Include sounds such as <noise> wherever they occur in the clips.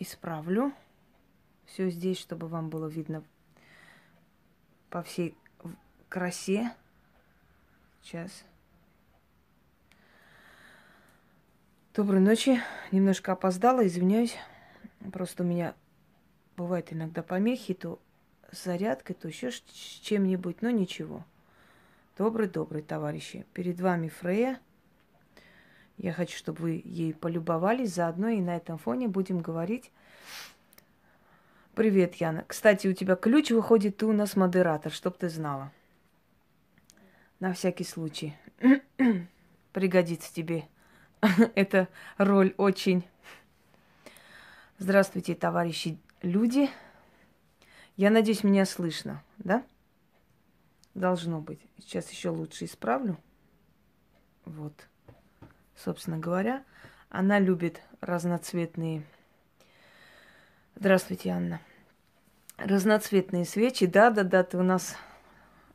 исправлю все здесь, чтобы вам было видно по всей красе. Сейчас. Доброй ночи. Немножко опоздала, извиняюсь. Просто у меня бывает иногда помехи, то с зарядкой, то еще с чем-нибудь, но ничего. Добрый-добрый, товарищи. Перед вами Фрея. Я хочу, чтобы вы ей полюбовались заодно, и на этом фоне будем говорить. Привет, Яна. Кстати, у тебя ключ выходит, ты у нас модератор, чтоб ты знала. На всякий случай. <clears throat> Пригодится тебе <laughs> эта роль очень. Здравствуйте, товарищи люди. Я надеюсь, меня слышно, да? Должно быть. Сейчас еще лучше исправлю. Вот. Собственно говоря, она любит разноцветные... Здравствуйте, Анна. Разноцветные свечи. Да-да-да, ты у нас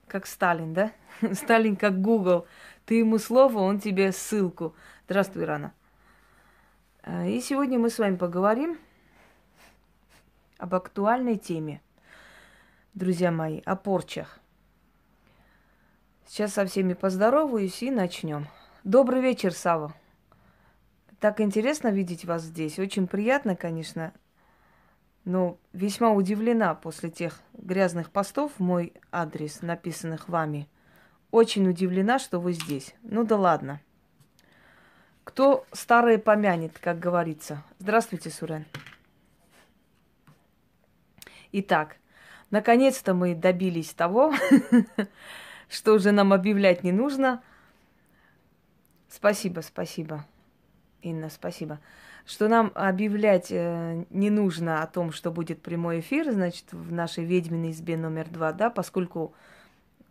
как Сталин, да? <laughs> Сталин как Google. Ты ему слово, он тебе ссылку. Здравствуй, Рана. А, и сегодня мы с вами поговорим об актуальной теме, друзья мои, о порчах. Сейчас со всеми поздороваюсь и начнем. Добрый вечер, Сава. Так интересно видеть вас здесь. Очень приятно, конечно, но весьма удивлена после тех грязных постов в мой адрес, написанных вами. Очень удивлена, что вы здесь. Ну да ладно. Кто старое помянет, как говорится. Здравствуйте, Сурен. Итак, наконец-то мы добились того, <laughs> что уже нам объявлять не нужно. Спасибо, спасибо, Инна, спасибо. Что нам объявлять э, не нужно о том, что будет прямой эфир, значит, в нашей ведьминой избе номер два, да, поскольку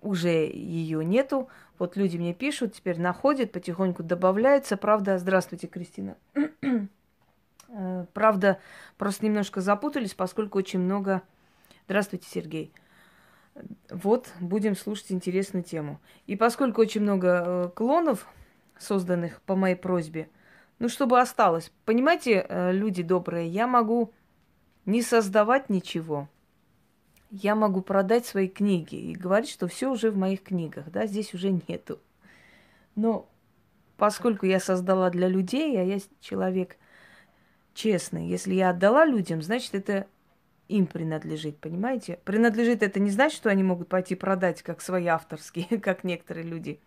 уже ее нету. Вот люди мне пишут, теперь находят, потихоньку добавляются. Правда, здравствуйте, Кристина. <clears throat> Э, правда, просто немножко запутались, поскольку очень много... Здравствуйте, Сергей. Вот, будем слушать интересную тему. И поскольку очень много э, клонов, созданных по моей просьбе, ну, чтобы осталось. Понимаете, э, люди добрые, я могу не создавать ничего – я могу продать свои книги и говорить, что все уже в моих книгах, да, здесь уже нету. Но поскольку я создала для людей, а я человек честный, если я отдала людям, значит, это им принадлежит, понимаете? Принадлежит это не значит, что они могут пойти продать как свои авторские, <laughs> как некоторые люди.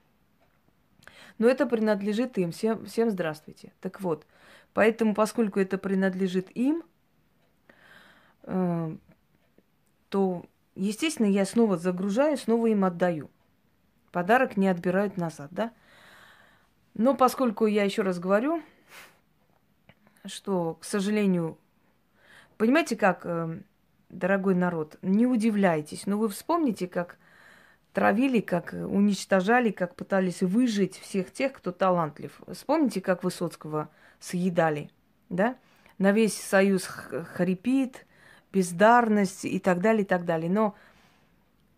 Но это принадлежит им. Всем, всем здравствуйте. Так вот, поэтому, поскольку это принадлежит им, э, то, естественно, я снова загружаю, снова им отдаю. Подарок не отбирают назад, да? Но поскольку я еще раз говорю, что, к сожалению, понимаете как, э, дорогой народ, не удивляйтесь, но вы вспомните, как травили, как уничтожали, как пытались выжить всех тех, кто талантлив. Вспомните, как Высоцкого съедали, да? На весь союз хрипит, бездарность и так далее, и так далее. Но,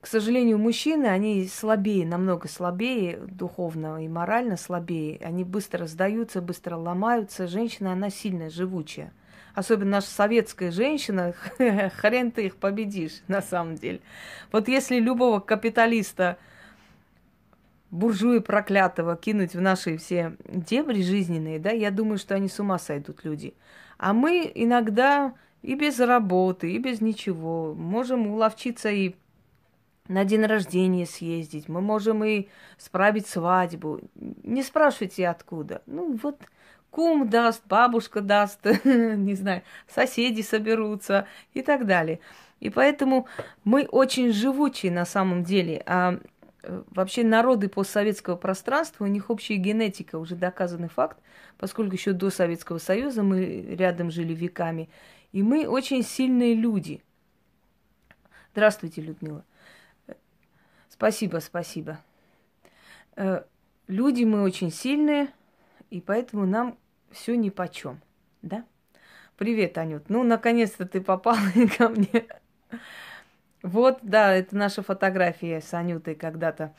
к сожалению, мужчины, они слабее, намного слабее духовно и морально слабее. Они быстро сдаются, быстро ломаются. Женщина, она сильная, живучая. Особенно наша советская женщина, <laughs> хрен ты их победишь, на самом деле. Вот если любого капиталиста, буржуя проклятого, кинуть в наши все дебри жизненные, да, я думаю, что они с ума сойдут, люди. А мы иногда и без работы, и без ничего. Можем уловчиться и на день рождения съездить. Мы можем и справить свадьбу. Не спрашивайте откуда. Ну вот кум даст, бабушка даст, <laughs> не знаю, соседи соберутся и так далее. И поэтому мы очень живучие на самом деле. А э, вообще народы постсоветского пространства, у них общая генетика, уже доказанный факт, поскольку еще до Советского Союза мы рядом жили веками. И мы очень сильные люди. Здравствуйте, Людмила. Спасибо, спасибо. Э, люди мы очень сильные, и поэтому нам все ни по чем, да? Привет, Анют. Ну, наконец-то ты попала <laughs> ко мне. Вот, да, это наша фотография с Анютой когда-то.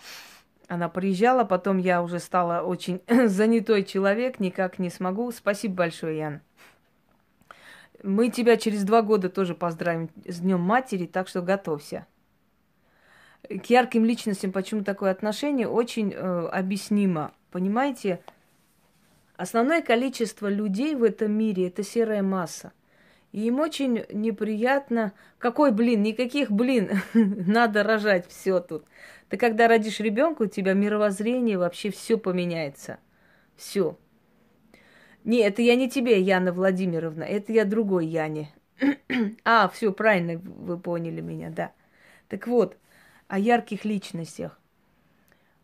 Она приезжала, потом я уже стала очень <clears throat> занятой человек, никак не смогу. Спасибо большое, Ян. Мы тебя через два года тоже поздравим с Днем Матери, так что готовься. К ярким личностям почему такое отношение очень э, объяснимо. Понимаете, основное количество людей в этом мире это серая масса. И им очень неприятно. Какой блин? Никаких блин. <laughs> Надо рожать все тут. Ты когда родишь ребенка, у тебя мировоззрение вообще все поменяется. Все. Не, это я не тебе, Яна Владимировна, это я другой Яне. <clears throat> а, все, правильно вы поняли меня, да. Так вот, о ярких личностях.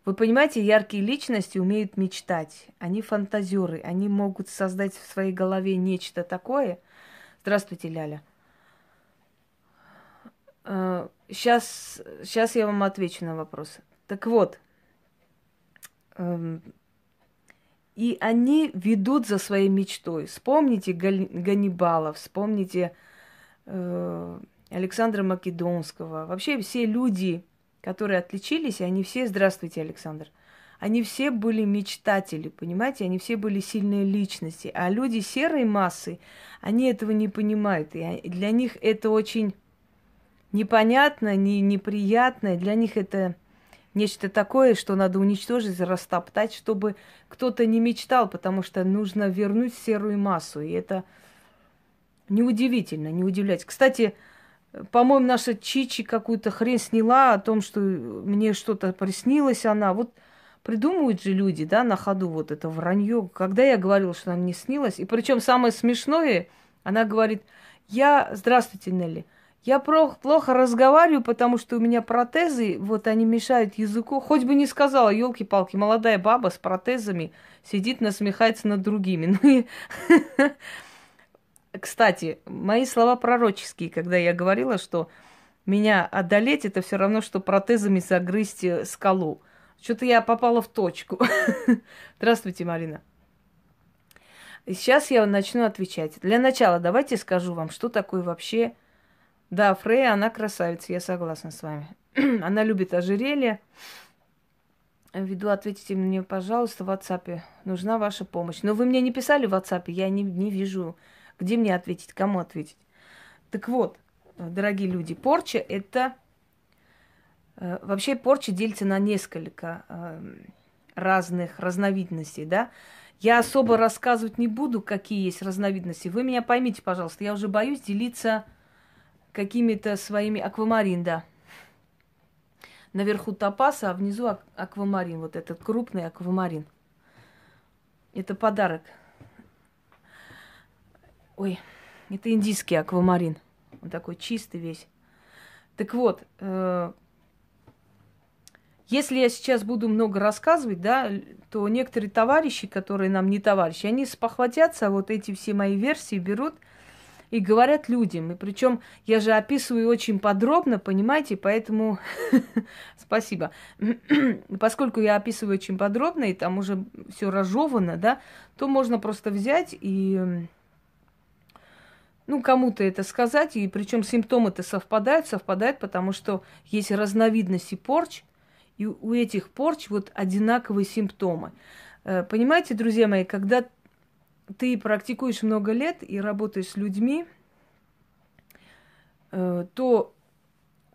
Вы понимаете, яркие личности умеют мечтать. Они фантазеры, они могут создать в своей голове нечто такое. Здравствуйте, Ляля. Сейчас, э, сейчас я вам отвечу на вопрос. Так вот, эм, и они ведут за своей мечтой. Вспомните Ганнибала, вспомните э, Александра Македонского. Вообще все люди, которые отличились, они все, здравствуйте, Александр, они все были мечтатели, понимаете, они все были сильные личности. А люди серой массы, они этого не понимают. И для них это очень непонятно, не, неприятно. Для них это нечто такое, что надо уничтожить, растоптать, чтобы кто-то не мечтал, потому что нужно вернуть серую массу. И это неудивительно, не удивляйтесь. Кстати, по-моему, наша Чичи какую-то хрень сняла о том, что мне что-то приснилось она. Вот придумывают же люди, да, на ходу вот это вранье. Когда я говорила, что она не снилась, и причем самое смешное, она говорит, я, здравствуйте, Нелли, я плохо разговариваю, потому что у меня протезы, вот они мешают языку. Хоть бы не сказала, елки-палки, молодая баба с протезами сидит, насмехается над другими. Ну и <laughs> Кстати, мои слова пророческие, когда я говорила, что меня одолеть, это все равно, что протезами загрызть э, скалу. Что-то я попала в точку. <laughs> Здравствуйте, Марина. Сейчас я начну отвечать. Для начала давайте скажу вам, что такое вообще... Да, Фрея, она красавица, я согласна с вами. <clears throat> она любит ожерелье. Ввиду ответите мне, пожалуйста, в WhatsApp. Нужна ваша помощь. Но вы мне не писали в WhatsApp, я не, не вижу где мне ответить? Кому ответить? Так вот, дорогие люди, порча – это… Э, вообще порча делится на несколько эм, разных разновидностей, да. Я особо рассказывать не буду, какие есть разновидности. Вы меня поймите, пожалуйста, я уже боюсь делиться какими-то своими аквамарин, да. Наверху топаз, а внизу аквамарин, вот этот крупный аквамарин. Это подарок Ой, это индийский аквамарин. Он такой чистый весь. Так вот, э, если я сейчас буду много рассказывать, да, то некоторые товарищи, которые нам не товарищи, они спохватятся, вот эти все мои версии берут и говорят людям. И причем я же описываю очень подробно, понимаете, поэтому <laughs> спасибо. Поскольку я описываю очень подробно, и там уже все разжевано, да, то можно просто взять и ну, кому-то это сказать, и причем симптомы-то совпадают, совпадают, потому что есть разновидности порч, и у этих порч вот одинаковые симптомы. Э, понимаете, друзья мои, когда ты практикуешь много лет и работаешь с людьми, э, то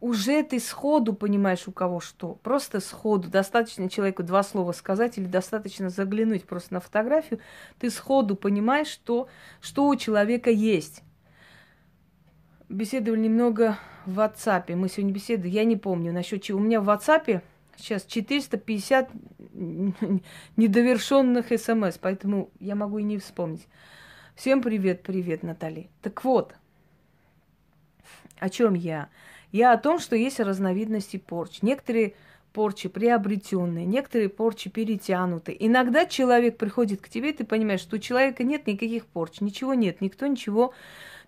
уже ты сходу понимаешь, у кого что. Просто сходу. Достаточно человеку два слова сказать или достаточно заглянуть просто на фотографию. Ты сходу понимаешь, что, что у человека есть беседовали немного в WhatsApp. Мы сегодня беседовали, я не помню насчет чего. У меня в WhatsApp сейчас 450 <laughs> недовершенных смс, поэтому я могу и не вспомнить. Всем привет, привет, Натали. Так вот, о чем я? Я о том, что есть разновидности порч. Некоторые порчи приобретенные, некоторые порчи перетянутые. Иногда человек приходит к тебе, и ты понимаешь, что у человека нет никаких порч, ничего нет, никто ничего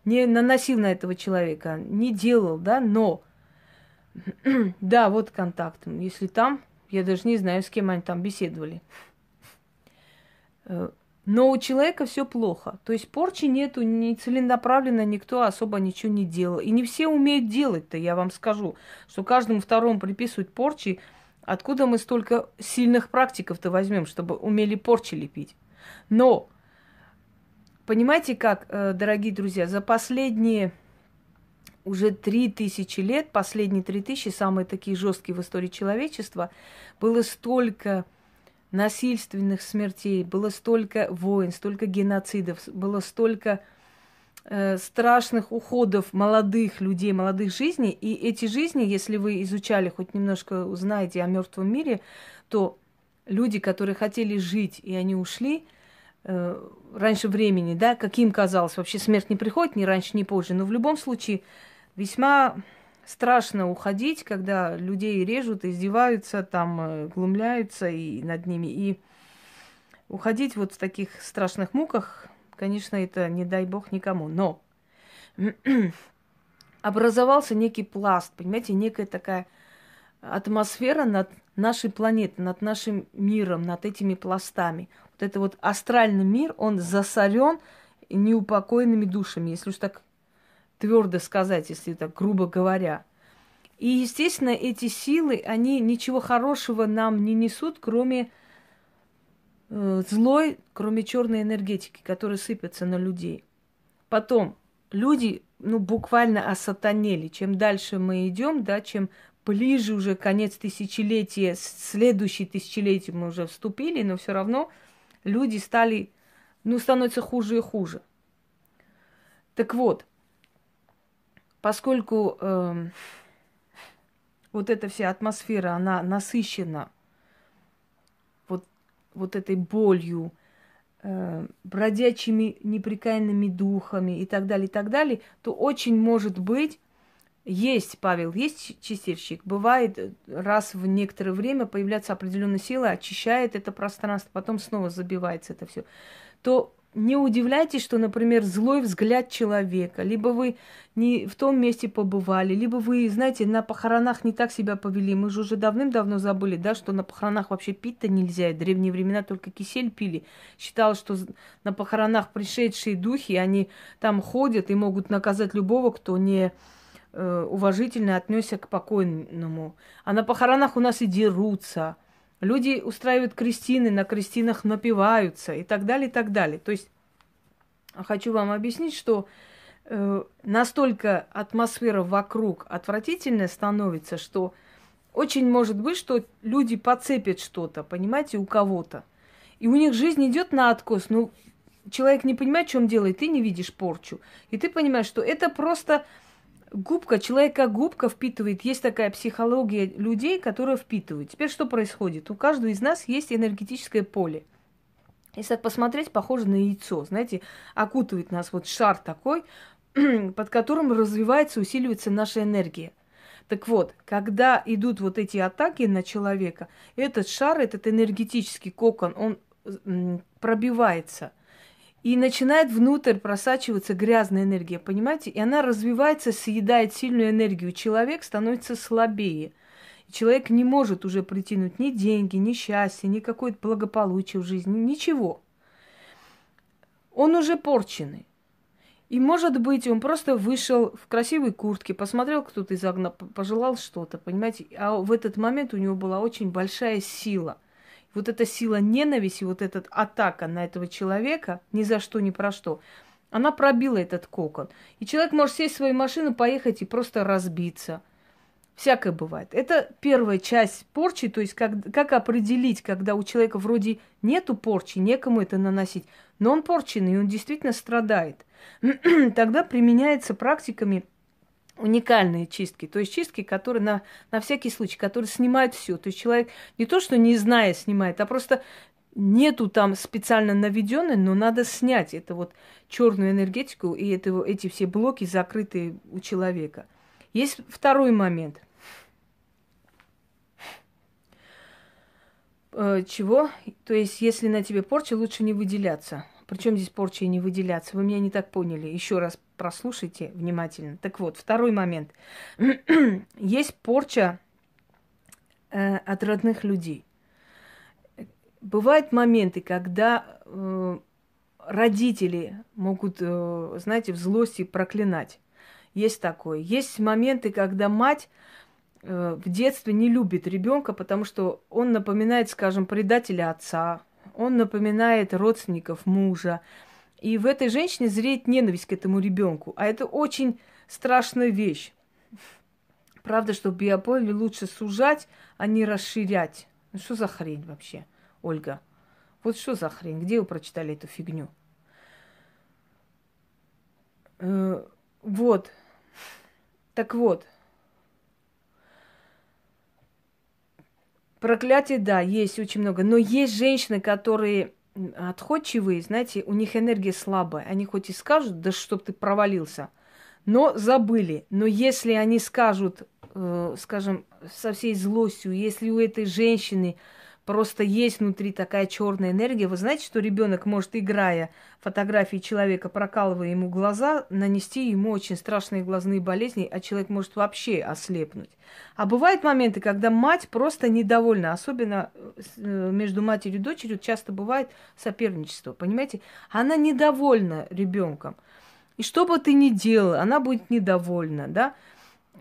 не наносил на этого человека, не делал, да, но <clears throat> да, вот контакт. Если там, я даже не знаю, с кем они там беседовали. Э, но у человека все плохо. То есть порчи нету, не целенаправленно никто особо ничего не делал. И не все умеют делать-то, я вам скажу, что каждому второму приписывают порчи. Откуда мы столько сильных практиков-то возьмем, чтобы умели порчи лепить? Но понимаете как, э, дорогие друзья, за последние уже три тысячи лет, последние три тысячи, самые такие жесткие в истории человечества, было столько насильственных смертей, было столько войн, столько геноцидов, было столько э, страшных уходов молодых людей, молодых жизней. И эти жизни, если вы изучали, хоть немножко узнаете о мертвом мире, то люди, которые хотели жить, и они ушли раньше времени, да, каким казалось, вообще смерть не приходит ни раньше, ни позже, но в любом случае весьма страшно уходить, когда людей режут, издеваются, там э, глумляются и над ними. И уходить вот в таких страшных муках, конечно, это не дай бог никому. Но <clears throat> образовался некий пласт, понимаете, некая такая атмосфера над нашей планетой, над нашим миром, над этими пластами. Вот это вот астральный мир, он засорен неупокоенными душами, если уж так твердо сказать, если так грубо говоря. И, естественно, эти силы, они ничего хорошего нам не несут, кроме э, злой, кроме черной энергетики, которая сыпется на людей. Потом люди, ну, буквально осатанели. Чем дальше мы идем, да, чем ближе уже конец тысячелетия, следующий тысячелетие мы уже вступили, но все равно люди стали, ну, становятся хуже и хуже. Так вот, поскольку э, вот эта вся атмосфера, она насыщена вот, вот этой болью, э, бродячими неприкаянными духами и так далее, и так далее, то очень может быть, есть, Павел, есть чистильщик. Бывает, э, раз в некоторое время появляется определенная сила, очищает это пространство, потом снова забивается это все. То не удивляйтесь, что, например, злой взгляд человека, либо вы не в том месте побывали, либо вы, знаете, на похоронах не так себя повели. Мы же уже давным-давно забыли, да, что на похоронах вообще пить-то нельзя. В древние времена только кисель пили. Считалось, что на похоронах пришедшие духи, они там ходят и могут наказать любого, кто не э, уважительно отнесся к покойному. А на похоронах у нас и дерутся – Люди устраивают крестины, на крестинах напиваются и так далее, и так далее. То есть хочу вам объяснить, что э, настолько атмосфера вокруг отвратительная становится, что очень может быть, что люди подцепят что-то, понимаете, у кого-то. И у них жизнь идет на откос. Ну, человек не понимает, в чем дело, и ты не видишь порчу. И ты понимаешь, что это просто губка, человека губка впитывает. Есть такая психология людей, которая впитывает. Теперь что происходит? У каждого из нас есть энергетическое поле. Если так посмотреть, похоже на яйцо. Знаете, окутывает нас вот шар такой, <clears throat> под которым развивается, усиливается наша энергия. Так вот, когда идут вот эти атаки на человека, этот шар, этот энергетический кокон, он пробивается – и начинает внутрь просачиваться грязная энергия, понимаете? И она развивается, съедает сильную энергию. Человек становится слабее. Человек не может уже притянуть ни деньги, ни счастье, ни какое-то благополучие в жизни, ничего. Он уже порченный. И, может быть, он просто вышел в красивой куртке, посмотрел кто-то из окна, пожелал что-то, понимаете? А в этот момент у него была очень большая сила вот эта сила ненависти, вот эта атака на этого человека, ни за что, ни про что, она пробила этот кокон. И человек может сесть в свою машину, поехать и просто разбиться. Всякое бывает. Это первая часть порчи, то есть как, как определить, когда у человека вроде нету порчи, некому это наносить, но он порченный, и он действительно страдает. <clears throat> Тогда применяется практиками уникальные чистки, то есть чистки, которые на, на всякий случай, которые снимают все. То есть человек не то, что не зная снимает, а просто нету там специально наведенной, но надо снять это вот черную энергетику и это, эти все блоки закрытые у человека. Есть второй момент. Э, чего? То есть, если на тебе порча, лучше не выделяться. Причем здесь порча и не выделяться? Вы меня не так поняли. Еще раз прослушайте внимательно. Так вот, второй момент. <clears throat> Есть порча э, от родных людей. Бывают моменты, когда э, родители могут, э, знаете, в злости проклинать. Есть такое. Есть моменты, когда мать э, в детстве не любит ребенка, потому что он напоминает, скажем, предателя отца, он напоминает родственников мужа. И в этой женщине зреет ненависть к этому ребенку. А это очень страшная вещь. Правда, что биополе лучше сужать, а не расширять. Ну что за хрень вообще, Ольга? Вот что за хрень? Где вы прочитали эту фигню? Э, вот. Так вот. Проклятие, да, есть очень много. Но есть женщины, которые отходчивые, знаете, у них энергия слабая. Они хоть и скажут, да чтоб ты провалился, но забыли. Но если они скажут, э, скажем, со всей злостью, если у этой женщины просто есть внутри такая черная энергия. Вы знаете, что ребенок может, играя фотографии человека, прокалывая ему глаза, нанести ему очень страшные глазные болезни, а человек может вообще ослепнуть. А бывают моменты, когда мать просто недовольна, особенно э, между матерью и дочерью часто бывает соперничество, понимаете? Она недовольна ребенком. И что бы ты ни делал, она будет недовольна, да?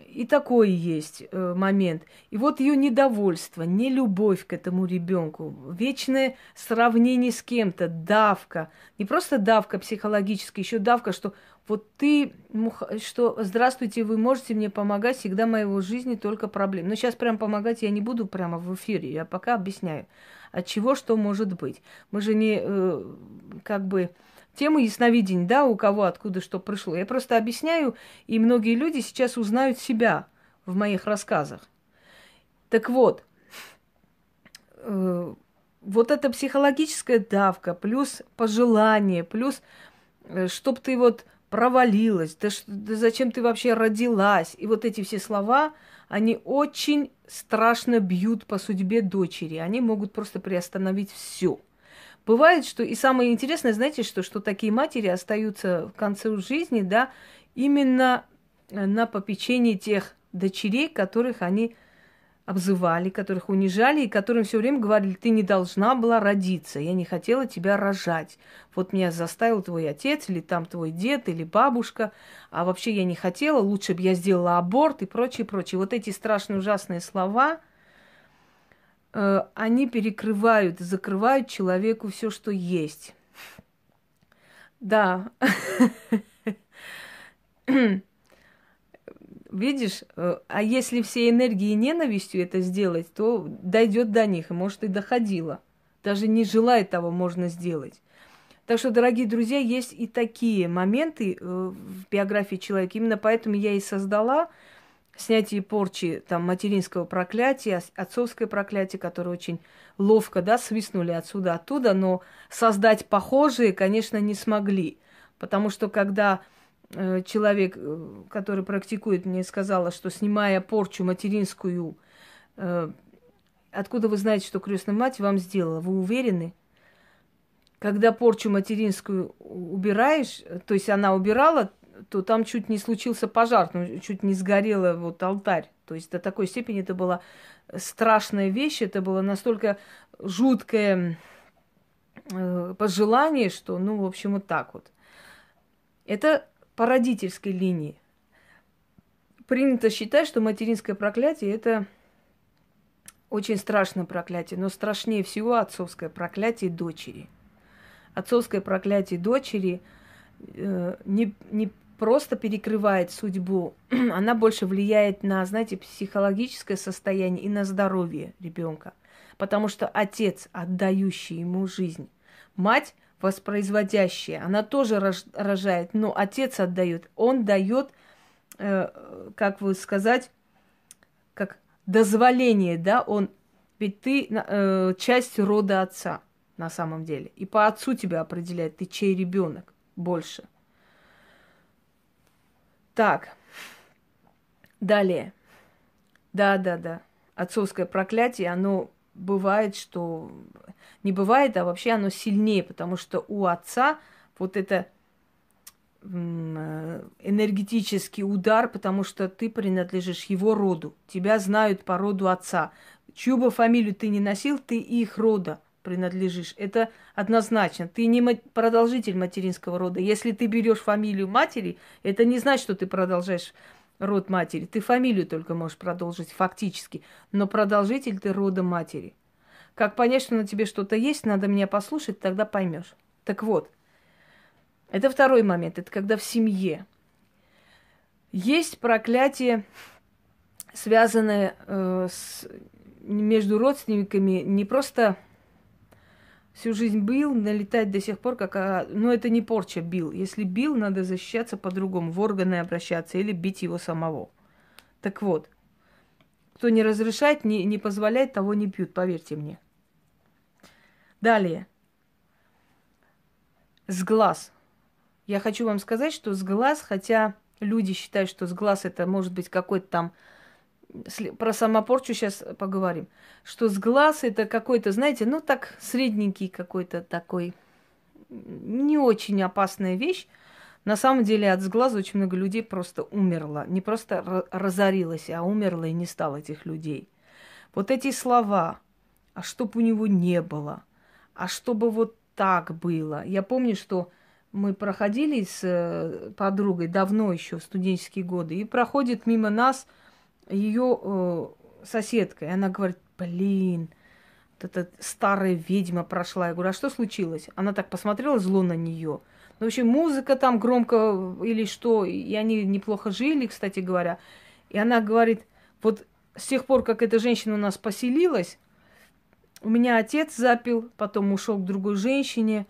И такой есть э, момент. И вот ее недовольство, не любовь к этому ребенку, вечное сравнение с кем-то, давка. Не просто давка психологическая, еще давка, что вот ты, что здравствуйте, вы можете мне помогать, всегда моей жизни только проблемы. Но сейчас прям помогать я не буду прямо в эфире, я пока объясняю, от чего что может быть. Мы же не э, как бы тему ясновидения, да, у кого откуда что пришло. Я просто объясняю, и многие люди сейчас узнают себя в моих рассказах. Так вот, э, вот эта психологическая давка, плюс пожелание, плюс э, чтоб ты вот провалилась, да, да зачем ты вообще родилась, и вот эти все слова, они очень страшно бьют по судьбе дочери, они могут просто приостановить все. Бывает, что и самое интересное, знаете, что, что такие матери остаются в конце жизни, да, именно э, на попечении тех дочерей, которых они обзывали, которых унижали, и которым все время говорили, ты не должна была родиться, я не хотела тебя рожать. Вот меня заставил твой отец, или там твой дед, или бабушка, а вообще я не хотела, лучше бы я сделала аборт и прочее, прочее. Вот эти страшные ужасные слова – они перекрывают, закрывают человеку все, что есть. Да. <clears throat> Видишь, э, а если все энергии ненавистью это сделать, то дойдет до них, и может и доходило. Даже не желая того, можно сделать. Так что, дорогие друзья, есть и такие моменты э, в биографии человека. Именно поэтому я и создала снятие порчи там материнского проклятия, отцовское проклятие, которое очень ловко, да, свистнули отсюда, оттуда, но создать похожие, конечно, не смогли. Потому что когда э, человек, э, который практикует, мне сказала, что снимая порчу материнскую, э, откуда вы знаете, что крестная мать вам сделала? Вы уверены? Когда порчу материнскую убираешь, то есть она убирала то там чуть не случился пожар, ну, чуть не сгорела вот алтарь. То есть до такой степени это была страшная вещь, это было настолько жуткое э, пожелание, что, ну, в общем, вот так вот. Это по родительской линии. Принято считать, что материнское проклятие – это очень страшное проклятие, но страшнее всего отцовское проклятие дочери. Отцовское проклятие дочери э, не, не просто перекрывает судьбу, <clears throat> она больше влияет на, знаете, психологическое состояние и на здоровье ребенка. Потому что отец, отдающий ему жизнь, мать воспроизводящая, она тоже рожает, но отец отдает, он дает, э, как вы сказать, как дозволение, да, он, ведь ты э, часть рода отца на самом деле, и по отцу тебя определяет, ты чей ребенок больше. Так. Далее. Да, да, да. Отцовское проклятие, оно бывает, что... Не бывает, а вообще оно сильнее, потому что у отца вот это э, энергетический удар, потому что ты принадлежишь его роду. Тебя знают по роду отца. Чью бы фамилию ты не носил, ты их рода принадлежишь. Это однозначно. Ты не продолжитель материнского рода. Если ты берешь фамилию матери, это не значит, что ты продолжаешь род матери. Ты фамилию только можешь продолжить фактически, но продолжитель ты рода матери. Как понять, что на тебе что-то есть, надо меня послушать, тогда поймешь. Так вот, Это второй момент. Это когда в семье есть проклятие, связанное э, с, между родственниками, не просто всю жизнь бил, налетать до сих пор, как... А, ну, это не порча бил. Если бил, надо защищаться по-другому, в органы обращаться или бить его самого. Так вот, кто не разрешает, не, не позволяет, того не пьют, поверьте мне. Далее. С глаз. Я хочу вам сказать, что с глаз, хотя люди считают, что с глаз это может быть какой-то там про самопорчу сейчас поговорим, что с глаз это какой-то, знаете, ну так средненький какой-то такой, не очень опасная вещь. На самом деле от сглаза очень много людей просто умерло. Не просто разорилось, а умерло и не стало этих людей. Вот эти слова, а чтоб у него не было, а чтобы вот так было. Я помню, что мы проходили с э, подругой давно еще, в студенческие годы, и проходит мимо нас – ее э, соседка, и она говорит, блин, вот эта старая ведьма прошла. Я говорю, а что случилось? Она так посмотрела зло на нее. Ну, в общем, музыка там громко или что, и они неплохо жили, кстати говоря. И она говорит, вот с тех пор, как эта женщина у нас поселилась, у меня отец запил, потом ушел к другой женщине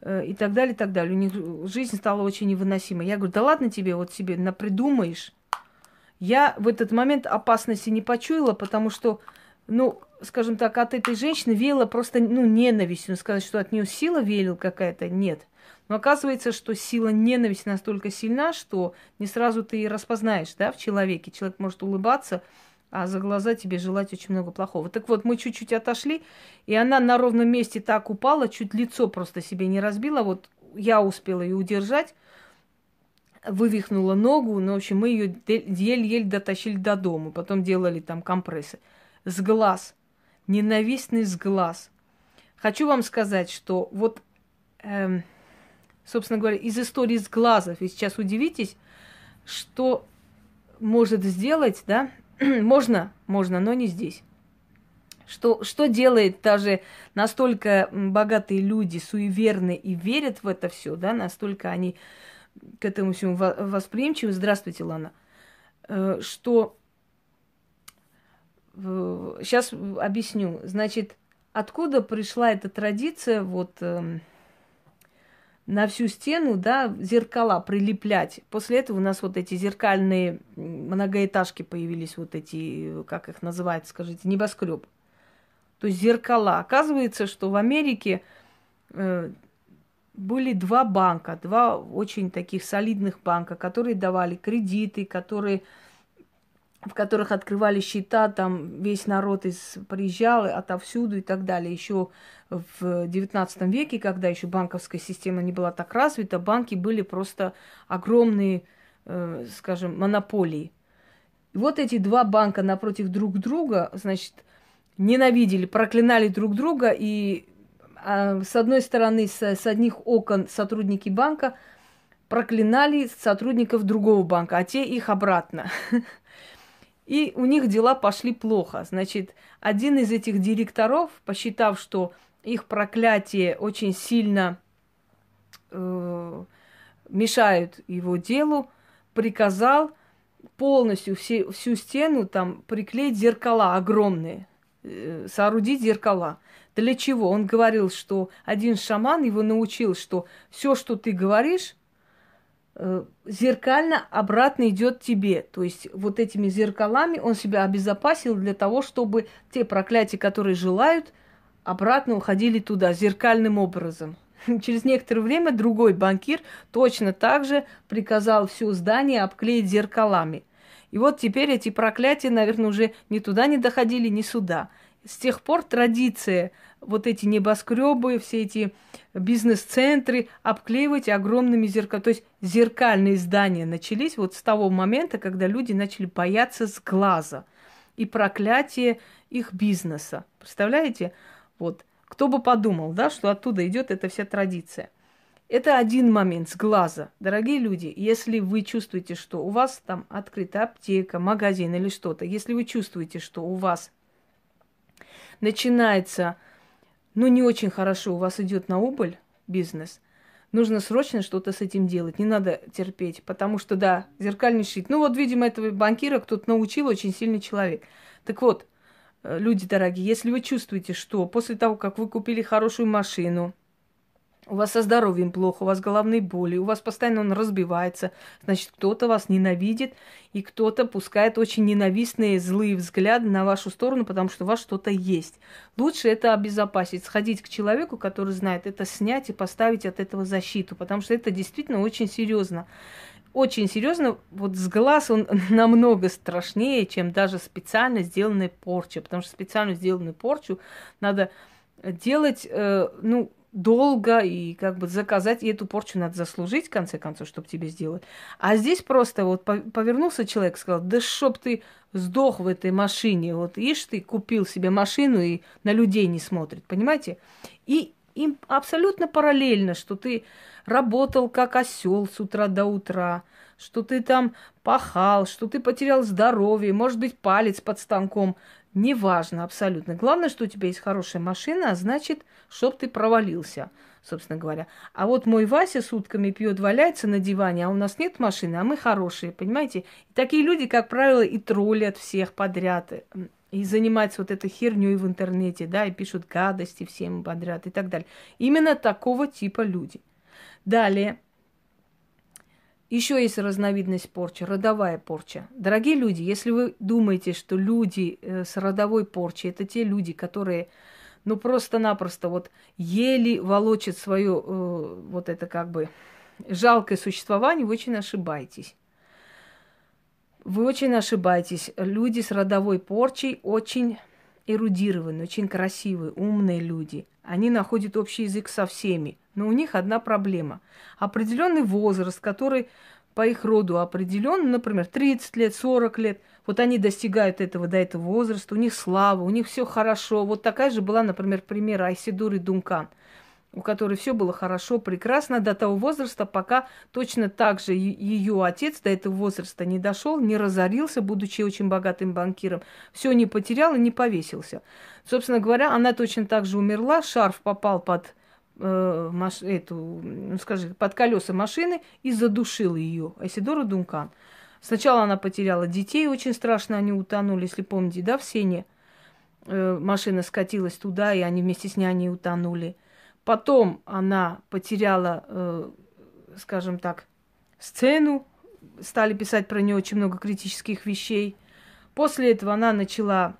э, и так далее, и так далее. У них жизнь стала очень невыносимой. Я говорю, да ладно тебе, вот себе напридумаешь. Я в этот момент опасности не почуяла, потому что, ну, скажем так, от этой женщины веяло просто, ну, ненавистью. Сказать, что от нее сила веяла какая-то, нет. Но оказывается, что сила ненависти настолько сильна, что не сразу ты и распознаешь, да, в человеке. Человек может улыбаться, а за глаза тебе желать очень много плохого. Так вот, мы чуть-чуть отошли, и она на ровном месте так упала, чуть лицо просто себе не разбила. Вот я успела ее удержать, вывихнула ногу, но, ну, в общем, мы ее еле-еле дотащили до дома, потом делали там компрессы. С глаз, ненавистный с глаз. Хочу вам сказать, что вот, эм, собственно говоря, из истории с глазов, вы сейчас удивитесь, что может сделать, да, <clears throat> можно, можно, но не здесь. Что, что делает даже настолько богатые люди, суеверные и верят в это все, да, настолько они к этому всему восприимчивы, здравствуйте, Лана, э, что сейчас объясню. Значит, откуда пришла эта традиция вот эм, на всю стену, да, зеркала прилеплять. После этого у нас вот эти зеркальные многоэтажки появились, вот эти, как их называют, скажите, небоскреб. То есть зеркала. Оказывается, что в Америке э, были два банка, два очень таких солидных банка, которые давали кредиты, которые, в которых открывали счета, там весь народ из, приезжал отовсюду и так далее. Еще в XIX веке, когда еще банковская система не была так развита, банки были просто огромные, э, скажем, монополии. И вот эти два банка напротив друг друга, значит, ненавидели, проклинали друг друга и с одной стороны, с, с одних окон сотрудники банка проклинали сотрудников другого банка, а те их обратно. <laughs> И у них дела пошли плохо. Значит, один из этих директоров, посчитав, что их проклятие очень сильно э, мешают его делу, приказал полностью все, всю стену там приклеить зеркала огромные, э, соорудить зеркала. Для чего? Он говорил, что один шаман его научил, что все, что ты говоришь, э, зеркально обратно идет тебе. То есть вот этими зеркалами он себя обезопасил для того, чтобы те проклятия, которые желают, обратно уходили туда зеркальным образом. <laughs> Через некоторое время другой банкир точно так же приказал все здание обклеить зеркалами. И вот теперь эти проклятия, наверное, уже ни туда не доходили, ни сюда. С тех пор традиция вот эти небоскребы, все эти бизнес-центры обклеивать огромными зеркалами. То есть зеркальные здания начались вот с того момента, когда люди начали бояться с глаза и проклятие их бизнеса. Представляете? Вот. Кто бы подумал, да, что оттуда идет эта вся традиция. Это один момент с глаза. Дорогие люди, если вы чувствуете, что у вас там открыта аптека, магазин или что-то, если вы чувствуете, что у вас начинается ну, не очень хорошо у вас идет на убыль бизнес, нужно срочно что-то с этим делать, не надо терпеть, потому что, да, зеркальный щит. Ну вот, видимо, этого банкира кто-то научил, очень сильный человек. Так вот, э, люди дорогие, если вы чувствуете, что после того, как вы купили хорошую машину, у вас со здоровьем плохо, у вас головные боли, у вас постоянно он разбивается, значит, кто-то вас ненавидит, и кто-то пускает очень ненавистные, злые взгляды на вашу сторону, потому что у вас что-то есть. Лучше это обезопасить, сходить к человеку, который знает, это снять и поставить от этого защиту, потому что это действительно очень серьезно. Очень серьезно, вот с глаз он <laughs> намного страшнее, чем даже специально сделанная порча, потому что специально сделанную порчу надо делать, э, ну, долго и как бы заказать, и эту порчу надо заслужить, в конце концов, чтобы тебе сделать. А здесь просто вот повернулся человек, сказал, да чтоб ты сдох в этой машине, вот ишь ты купил себе машину и на людей не смотрит, понимаете? И им абсолютно параллельно, что ты работал как осел с утра до утра, что ты там пахал, что ты потерял здоровье, может быть, палец под станком Неважно абсолютно. Главное, что у тебя есть хорошая машина, а значит, чтоб ты провалился, собственно говоря. А вот мой Вася сутками пьет, валяется на диване, а у нас нет машины, а мы хорошие, понимаете? И такие люди, как правило, и троллят всех подряд, и занимаются вот этой херней в интернете, да, и пишут гадости всем подряд и так далее. Именно такого типа люди. Далее. Еще есть разновидность порчи, родовая порча. Дорогие люди, если вы думаете, что люди э, с родовой порчей это те люди, которые ну просто-напросто вот еле волочат свое э, вот это как бы жалкое существование, вы очень ошибаетесь. Вы очень ошибаетесь. Люди с родовой порчей очень эрудированные, очень красивые, умные люди. Они находят общий язык со всеми. Но у них одна проблема. Определенный возраст, который по их роду определен, например, 30 лет, 40 лет, вот они достигают этого до этого возраста, у них слава, у них все хорошо. Вот такая же была, например, пример Айсидуры Дункан, у которой все было хорошо, прекрасно до того возраста, пока точно так же ее отец до этого возраста не дошел, не разорился, будучи очень богатым банкиром, все не потерял и не повесился. Собственно говоря, она точно так же умерла, шарф попал под э, маш, эту, ну, скажи, под колеса машины и задушил ее. Айсидора Дункан. Сначала она потеряла детей, очень страшно они утонули, если помните, да, в Сене. Э, машина скатилась туда, и они вместе с няней утонули. Потом она потеряла, э, скажем так, сцену, стали писать про нее очень много критических вещей. После этого она начала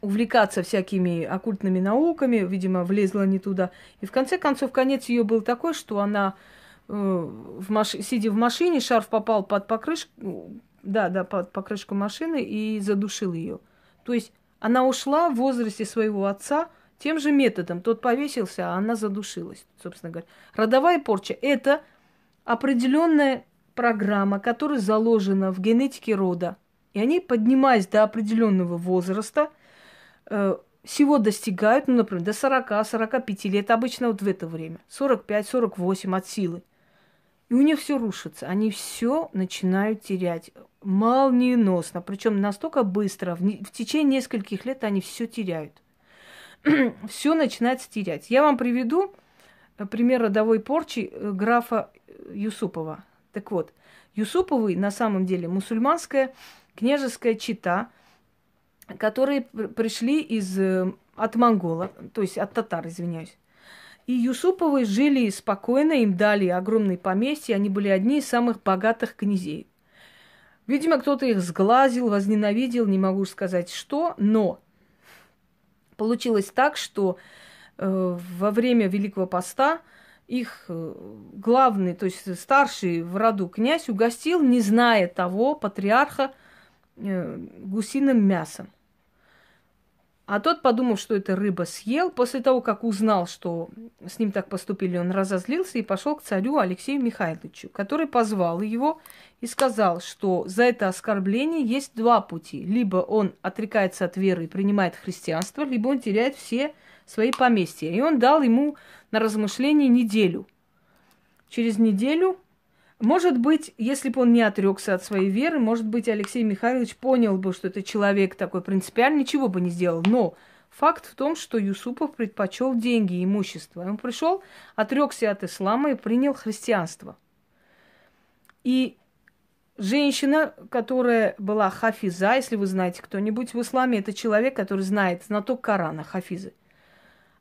увлекаться всякими оккультными науками, видимо, влезла не туда. И в конце концов, конец ее был такой, что она, э, в маш... сидя в машине, шарф попал под покрышку, да, да, под покрышку машины и задушил ее. То есть она ушла в возрасте своего отца тем же методом. Тот повесился, а она задушилась, собственно говоря. Родовая порча – это определенная программа, которая заложена в генетике рода. И они, поднимаясь до определенного возраста – Э, всего достигают, ну, например, до 40-45 лет, обычно вот в это время, 45-48 от силы. И у них все рушится, они все начинают терять молниеносно, причем настолько быстро, в, в течение нескольких лет они все теряют. <clears throat> все начинается терять. Я вам приведу э, пример родовой порчи э, графа Юсупова. Так вот, Юсуповы на самом деле мусульманская княжеская чита – которые пришли из, э, от монголов, то есть от татар, извиняюсь. И Юсуповы жили спокойно, им дали огромные поместья, они были одни из самых богатых князей. Видимо, кто-то их сглазил, возненавидел, не могу сказать что, но получилось так, что э, во время Великого Поста их э, главный, то есть старший в роду князь угостил, не зная того, патриарха, э, гусиным мясом. А тот, подумав, что это рыба, съел. После того, как узнал, что с ним так поступили, он разозлился и пошел к царю Алексею Михайловичу, который позвал его и сказал, что за это оскорбление есть два пути. Либо он отрекается от веры и принимает христианство, либо он теряет все свои поместья. И он дал ему на размышление неделю. Через неделю может быть, если бы он не отрекся от своей веры, может быть, Алексей Михайлович понял бы, что это человек такой принципиальный, ничего бы не сделал. Но Факт в том, что Юсупов предпочел деньги и имущество. Он пришел, отрекся от ислама и принял христианство. И женщина, которая была хафиза, если вы знаете кто-нибудь в исламе, это человек, который знает знаток Корана, хафизы.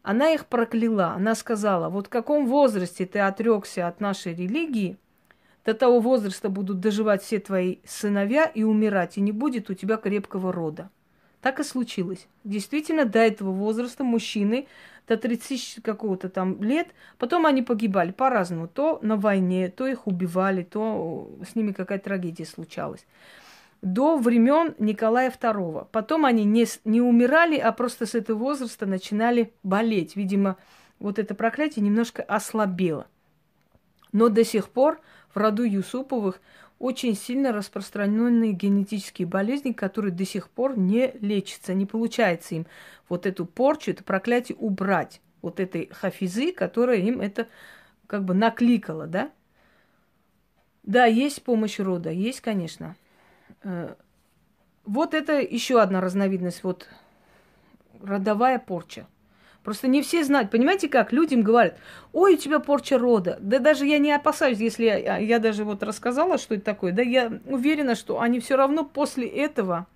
Она их прокляла. Она сказала, вот в каком возрасте ты отрекся от нашей религии, до того возраста будут доживать все твои сыновья и умирать, и не будет у тебя крепкого рода. Так и случилось. Действительно, до этого возраста мужчины, до 30 какого-то там лет, потом они погибали по-разному. То на войне, то их убивали, то с ними какая-то трагедия случалась. До времен Николая II. Потом они не, не умирали, а просто с этого возраста начинали болеть. Видимо, вот это проклятие немножко ослабело. Но до сих пор в роду Юсуповых очень сильно распространенные генетические болезни, которые до сих пор не лечатся, не получается им вот эту порчу, это проклятие убрать, вот этой хафизы, которая им это как бы накликала, да? Да, есть помощь рода, есть, конечно. Э, вот это еще одна разновидность, вот родовая порча. Просто не все знают. Понимаете как? Людям говорят, ой, у тебя порча рода. Да даже я не опасаюсь, если я, я даже вот рассказала, что это такое. Да я уверена, что они все равно после этого,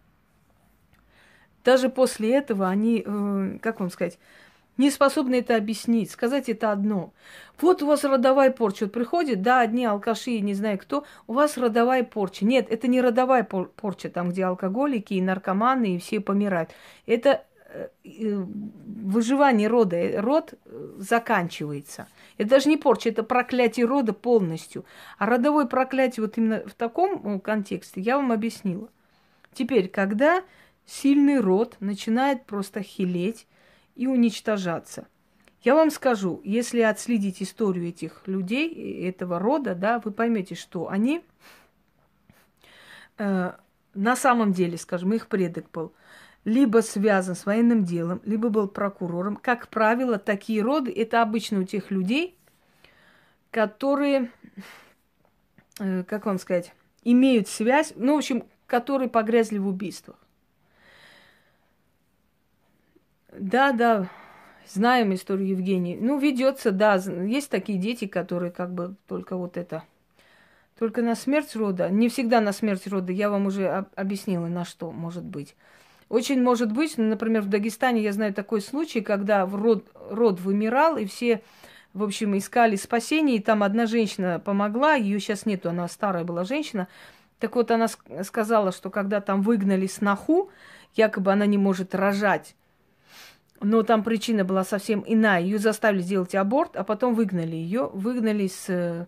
даже после этого они, э, как вам сказать, не способны это объяснить. Сказать это одно. Вот у вас родовая порча. Вот приходит, да, одни алкаши, не знаю кто, у вас родовая порча. Нет, это не родовая порча, там, где алкоголики и наркоманы, и все помирают. Это выживание рода, э, род э, заканчивается. Это даже не порча, это проклятие рода полностью. А родовое проклятие вот именно в таком контексте я вам объяснила. Теперь, когда сильный род начинает просто хилеть и уничтожаться, я вам скажу, если отследить историю этих людей, этого рода, да, вы поймете, что они э, на самом деле, скажем, их предок был – либо связан с военным делом, либо был прокурором. Как правило, такие роды это обычно у тех людей, которые, э, как вам сказать, имеют связь, ну, в общем, которые погрязли в убийствах. Да, да, знаем историю Евгении. Ну, ведется, да, есть такие дети, которые как бы только вот это, только на смерть рода, не всегда на смерть рода, я вам уже объяснила, на что может быть. Очень может быть, ну, например, в Дагестане я знаю такой случай, когда род, род вымирал, и все, в общем, искали спасение, и там одна женщина помогла, ее сейчас нету, она старая была женщина. Так вот, она сказала, что когда там выгнали сноху, якобы она не может рожать, но там причина была совсем иная. Ее заставили сделать аборт, а потом выгнали ее. Выгнали с, э,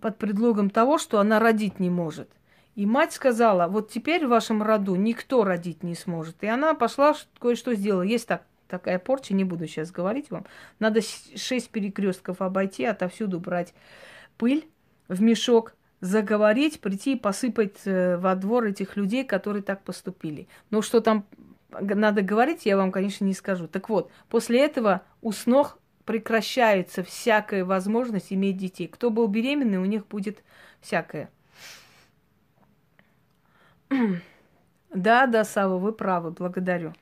под предлогом того, что она родить не может – и мать сказала, вот теперь в вашем роду никто родить не сможет. И она пошла, кое-что сделала. Есть так, такая порча, не буду сейчас говорить вам. Надо шесть перекрестков обойти, отовсюду брать пыль в мешок, заговорить, прийти и посыпать э, во двор этих людей, которые так поступили. Но что там надо говорить, я вам, конечно, не скажу. Так вот, после этого у снох прекращается всякая возможность иметь детей. Кто был беременный, у них будет всякое. Да, да, Сава, вы правы, благодарю.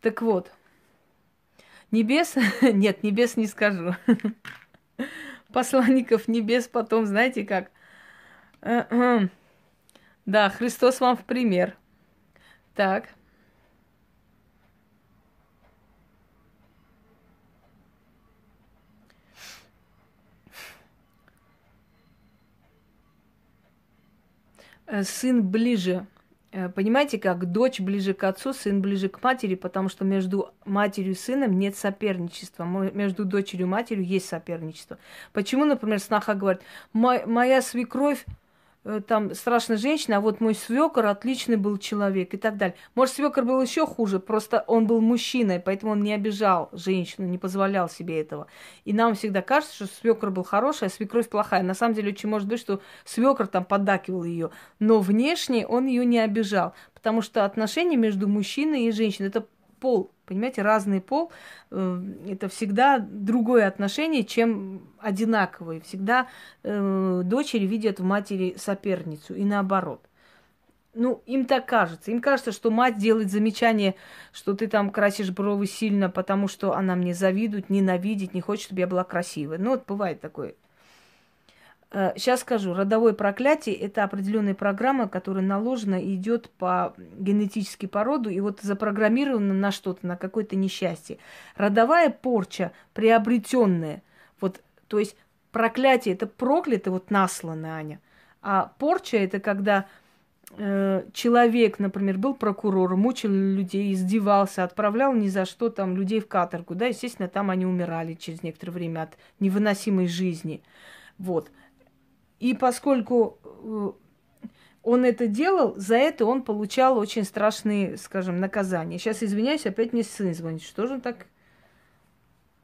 Так вот, небес, <laughs> нет, небес не скажу. <laughs> Посланников небес потом, знаете как? Да, Христос вам в пример. Так. Сын ближе. Э, понимаете, как дочь ближе к отцу, сын ближе к матери, потому что между матерью и сыном нет соперничества. Между дочерью и матерью есть соперничество. Почему, например, сноха говорит, моя свекровь Э, там страшная женщина, а вот мой свекор отличный был человек и так далее. Может, свекор был еще хуже, просто он был мужчиной, поэтому он не обижал женщину, не позволял себе этого. И нам всегда кажется, что свекор был хороший, а свекровь плохая. На самом деле очень может быть, что свекор там поддакивал ее, но внешне он ее не обижал, потому что отношения между мужчиной и женщиной это пол, понимаете, разный пол, э, это всегда другое отношение, чем одинаковые. Всегда э, дочери видят в матери соперницу и наоборот. ну, им так кажется. Им кажется, что мать делает замечание, что ты там красишь бровы сильно, потому что она мне завидует, ненавидит, не хочет, чтобы я была красивой. Ну, вот бывает такое. Сейчас э, скажу, родовое проклятие – это определенная программа, которая наложена и идет по генетически по роду, и вот запрограммирована на что-то, на какое-то несчастье. Родовая порча, приобретенная, вот, то есть проклятие – это проклято, вот наслано, Аня, а порча – это когда Э, человек, например, был прокурором, мучил людей, издевался, отправлял ни за что там людей в каторгу, да, естественно, там они умирали через некоторое время от невыносимой жизни. Вот. И поскольку э, он это делал, за это он получал очень страшные, скажем, наказания. Сейчас извиняюсь, опять мне сын звонит. Что же он так?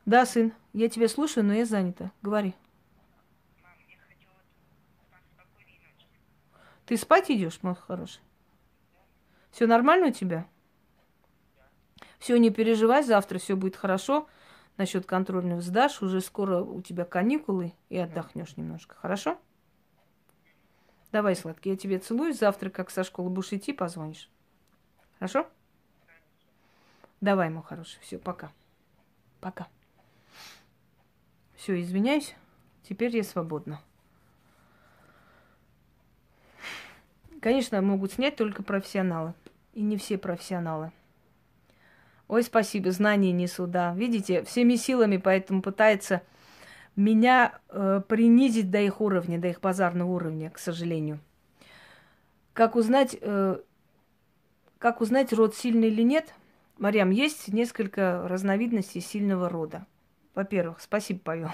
Да, сын, я тебя слушаю, но я занята. Говори. Ты спать идешь, мой хороший? Все нормально у тебя? Все, не переживай, завтра все будет хорошо. Насчет контрольного сдашь, уже скоро у тебя каникулы и отдохнешь немножко, хорошо? Давай, сладкий, я тебе целую. Завтра, как со школы будешь идти, позвонишь. Хорошо? Давай, мой хороший. Все, пока. Пока. Все, извиняюсь. Теперь я свободна. Конечно, могут снять только профессионалы. И не все профессионалы. Ой, спасибо, знания несу, да. Видите, всеми силами поэтому пытается меня э, принизить до их уровня, до их базарного уровня, к сожалению. Как узнать, э, как узнать, род сильный или нет? Марьям, есть несколько разновидностей сильного рода. Во-первых, спасибо, Павел.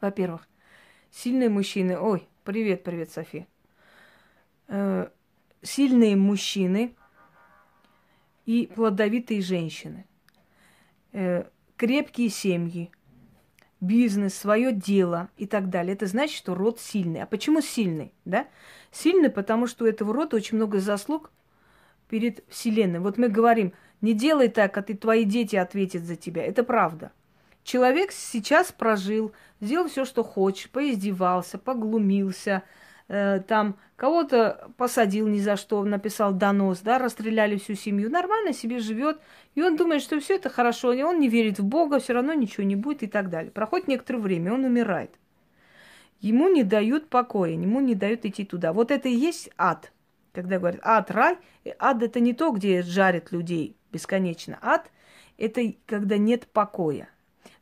Во-первых, сильные мужчины. Ой, привет, привет, София э, сильные мужчины и плодовитые женщины, э, крепкие семьи, бизнес, свое дело и так далее. Это значит, что род сильный. А почему сильный? Да? Сильный, потому что у этого рода очень много заслуг перед Вселенной. Вот мы говорим, не делай так, а ты твои дети ответят за тебя. Это правда. Человек сейчас прожил, сделал все, что хочет, поиздевался, поглумился, Э, там кого-то посадил ни за что, написал донос, да, расстреляли всю семью, нормально себе живет, и он думает, что все это хорошо, и он не верит в Бога, все равно ничего не будет и так далее. Проходит некоторое время, он умирает. Ему не дают покоя, ему не дают идти туда. Вот это и есть ад. Когда говорят ад, рай, ад это не то, где жарят людей бесконечно. Ад это когда нет покоя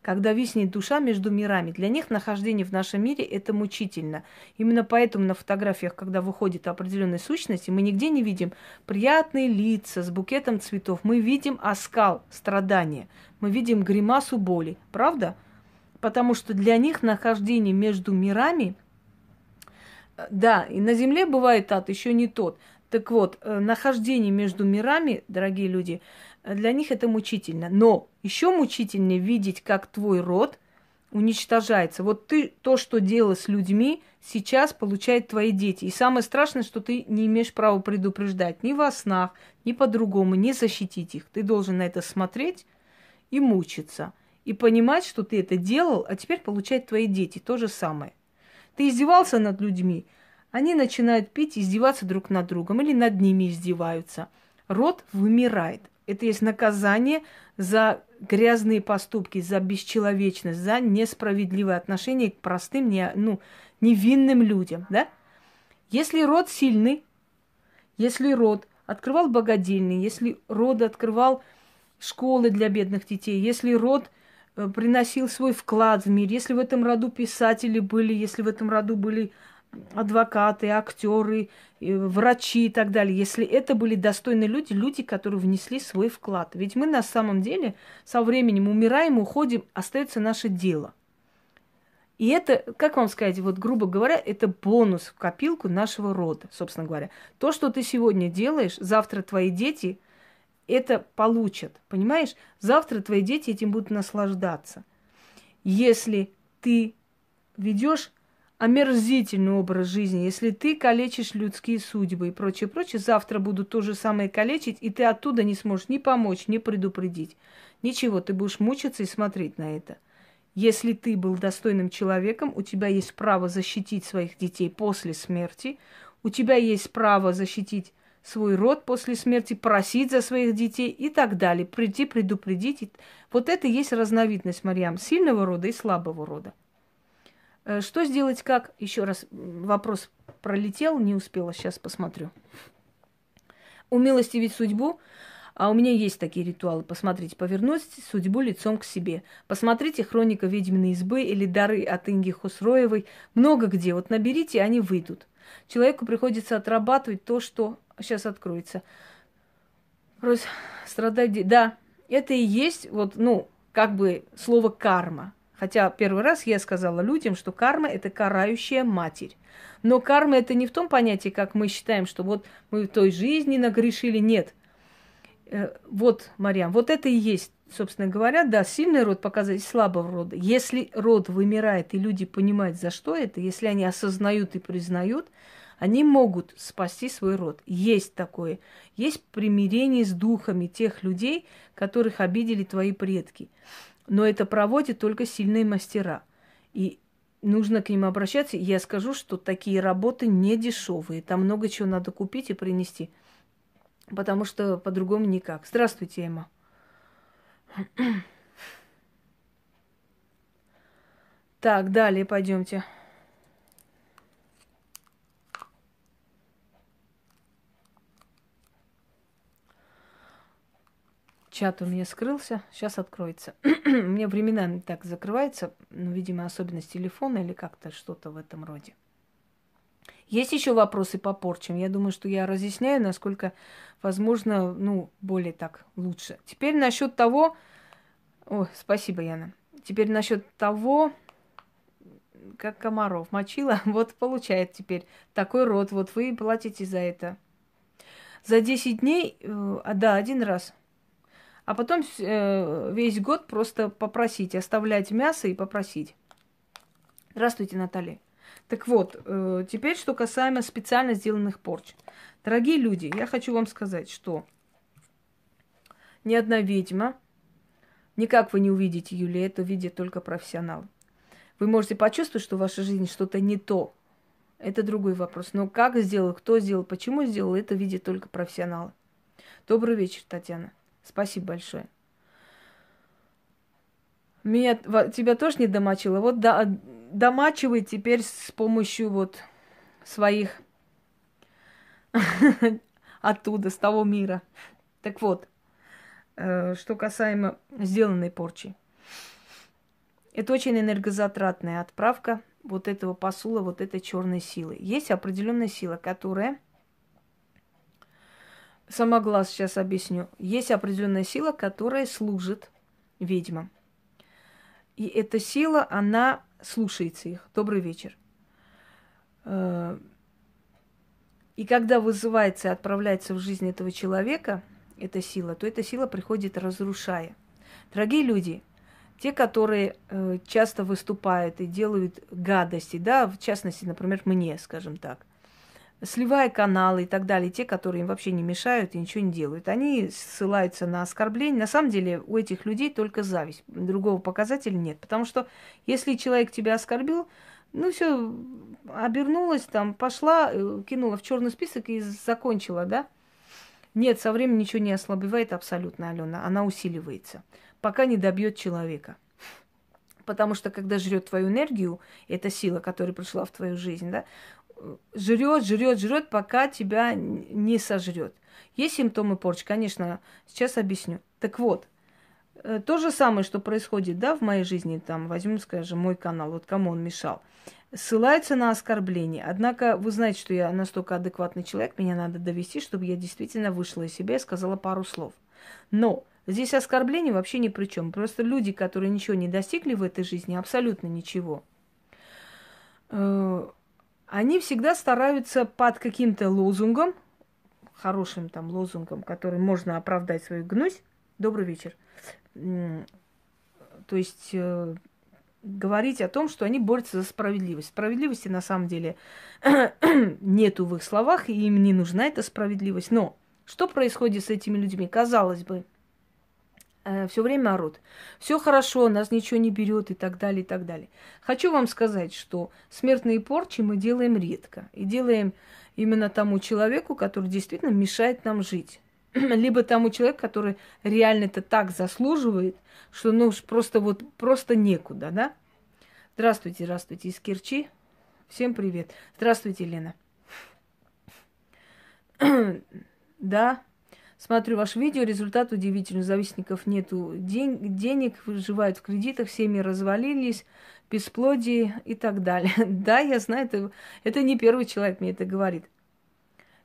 когда виснет душа между мирами. Для них нахождение в нашем мире это мучительно. Именно поэтому на фотографиях, когда выходит определенная сущность, мы нигде не видим приятные лица с букетом цветов. Мы видим оскал страдания. Мы видим гримасу боли. Правда? Потому что для них нахождение между мирами да, и на Земле бывает ад, еще не тот. Так вот, э, нахождение между мирами, дорогие люди, для них это мучительно. Но еще мучительнее видеть, как твой род уничтожается. Вот ты то, что делал с людьми, сейчас получают твои дети. И самое страшное, что ты не имеешь права предупреждать ни во снах, ни по-другому, не защитить их. Ты должен на это смотреть и мучиться. И понимать, что ты это делал, а теперь получают твои дети то же самое. Ты издевался над людьми, они начинают пить, издеваться друг над другом или над ними издеваются. Род вымирает. Это есть наказание за грязные поступки, за бесчеловечность, за несправедливое отношение к простым, не, ну, невинным людям, да? Если род сильный, если род открывал богадельни, если род открывал школы для бедных детей, если род э, приносил свой вклад в мир, если в этом роду писатели были, если в этом роду были адвокаты, актеры, врачи и так далее, если это были достойные люди, люди, которые внесли свой вклад. Ведь мы на самом деле со временем умираем, уходим, остается наше дело. И это, как вам сказать, вот грубо говоря, это бонус в копилку нашего рода, собственно говоря. То, что ты сегодня делаешь, завтра твои дети это получат, понимаешь? Завтра твои дети этим будут наслаждаться. Если ты ведешь омерзительный образ жизни. Если ты калечишь людские судьбы и прочее, прочее, завтра будут то же самое калечить, и ты оттуда не сможешь ни помочь, ни предупредить. Ничего, ты будешь мучиться и смотреть на это. Если ты был достойным человеком, у тебя есть право защитить своих детей после смерти, у тебя есть право защитить свой род после смерти, просить за своих детей и так далее, прийти предупредить. Вот это и есть разновидность, Марьям, сильного рода и слабого рода. Э, что сделать как? Еще раз вопрос пролетел, не успела, сейчас посмотрю. Умилостивить судьбу – а у меня есть такие ритуалы. Посмотрите, повернуть судьбу лицом к себе. Посмотрите хроника ведьминой избы или дары от Инги Хусроевой. Много где. Вот наберите, они выйдут. Человеку приходится отрабатывать то, что сейчас откроется. Просто страдать. Да, это и есть вот, ну, как бы слово карма. Хотя первый раз я сказала людям, что карма – это карающая матерь. Но карма – это не в том понятии, как мы считаем, что вот мы в той жизни нагрешили. Нет – Э, вот, Марьям, вот это и есть, собственно говоря, да, сильный род показать слабого рода. Если род вымирает, и люди понимают, за что это, если они осознают и признают, они могут спасти свой род. Есть такое. Есть примирение с духами тех людей, которых обидели твои предки. Но это проводят только сильные мастера. И нужно к ним обращаться. Я скажу, что такие работы не дешевые. Там много чего надо купить и принести – потому что по-другому никак. Здравствуйте, Эмма. Так, далее пойдемте. Чат у меня скрылся, сейчас откроется. <clears throat> у меня времена так закрывается, ну, видимо, особенность телефона или как-то что-то в этом роде. Есть еще вопросы по порчам. Я думаю, что я разъясняю, насколько возможно, ну, более так лучше. Теперь насчет того... О, спасибо, Яна. Теперь насчет того, как комаров мочила, <laughs> вот получает теперь такой род. Вот вы платите за это. За 10 дней, э, да, один раз. А потом э, весь год просто попросить, оставлять мясо и попросить. Здравствуйте, Наталья. Так вот, э, теперь что касаемо специально сделанных порч. Дорогие люди, я хочу вам сказать, что ни одна ведьма, никак вы не увидите Юлия, это видит только профессионал. Вы можете почувствовать, что в вашей жизни что-то не то. Это другой вопрос. Но как сделал, кто сделал, почему сделал, это видит только профессионалы. Добрый вечер, Татьяна. Спасибо большое. Меня, тебя тоже не домочило? Вот да, домачивай теперь с помощью вот своих <laughs> оттуда, с того мира. Так вот, э, что касаемо сделанной порчи. Это очень энергозатратная отправка вот этого посула, вот этой черной силы. Есть определенная сила, которая сама глаз сейчас объясню. Есть определенная сила, которая служит ведьмам. И эта сила, она слушается их. Добрый вечер. Э, и когда вызывается и отправляется в жизнь этого человека эта сила, то эта сила приходит разрушая. Дорогие люди, те, которые э, часто выступают и делают гадости, да, в частности, например, мне, скажем так, сливая каналы и так далее, те, которые им вообще не мешают и ничего не делают, они ссылаются на оскорбление. На самом деле у этих людей только зависть. Другого показателя нет. Потому что если человек тебя оскорбил, ну все, обернулась там, пошла, э, кинула в черный список и закончила, да? Нет, со временем ничего не ослабевает абсолютно, Алена. Она усиливается, пока не добьет человека. Потому что когда жрет твою энергию, эта сила, которая пришла в твою жизнь, да, жрет, жрет, жрет, пока тебя не сожрет. Есть симптомы порчи, конечно, сейчас объясню. Так вот, э, то же самое, что происходит, да, в моей жизни, там, возьмем, скажем, мой канал, вот кому он мешал, ссылается на оскорбление. Однако вы знаете, что я настолько адекватный человек, меня надо довести, чтобы я действительно вышла из себя и сказала пару слов. Но здесь оскорбление вообще ни при чем. Просто люди, которые ничего не достигли в этой жизни, абсолютно ничего, э, они всегда стараются под каким-то лозунгом, хорошим там лозунгом, который можно оправдать свою гнусь. Добрый вечер. То есть э, говорить о том, что они борются за справедливость. Справедливости на самом деле <clears throat> нету в их словах, и им не нужна эта справедливость. Но что происходит с этими людьми? Казалось бы, все время орут. Все хорошо, нас ничего не берет и так далее, и так далее. Хочу вам сказать, что смертные порчи мы делаем редко. И делаем именно тому человеку, который действительно мешает нам жить. <clears throat> Либо тому человеку, который реально это так заслуживает, что ну уж просто вот просто некуда, да? Здравствуйте, здравствуйте, из Керчи. Всем привет. Здравствуйте, Лена. <clears throat> да, смотрю ваше видео, результат удивительный. У завистников нету день, денег, выживают в кредитах, семьи развалились, бесплодие и так далее. <laughs> да, я знаю, это, это не первый человек мне это говорит.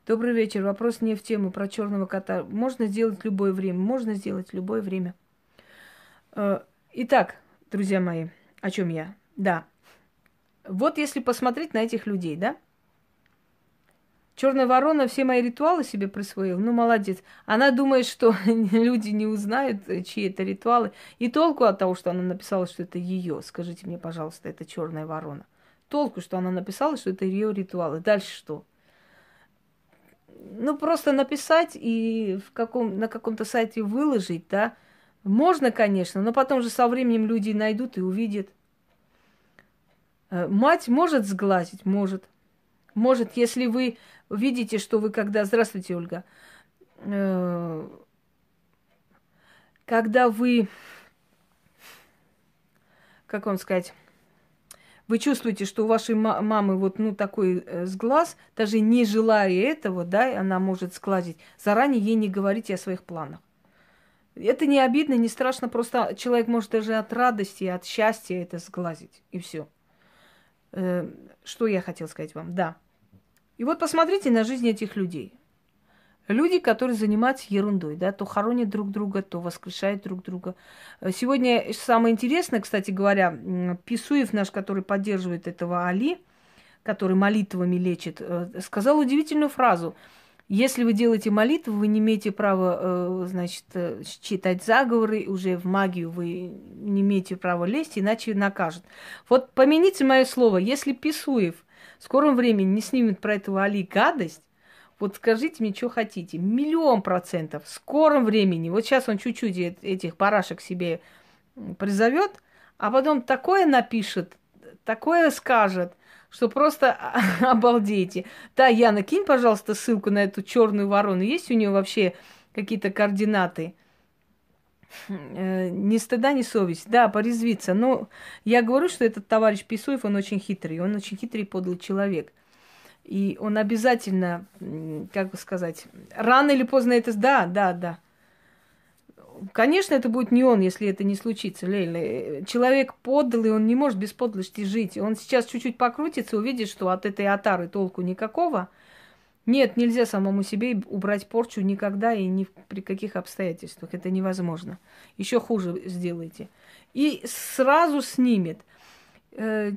Добрый вечер. Вопрос не в тему про черного кота. Можно сделать любое время. Можно сделать любое время. Э, итак, друзья мои, о чем я? Да. Вот если посмотреть на этих людей, да? Черная ворона все мои ритуалы себе присвоила. Ну, молодец. Она думает, что <laughs> люди не узнают, э, чьи это ритуалы. И толку от того, что она написала, что это ее. Скажите мне, пожалуйста, это черная ворона. Толку, что она написала, что это ее ритуалы. Дальше что? Ну, просто написать и в каком, на каком-то сайте выложить, да, можно, конечно, но потом же со временем люди найдут и увидят. Э, мать может сглазить? Может. Может, если вы видите, что вы когда... Здравствуйте, Ольга. Э, когда вы... Как вам сказать? Вы чувствуете, что у вашей мамы вот ну такой э, сглаз, даже не желая этого, да, она может сглазить. Заранее ей не говорите о своих планах. Это не обидно, не страшно, просто человек может даже от радости, от счастья это сглазить, и все. Э, что я хотела сказать вам? Да. И вот посмотрите на жизнь этих людей. Люди, которые занимаются ерундой, да, то хоронят друг друга, то воскрешают друг друга. Сегодня самое интересное, кстати говоря, Писуев наш, который поддерживает этого Али, который молитвами лечит, э, сказал удивительную фразу. Если вы делаете молитву, вы не имеете права, э, значит, э, читать заговоры, уже в магию вы не имеете права лезть, иначе накажут. Вот помяните мое слово, если Писуев в скором времени не снимет про этого Али гадость, вот скажите мне, что хотите. Миллион процентов. В скором времени. Вот сейчас он чуть-чуть этих парашек себе призовет, а потом такое напишет, такое скажет, что просто <laughs> обалдейте. Да, Яна, кинь, пожалуйста, ссылку на эту черную ворону. Есть у нее вообще какие-то координаты? Э, ни стыда, ни совесть. Да, порезвиться. Но я говорю, что этот товарищ Писуев, он очень хитрый. Он очень хитрый и подлый человек. И он обязательно, как бы сказать, рано или поздно это... Да, да, да. Конечно, это будет не он, если это не случится, Лейла. Человек подлый, он не может без подлости жить. Он сейчас чуть-чуть покрутится, увидит, что от этой отары толку никакого – нет, нельзя самому себе убрать порчу никогда и ни при каких обстоятельствах. Это невозможно. Еще хуже сделайте. И сразу снимет. Э,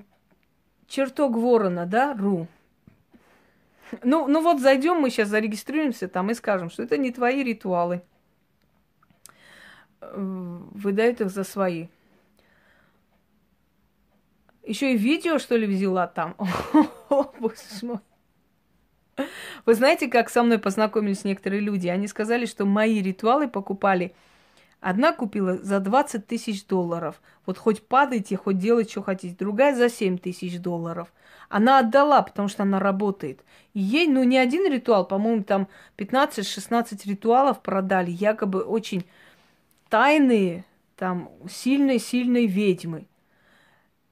чертог ворона, да, ру. Ну, ну вот зайдем, мы сейчас зарегистрируемся там и скажем, что это не твои ритуалы. Э, выдают их за свои. Еще и видео, что ли, взяла там. <laughs> О, боже мой. Вы знаете, как со мной познакомились некоторые люди? Они сказали, что мои ритуалы покупали. Одна купила за 20 тысяч долларов. Вот хоть падайте, хоть делайте, что хотите. Другая за 7 тысяч долларов. Она отдала, потому что она работает. Ей, ну, не один ритуал, по-моему, там 15-16 ритуалов продали, якобы очень тайные, там, сильной-сильной ведьмы.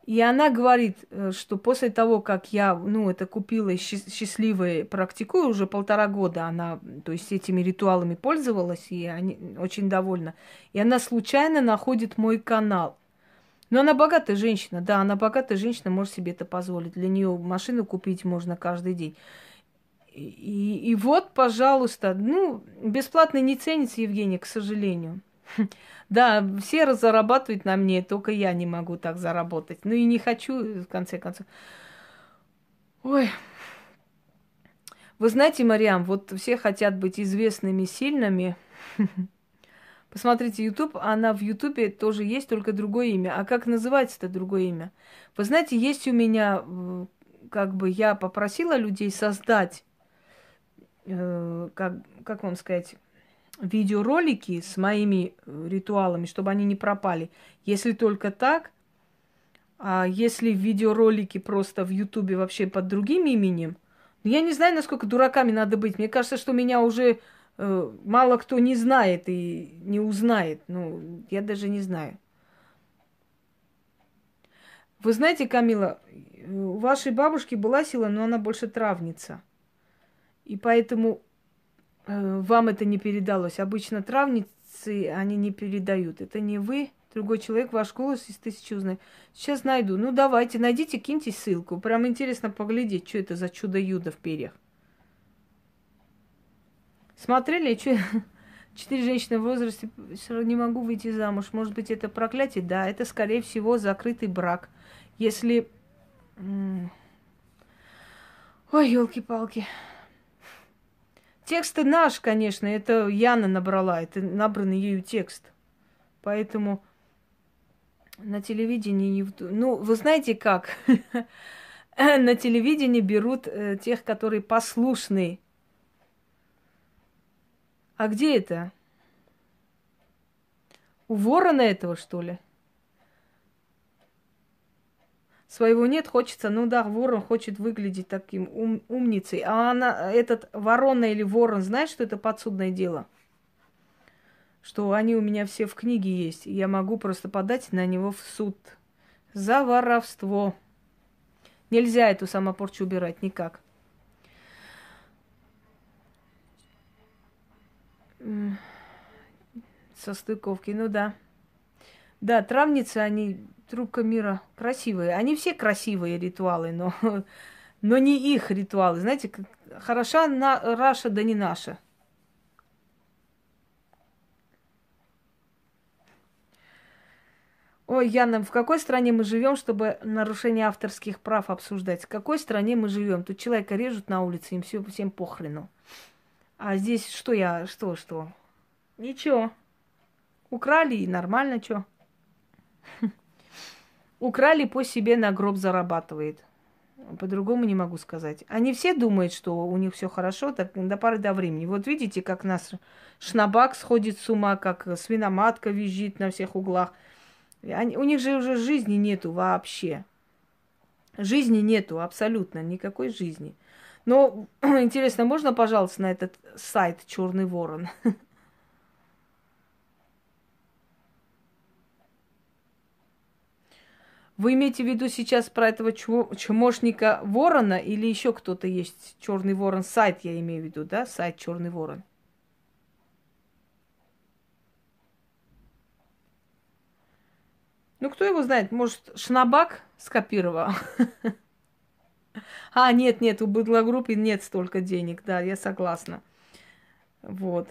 И она говорит, э, что после того, как я, ну, это купила счастливой, практикую уже полтора года, она, то есть этими ритуалами пользовалась, и они очень довольна. И она случайно находит мой канал. Но она богатая женщина, да, она богатая женщина, может себе это позволить. Для нее машину купить можно каждый день. И, и вот, пожалуйста, ну, бесплатно не ценится, Евгения, к сожалению. <laughs> Да, все зарабатывают на мне, только я не могу так заработать. Ну и не хочу, в конце концов. Ой. Вы знаете, Мариам, вот все хотят быть известными, сильными. <laughs> Посмотрите YouTube, она в YouTube тоже есть, только другое имя. А как называется это другое имя? Вы знаете, есть у меня, как бы я попросила людей создать, э, как, как вам сказать, видеоролики с моими э, ритуалами, чтобы они не пропали. Если только так, а если видеоролики просто в Ютубе вообще под другим именем, Я не знаю, насколько дураками надо быть. Мне кажется, что меня уже э, мало кто не знает и не узнает. Ну, я даже не знаю. Вы знаете, Камила, у вашей бабушки была сила, но она больше травница. И поэтому э, вам это не передалось. Обычно травницы, они не передают. Это не вы, другой человек, ваш голос из тысячи узнает. Сейчас найду. Ну, давайте, найдите, киньте ссылку. Прям интересно поглядеть, что это за чудо-юдо в перьях. Смотрели, что... <laughs> Четыре женщины в возрасте, все равно не могу выйти замуж. Может быть, это проклятие? Да, это, скорее всего, закрытый брак. Если... Ой, елки-палки. Текст наш, конечно, это Яна набрала, это набранный ею текст. Поэтому на телевидении не... Ну, вы знаете как? <laughs> на телевидении берут э, тех, которые послушны а где это? У ворона этого, что ли? Своего нет, хочется, ну да, ворон хочет выглядеть таким ум, умницей. А она, этот ворона или ворон, знаешь, что это подсудное дело? Что они у меня все в книге есть, я могу просто подать на него в суд. За воровство. Нельзя эту самопорчу убирать никак. Со стыковки, ну да. Да, травницы, они трубка мира красивые. Они все красивые ритуалы, но, <laughs> но не их ритуалы. Знаете, хороша на, Раша, да не наша. Ой, Яна, в какой стране мы живем, чтобы нарушение авторских прав обсуждать? В какой стране мы живем? Тут человека режут на улице, им все, всем похрену. А здесь что я, что, что? Ничего. Украли и нормально, что? <laughs> Украли, по себе на гроб зарабатывает. По-другому не могу сказать. Они все думают, что у них все хорошо, так до поры до времени. Вот видите, как нас шнабак сходит с ума, как свиноматка визжит на всех углах. Они, у них же уже жизни нету вообще. Жизни нету, абсолютно никакой жизни. Но <clears throat> интересно, можно, пожалуйста, на этот сайт Черный ворон? <laughs> Вы имеете в виду сейчас про этого чмошника ворона или еще кто-то есть? Черный ворон сайт, я имею в виду, да? Сайт Черный ворон. Ну, кто его знает? Может, Шнабак скопировал? <laughs> А, нет, нет, у быдлогруппы нет столько денег, да, я согласна. Вот.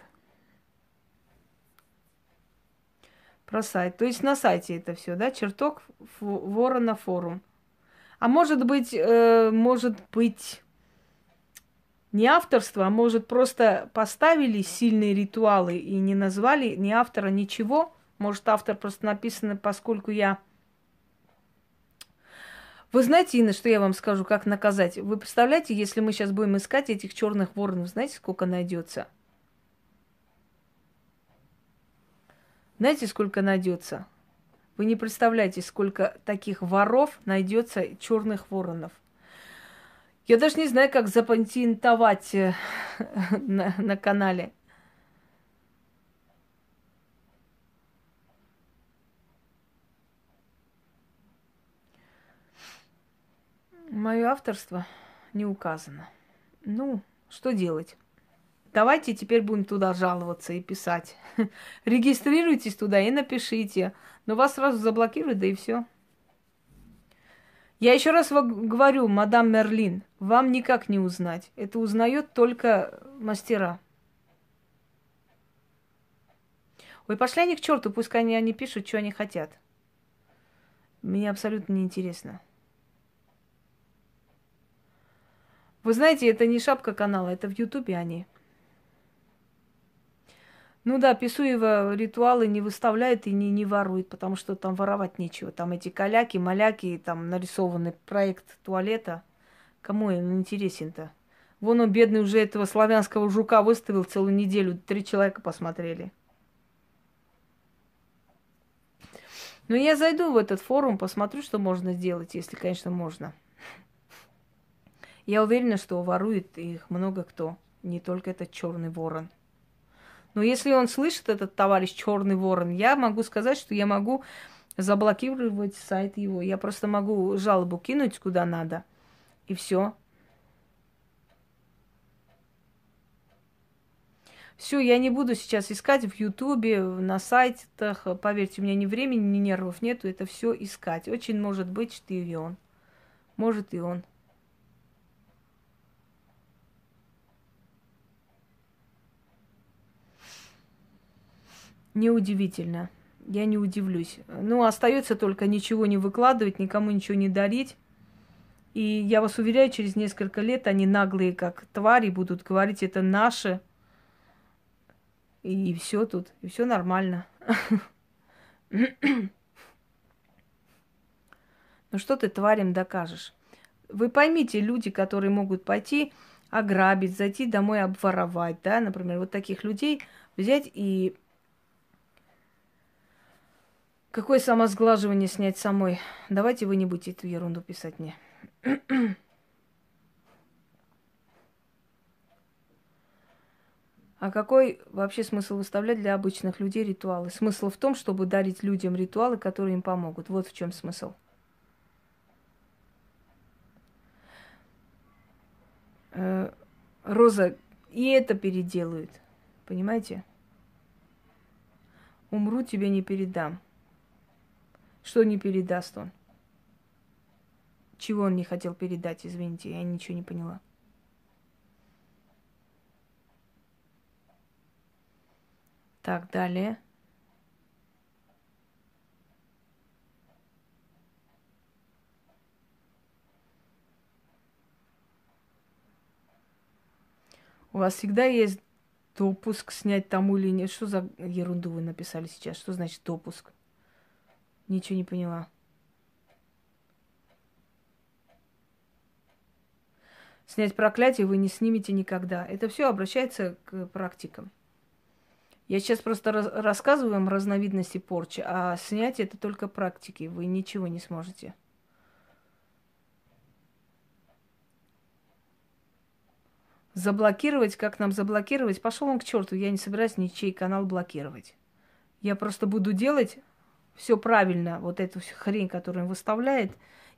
Про сайт. То есть на сайте это все, да? Чертог ворона форум. А может быть, э, может быть, не авторство, а может просто поставили сильные ритуалы и не назвали ни автора ничего. Может, автор просто написано, поскольку я вы знаете, Инна, что я вам скажу, как наказать? Вы представляете, если мы сейчас будем искать этих черных воронов, знаете, сколько найдется? Знаете, сколько найдется? Вы не представляете, сколько таких воров найдется черных воронов. Я даже не знаю, как запатентовать э, <laughs> на, на канале. Мое авторство не указано. Ну, что делать? Давайте теперь будем туда жаловаться и писать. <laughs> Регистрируйтесь туда и напишите. Но вас сразу заблокируют, да и все. Я еще раз говорю, мадам Мерлин, вам никак не узнать. Это узнает только мастера. Ой, пошли они к черту, пускай они, они пишут, что они хотят. Мне абсолютно не интересно. Вы знаете, это не шапка канала, это в Ютубе они. Ну да, Писуева ритуалы не выставляет и не, не ворует, потому что там воровать нечего. Там эти каляки, маляки, там нарисованный проект туалета. Кому он интересен-то? Вон он, бедный, уже этого славянского жука выставил целую неделю. Три человека посмотрели. Но я зайду в этот форум, посмотрю, что можно сделать, если, конечно, можно. Я уверена, что ворует их много кто, не только этот черный ворон. Но если он слышит, этот товарищ черный ворон, я могу сказать, что я могу заблокировать сайт его. Я просто могу жалобу кинуть куда надо. И все. Все, я не буду сейчас искать в Ютубе, на сайтах. Поверьте, у меня ни времени, ни нервов нету это все искать. Очень может быть, что и он. Может и он. Неудивительно. Я не удивлюсь. Ну, остается только ничего не выкладывать, никому ничего не дарить. И я вас уверяю, через несколько лет они наглые, как твари, будут говорить, это наше. И все тут, и все нормально. <clears throat> Ну что ты тварям докажешь? Вы поймите, люди, которые могут пойти ограбить, зайти домой обворовать, да, например, вот таких людей взять и какое самосглаживание снять самой? Давайте вы не будете эту ерунду писать мне. А какой вообще смысл выставлять для обычных людей ритуалы? Смысл в том, чтобы дарить людям ритуалы, которые им помогут. Вот в чем смысл. Э, Роза, и это переделают. Понимаете? Умру, тебе не передам. Что не передаст он? Чего он не хотел передать, извините, я ничего не поняла. Так, далее. У вас всегда есть допуск снять тому или нет. Что за ерунду вы написали сейчас? Что значит допуск? Ничего не поняла. Снять проклятие вы не снимете никогда. Это все обращается к практикам. Я сейчас просто раз- рассказываю вам разновидности порчи, а снять это только практики. Вы ничего не сможете. Заблокировать, как нам заблокировать? Пошел он к черту, я не собираюсь ничей канал блокировать. Я просто буду делать все правильно, вот эту хрень, которую он выставляет,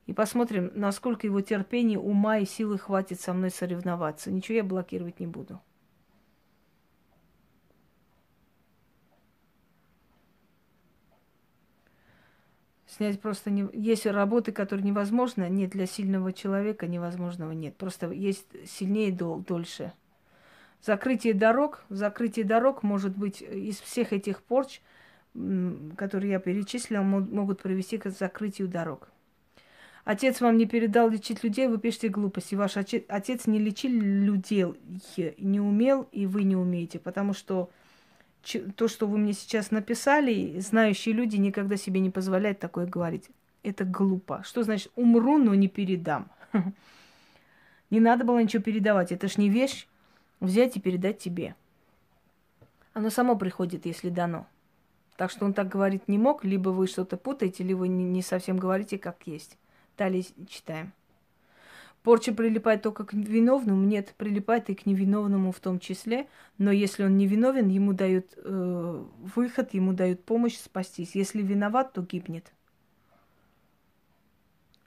и посмотрим, насколько его терпения, ума и силы хватит со мной соревноваться. Ничего я блокировать не буду. Снять просто не... Есть работы, которые невозможно. Нет, для сильного человека невозможного нет. Просто есть сильнее дол- дольше. Закрытие дорог, закрытие дорог может быть из всех этих порч, которые я перечислила, могут привести к закрытию дорог. Отец вам не передал лечить людей, вы пишете глупости. Ваш отец не лечил людей, не умел, и вы не умеете, потому что то, что вы мне сейчас написали, знающие люди никогда себе не позволяют такое говорить. Это глупо. Что значит умру, но не передам? <laughs> Не надо было ничего передавать. Это ж не вещь взять и передать тебе. Оно само приходит, если дано. Так что он так говорить не мог, либо вы что-то путаете, либо вы не совсем говорите как есть. Далее читаем. Порча прилипает только к виновному, нет, прилипает и к невиновному в том числе, но если он невиновен, ему дают э, выход, ему дают помощь спастись. Если виноват, то гибнет.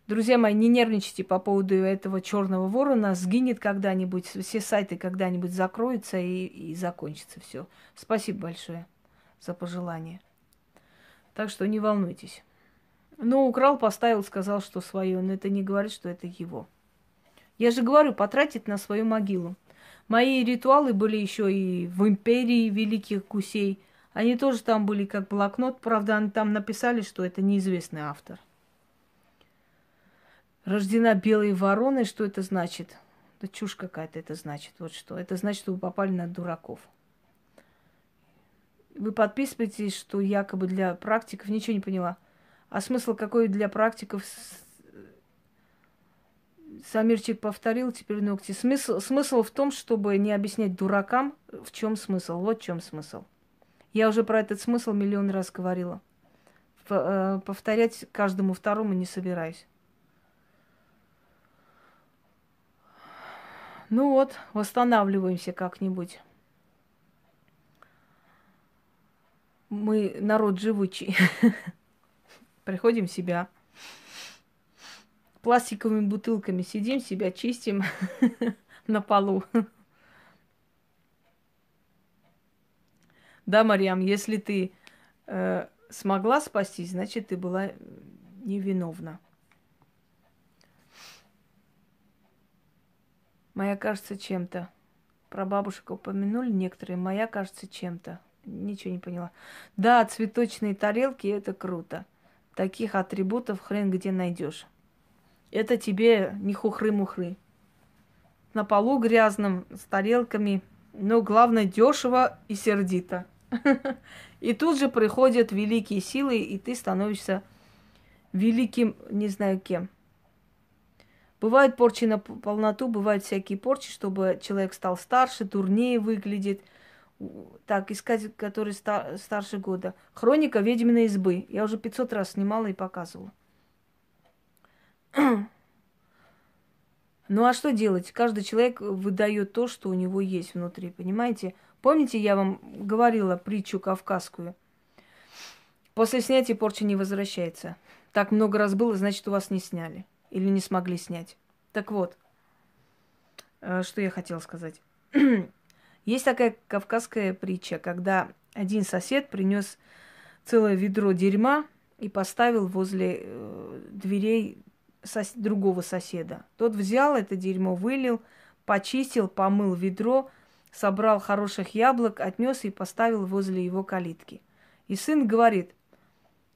Друзья мои, не нервничайте по поводу этого черного ворона, сгинет когда-нибудь, все сайты когда-нибудь закроются и, и закончится все. Спасибо большое за пожелание. Так что не волнуйтесь. Ну, украл, поставил, сказал, что свое, но это не говорит, что это его. Я же говорю, потратить на свою могилу. Мои ритуалы были еще и в империи великих гусей. Они тоже там были как блокнот. Правда, они там написали, что это неизвестный автор. Рождена белой вороной, что это значит? Да чушь какая-то это значит. Вот что. Это значит, что вы попали на дураков. Вы подписываетесь, что якобы для практиков, ничего не поняла. А смысл какой для практиков Самирчик повторил теперь ногти. Смысл, смысл в том, чтобы не объяснять дуракам, в чем смысл. Вот в чем смысл. Я уже про этот смысл миллион раз говорила. Э, повторять каждому второму не собираюсь. Ну вот, восстанавливаемся как-нибудь. Мы народ живучий. <laughs> Приходим в себя. Пластиковыми бутылками сидим, себя чистим <laughs> на полу. Да, Марьям, если ты э, смогла спастись, значит, ты была невиновна. Моя кажется чем-то. Про бабушек упомянули некоторые. Моя кажется чем-то. Ничего не поняла. Да, цветочные тарелки это круто. Таких атрибутов хрен где найдешь. Это тебе не хухры-мухры. На полу грязном, с тарелками, но главное дешево и сердито. <laughs> И тут же приходят великие силы, и ты становишься великим, не знаю кем. Бывают порчи на полноту, бывают всякие порчи, чтобы человек стал старше, дурнее выглядит. Так, искать, который стар, старше года. Хроника ведьминой избы. Я уже 500 раз снимала и показывала. Ну а что делать? Каждый человек выдает то, что у него есть внутри, понимаете? Помните, я вам говорила притчу кавказскую? После снятия порча не возвращается. Так много раз было, значит, у вас не сняли. Или не смогли снять. Так вот, э, что я хотела сказать. <clears throat> Есть такая кавказская притча, когда один сосед принес целое ведро дерьма и поставил возле э, дверей сос- другого соседа. Тот взял это дерьмо, вылил, почистил, помыл ведро – собрал хороших яблок, отнес и поставил возле его калитки. И сын говорит,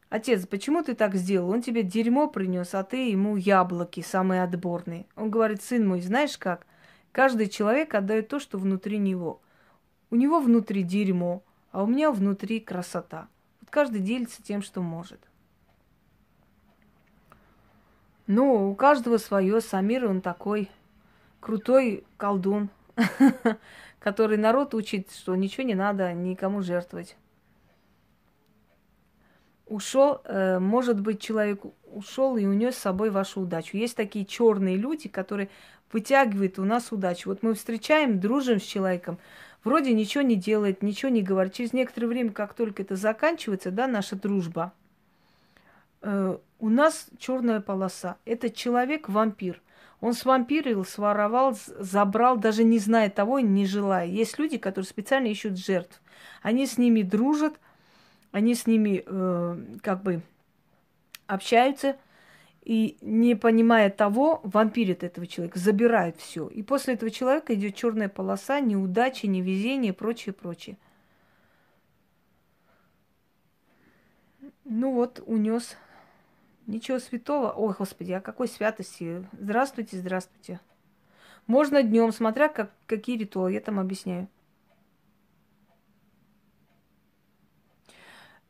отец, почему ты так сделал? Он тебе дерьмо принес, а ты ему яблоки, самые отборные. Он говорит, сын мой, знаешь как? Каждый человек отдает то, что внутри него. У него внутри дерьмо, а у меня внутри красота. Вот каждый делится тем, что может. Ну, у каждого свое. Самир, он такой крутой колдун. <laughs> который народ учит, что ничего не надо никому жертвовать. Ушел, э, может быть, человек ушел и унес с собой вашу удачу. Есть такие черные люди, которые вытягивают у нас удачу. Вот мы встречаем, дружим с человеком, вроде ничего не делает, ничего не говорит. Через некоторое время, как только это заканчивается, да, наша дружба, э, у нас черная полоса. Этот человек вампир. Он свампирил, своровал, забрал, даже не зная того, не желая. Есть люди, которые специально ищут жертв. Они с ними дружат, они с ними э, как бы общаются, и не понимая того, вампирит этого человека, забирает все. И после этого человека идет черная полоса, неудачи, невезение и прочее, прочее. Ну вот, унес Ничего святого. Ой, Господи, о какой святости? Здравствуйте, здравствуйте. Можно днем, смотря как, какие ритуалы, я там объясняю.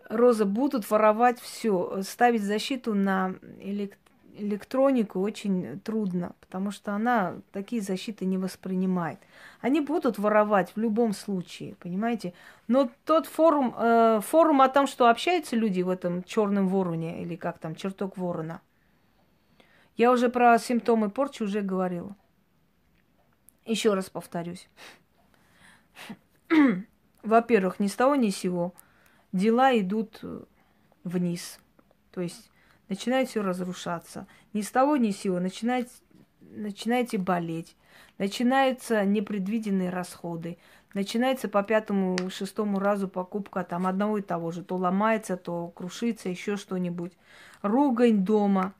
Роза, будут воровать все, ставить защиту на элект электронику очень трудно, потому что она такие защиты не воспринимает. Они будут воровать в любом случае, понимаете? Но тот форум, э, форум о том, что общаются люди в этом черном вороне, или как там, чертог ворона, я уже про симптомы порчи уже говорила. Еще раз повторюсь. <clears throat> Во-первых, ни с того ни с сего дела идут вниз. То есть начинает все разрушаться. Ни с того, ни с сего начинает, начинаете болеть. Начинаются непредвиденные расходы. Начинается по пятому, шестому разу покупка там одного и того же. То ломается, то крушится, еще что-нибудь. Ругань дома.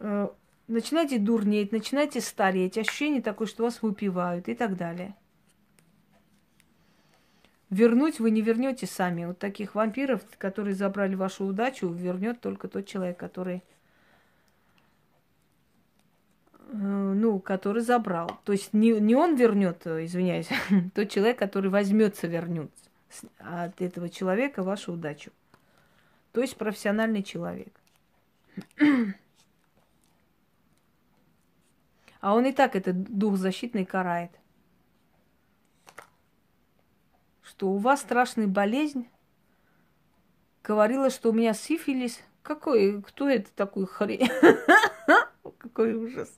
Э, начинаете дурнеть, начинаете стареть. Ощущение такое, что вас выпивают и так далее. Вернуть вы не вернете сами. Вот таких вампиров, которые забрали вашу удачу, вернет только тот человек, который э, ну, который забрал. То есть не, не он вернет, э, извиняюсь, <laughs> тот человек, который возьмется, вернет от этого человека вашу удачу. То есть профессиональный человек. <clears throat> А он и так этот дух защитный карает. Что у вас страшная болезнь. Говорила, что у меня сифилис. Какой, кто это такой хрень? <laughs> Какой ужас.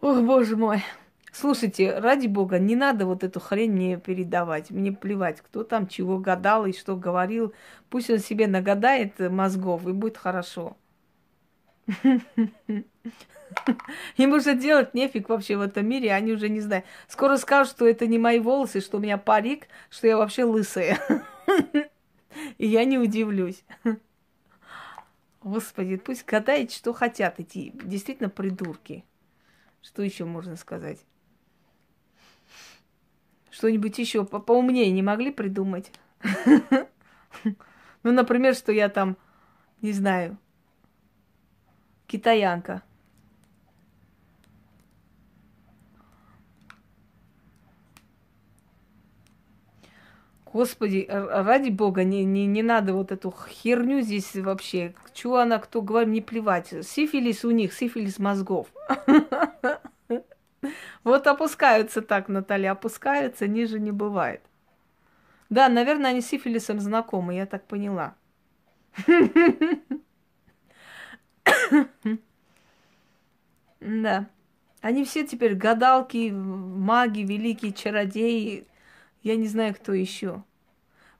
Ох, боже мой. Слушайте, ради бога, не надо вот эту хрень мне передавать. Мне плевать, кто там чего гадал и что говорил. Пусть он себе нагадает мозгов, и будет хорошо. <laughs> <laughs> Им уже делать нефиг вообще в этом мире, они уже не знают. Скоро скажут, что это не мои волосы, что у меня парик, что я вообще лысая. <laughs> И я не удивлюсь. <laughs> Господи, пусть гадают, что хотят эти действительно придурки. Что еще можно сказать? Что-нибудь еще по поумнее не могли придумать? Ну, например, что я там, не знаю, китаянка. Господи, ради бога, не, не, не надо вот эту херню здесь вообще. Чего она, кто говорит, не плевать. Сифилис у них, сифилис мозгов. <laughs> Вот опускаются так, Наталья, опускаются, ниже не бывает. Да, наверное, они с сифилисом знакомы, я так поняла. <laughs> Да. Они все теперь гадалки, маги, великие чародеи. Я не знаю, кто еще.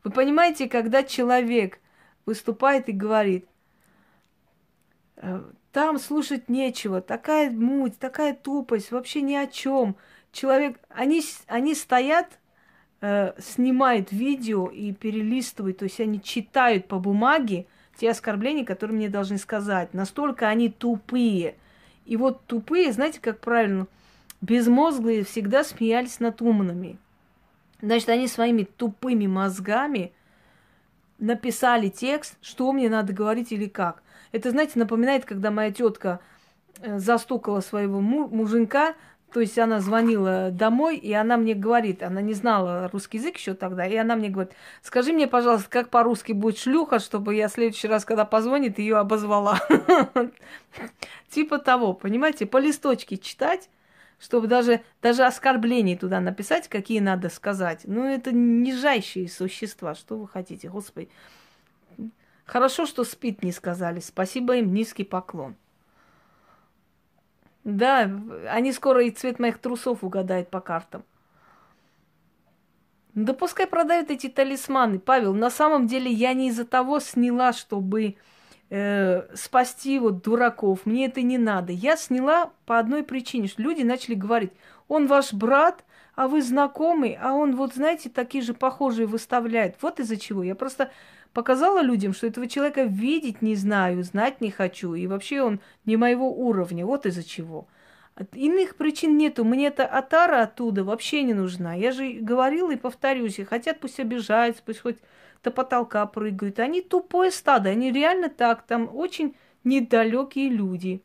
Вы понимаете, когда человек выступает и говорит, «Э, там слушать нечего, такая муть, такая тупость, вообще ни о чем. Человек, они, они стоят, э, снимают видео и перелистывают, то есть они читают по бумаге те оскорбления, которые мне должны сказать. Настолько они тупые. И вот тупые, знаете, как правильно, безмозглые всегда смеялись над умными. Значит, они своими тупыми мозгами написали текст, что мне надо говорить или как. Это, знаете, напоминает, когда моя тетка э, застукала своего муженька, то есть она звонила домой, и она мне говорит, она не знала русский язык еще тогда, и она мне говорит, скажи мне, пожалуйста, как по-русски будет шлюха, чтобы я в следующий раз, когда позвонит, ее обозвала. <laughs> Типа того, понимаете, по листочке читать, чтобы даже, даже оскорблений туда написать, какие надо сказать. Ну, это нижайшие существа. Что вы хотите, Господи? Хорошо, что спит не сказали. Спасибо им, низкий поклон. Да, они скоро и цвет моих трусов угадают по картам. Да пускай продают эти талисманы. Павел, на самом деле я не из-за того сняла, чтобы э, спасти вот дураков. Мне это не надо. Я сняла по одной причине, что люди начали говорить, он ваш брат, а вы знакомый, а он вот, знаете, такие же похожие выставляет. Вот из-за чего. Я просто показала людям, что этого человека видеть не знаю, знать не хочу, и вообще он не моего уровня. Вот из-за чего. Иных причин нету. Мне эта атара оттуда вообще не нужна. Я же говорила и повторюсь, и хотят пусть обижаются, пусть хоть до потолка прыгают. Они тупое стадо, они реально так, там очень недалекие люди.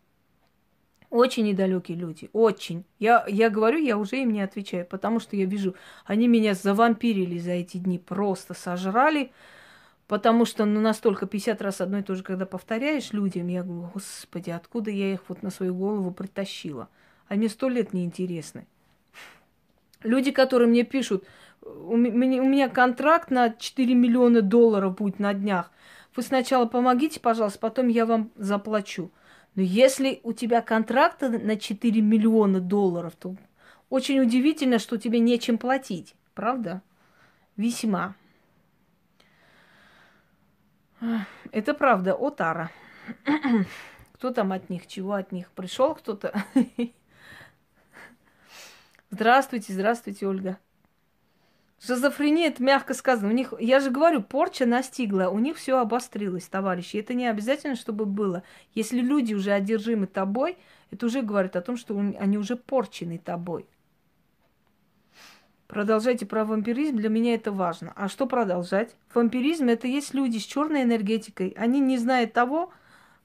Очень недалекие люди, очень. Я, я говорю, я уже им не отвечаю, потому что я вижу, они меня завампирили за эти дни, просто сожрали, потому что ну, настолько 50 раз одно и то же, когда повторяешь людям, я говорю, господи, откуда я их вот на свою голову притащила? Они сто лет неинтересны. Люди, которые мне пишут, у меня контракт на 4 миллиона долларов будет на днях. Вы сначала помогите, пожалуйста, потом я вам заплачу. Но если у тебя контракт на 4 миллиона долларов, то очень удивительно, что тебе нечем платить. Правда? Весьма. Это правда, Отара. <clears throat> Кто там от них, чего от них? Пришел кто-то? <laughs> Здравствуйте, здравствуйте, Ольга. Шизофрения, это мягко сказано. У них, я же говорю, порча настигла, у них все обострилось, товарищи. Это не обязательно, чтобы было. Если люди уже одержимы тобой, это уже говорит о том, что они уже порчены тобой. Продолжайте про вампиризм, для меня это важно. А что продолжать? Вампиризм это есть люди с черной энергетикой. Они не знают того,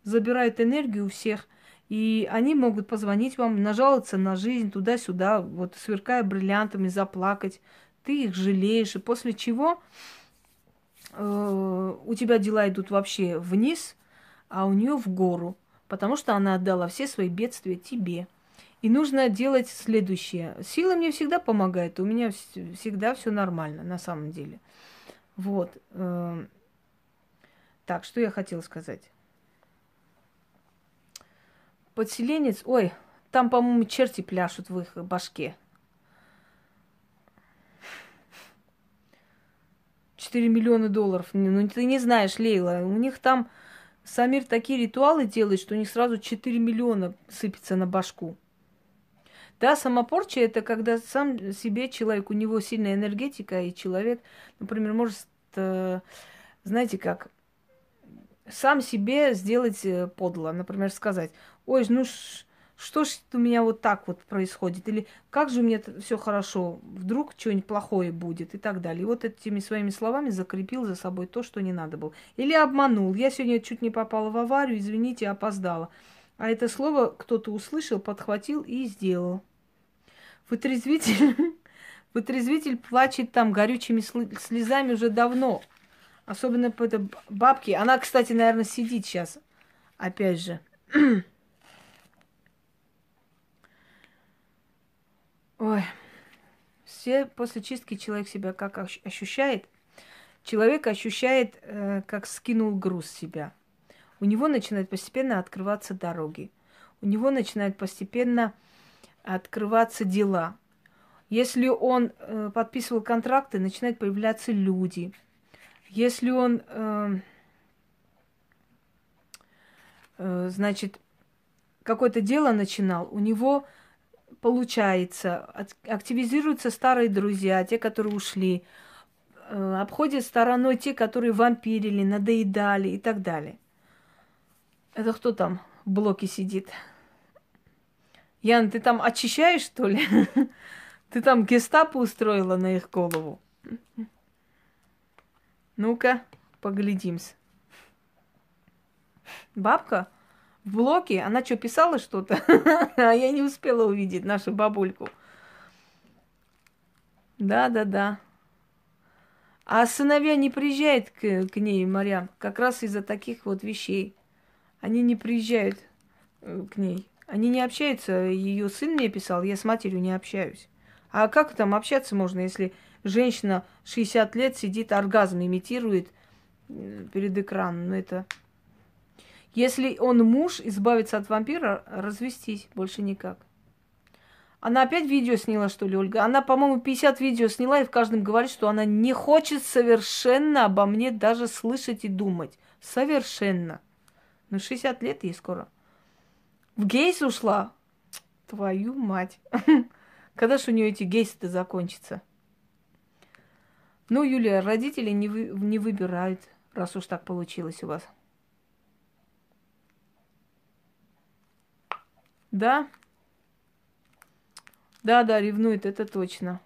забирают энергию у всех. И они могут позвонить вам, нажаловаться на жизнь туда-сюда, вот сверкая бриллиантами, заплакать, ты их жалеешь, и после чего э, у тебя дела идут вообще вниз, а у нее в гору, потому что она отдала все свои бедствия тебе. И нужно делать следующее. Сила мне всегда помогает, у меня всегда все нормально, на самом деле. Вот. Э, так, что я хотела сказать? Подселенец, ой, там, по-моему, черти пляшут в их башке. 4 миллиона долларов. Ну, ты не знаешь, Лейла, у них там Самир такие ритуалы делает, что у них сразу 4 миллиона сыпется на башку. Да, самопорча – это когда сам себе человек, у него сильная энергетика, и человек, например, может, э, знаете как, сам себе сделать э, подло. Например, сказать, ой, ну что ж у меня вот так вот происходит? Или как же у меня все хорошо? Вдруг что-нибудь плохое будет и так далее. И вот этими своими словами закрепил за собой то, что не надо было. Или обманул. Я сегодня чуть не попала в аварию, извините, опоздала. А это слово кто-то услышал, подхватил и сделал. Вытрезвитель, <laughs> вытрезвитель плачет там горючими слезами уже давно. Особенно по этой бабке. Она, кстати, наверное, сидит сейчас. Опять же. <clears throat> Ой. Все после чистки человек себя как ощущает? Человек ощущает, э, как скинул груз себя. У него начинают постепенно открываться дороги. У него начинают постепенно открываться дела. Если он э, подписывал контракты, начинают появляться люди. Если он, э, э, значит, какое-то дело начинал, у него получается, активизируются старые друзья, те, которые ушли, э, обходят стороной те, которые вампирили, надоедали и так далее. Это кто там в блоке сидит? Ян, ты там очищаешь, что ли? <laughs> Ты там гестапо устроила на их голову? Ну-ка, поглядимся. Бабка в блоке, она что, писала что-то? <laughs> а я не успела увидеть нашу бабульку. Да-да-да. А сыновья не приезжают к, к ней, Марьям, как раз из-за таких вот вещей. Они не приезжают э, к ней. Они не общаются. Ее сын мне писал, я с матерью не общаюсь. А как там общаться можно, если женщина 60 лет сидит, оргазм имитирует э, перед экраном? Ну это... Если он муж, избавиться от вампира, развестись, больше никак. Она опять видео сняла, что ли, Ольга? Она, по-моему, 50 видео сняла и в каждом говорит, что она не хочет совершенно обо мне даже слышать и думать. Совершенно. Ну, 60 лет ей скоро. В гейс ушла? Твою мать. <laughs> Когда же у нее эти гейсы-то закончатся? Ну, Юлия, родители не, вы, не выбирают, раз уж так получилось у вас. Да? Да, да, ревнует, это точно.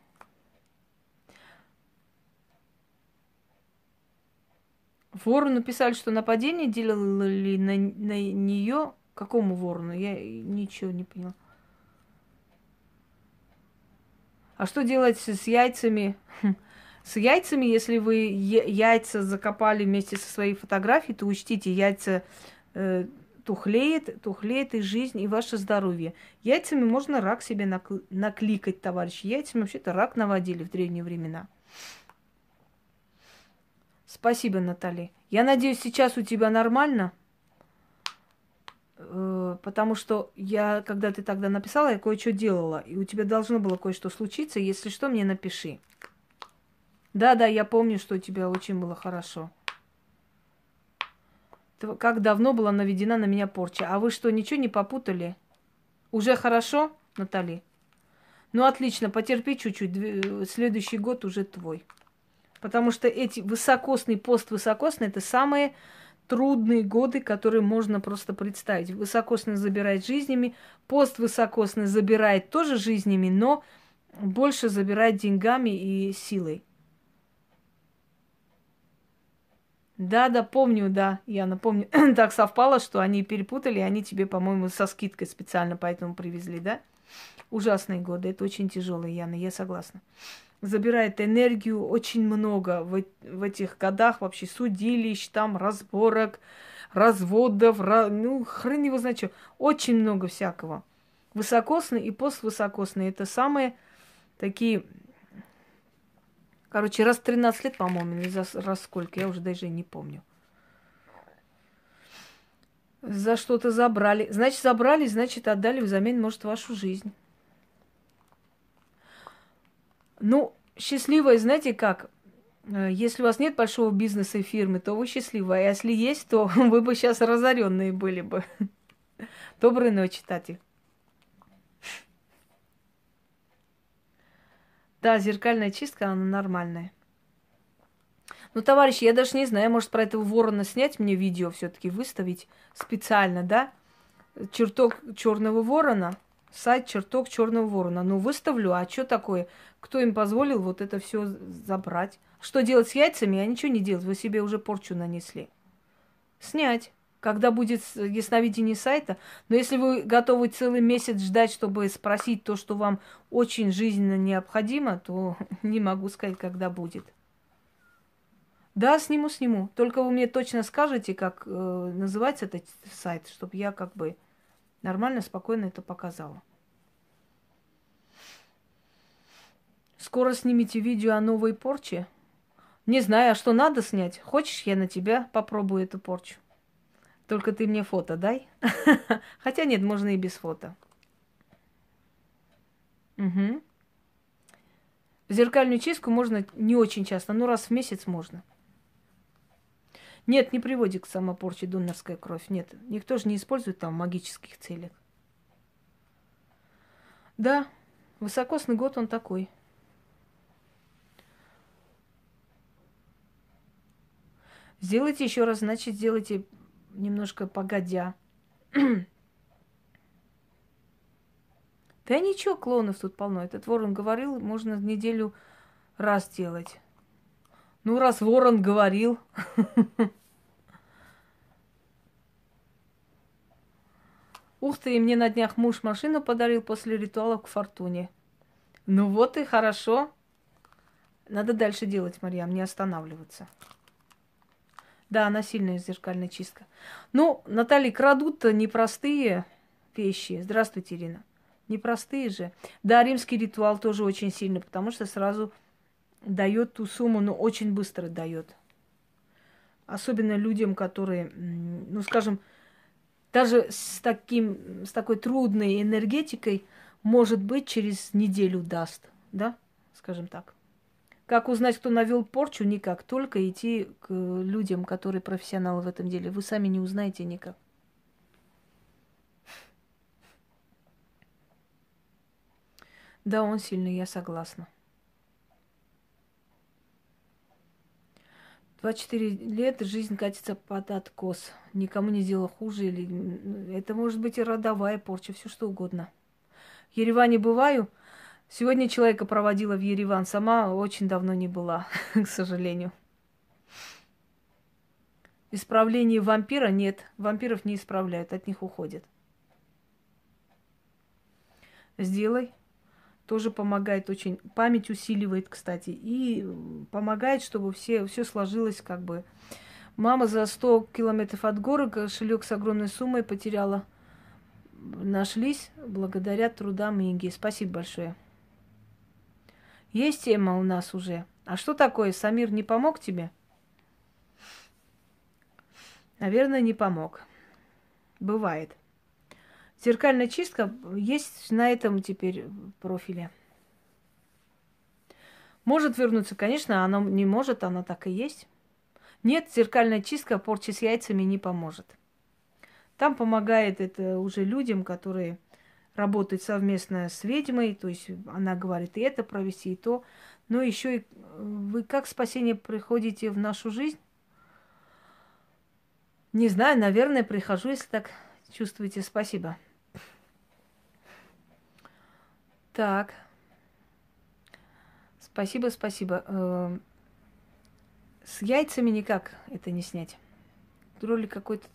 Вору написали, что нападение делали на, на нее Какому ворону? Я ничего не поняла. А что делать с яйцами? С яйцами, если вы яйца закопали вместе со своей фотографией, то учтите, яйца э, тухлеет, тухлеет и жизнь, и ваше здоровье. Яйцами можно рак себе накл- накликать, товарищи. Яйцами вообще-то рак наводили в древние времена. Спасибо, Натали. Я надеюсь, сейчас у тебя нормально? Э, потому что я, когда ты тогда написала, я кое-что делала, и у тебя должно было кое-что случиться. Если что, мне напиши. Да-да, я помню, что у тебя очень было хорошо. Как давно была наведена на меня порча. А вы что, ничего не попутали? Уже хорошо, Натали? Ну, отлично, потерпи чуть-чуть. Следующий год уже твой. Потому что эти высокосный пост высокосный это самые трудные годы, которые можно просто представить. Высокосный забирает жизнями, пост высокосный забирает тоже жизнями, но больше забирает деньгами и силой. Да, да, помню, да, я напомню. <clears throat> так совпало, что они перепутали, они тебе, по-моему, со скидкой специально поэтому привезли, да? Ужасные годы, это очень тяжелые, Яна, я согласна забирает энергию очень много в, в этих годах вообще судилищ, там разборок, разводов, ну, хрен его знает что. Очень много всякого. Высокосный и поствысокосный. Это самые такие... Короче, раз 13 лет, по-моему, или за раз сколько, я уже даже не помню. За что-то забрали. Значит, забрали, значит, отдали взамен, может, вашу жизнь. Ну, счастливая, знаете как? Э, если у вас нет большого бизнеса и фирмы, то вы счастливы. А если есть, то <laughs> вы бы сейчас разоренные были бы. Доброй ночи, Тати. Да, зеркальная чистка, она нормальная. Ну, товарищи, я даже не знаю, может, про этого ворона снять мне видео все-таки выставить специально, да? Чертог черного ворона, сайт чертог черного ворона. Ну, выставлю, а что такое? Кто им позволил вот это все забрать? Что делать с яйцами? А ничего не делать, вы себе уже порчу нанесли. Снять когда будет ясновидение сайта. Но если вы готовы целый месяц ждать, чтобы спросить то, что вам очень жизненно необходимо, то <laughs> не могу сказать, когда будет. Да, сниму, сниму. Только вы мне точно скажете, как э, называется этот сайт, чтобы я как бы нормально, спокойно это показала. Скоро снимите видео о новой порче. Не знаю, а что надо снять. Хочешь, я на тебя попробую эту порчу? Только ты мне фото дай. <laughs> Хотя нет, можно и без фото. Угу. Зеркальную чистку можно не очень часто, но раз в месяц можно. Нет, не приводит к самопорче донорская кровь. Нет, никто же не использует там магических целях. Да, высокосный год он такой. Сделайте еще раз, значит, сделайте немножко погодя. Да ничего, клонов тут полно. Этот ворон говорил, можно неделю раз делать. Ну, раз ворон говорил. <laughs> Ух ты, мне на днях муж машину подарил после ритуала к фортуне. Ну вот и хорошо. Надо дальше делать, Марьям, не останавливаться. Да, насильная зеркальная чистка. Ну, Наталья, крадут-то непростые вещи. Здравствуйте, Ирина. Непростые же. Да, римский ритуал тоже очень сильный, потому что сразу дает ту сумму, но очень быстро дает. Особенно людям, которые, ну, скажем, даже с, таким, с такой трудной энергетикой, может быть, через неделю даст, да, скажем так. Как узнать, кто навел порчу? Никак. Только идти к людям, которые профессионалы в этом деле. Вы сами не узнаете никак. Да, он сильный, я согласна. 24 лет жизнь катится под откос. Никому не сделала хуже. Или... Это может быть и родовая порча, все что угодно. В Ереване бываю – Сегодня человека проводила в Ереван. Сама очень давно не была, <laughs> к сожалению. Исправление вампира нет. Вампиров не исправляют, от них уходят. Сделай. Тоже помогает очень. Память усиливает, кстати. И помогает, чтобы все, все сложилось как бы. Мама за 100 километров от города кошелек с огромной суммой потеряла. Нашлись благодаря трудам Инги. Спасибо большое. Есть тема у нас уже. А что такое? Самир не помог тебе? Наверное, не помог. Бывает. Зеркальная чистка есть на этом теперь профиле. Может вернуться, конечно, она не может, она так и есть. Нет, зеркальная чистка порчи с яйцами не поможет. Там помогает это уже людям, которые работает совместно с ведьмой, то есть она говорит и это провести, и то. Но еще и вы как спасение приходите в нашу жизнь? Не знаю, наверное, прихожу, если так чувствуете. Спасибо. Так. Спасибо, спасибо. Эм, с яйцами никак это не снять. Ролик какой-то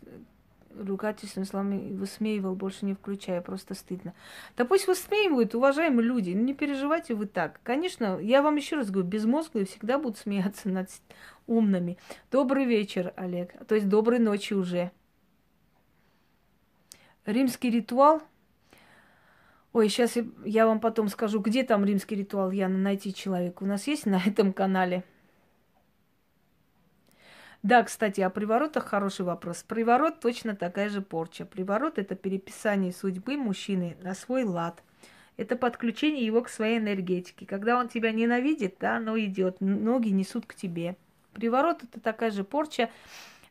ругательством словами высмеивал, больше не включая, просто стыдно. Да пусть высмеивают, уважаемые люди, ну не переживайте вы так. Конечно, я вам еще раз говорю, безмозглые всегда будут смеяться над умными. Добрый вечер, Олег, то есть доброй ночи уже. Римский ритуал. Ой, сейчас я вам потом скажу, где там римский ритуал, я найти человека. У нас есть на этом канале – да, кстати, о приворотах хороший вопрос. Приворот точно такая же порча. Приворот – это переписание судьбы мужчины на свой лад. Это подключение его к своей энергетике. Когда он тебя ненавидит, да, оно идет, ноги несут к тебе. Приворот это такая же порча,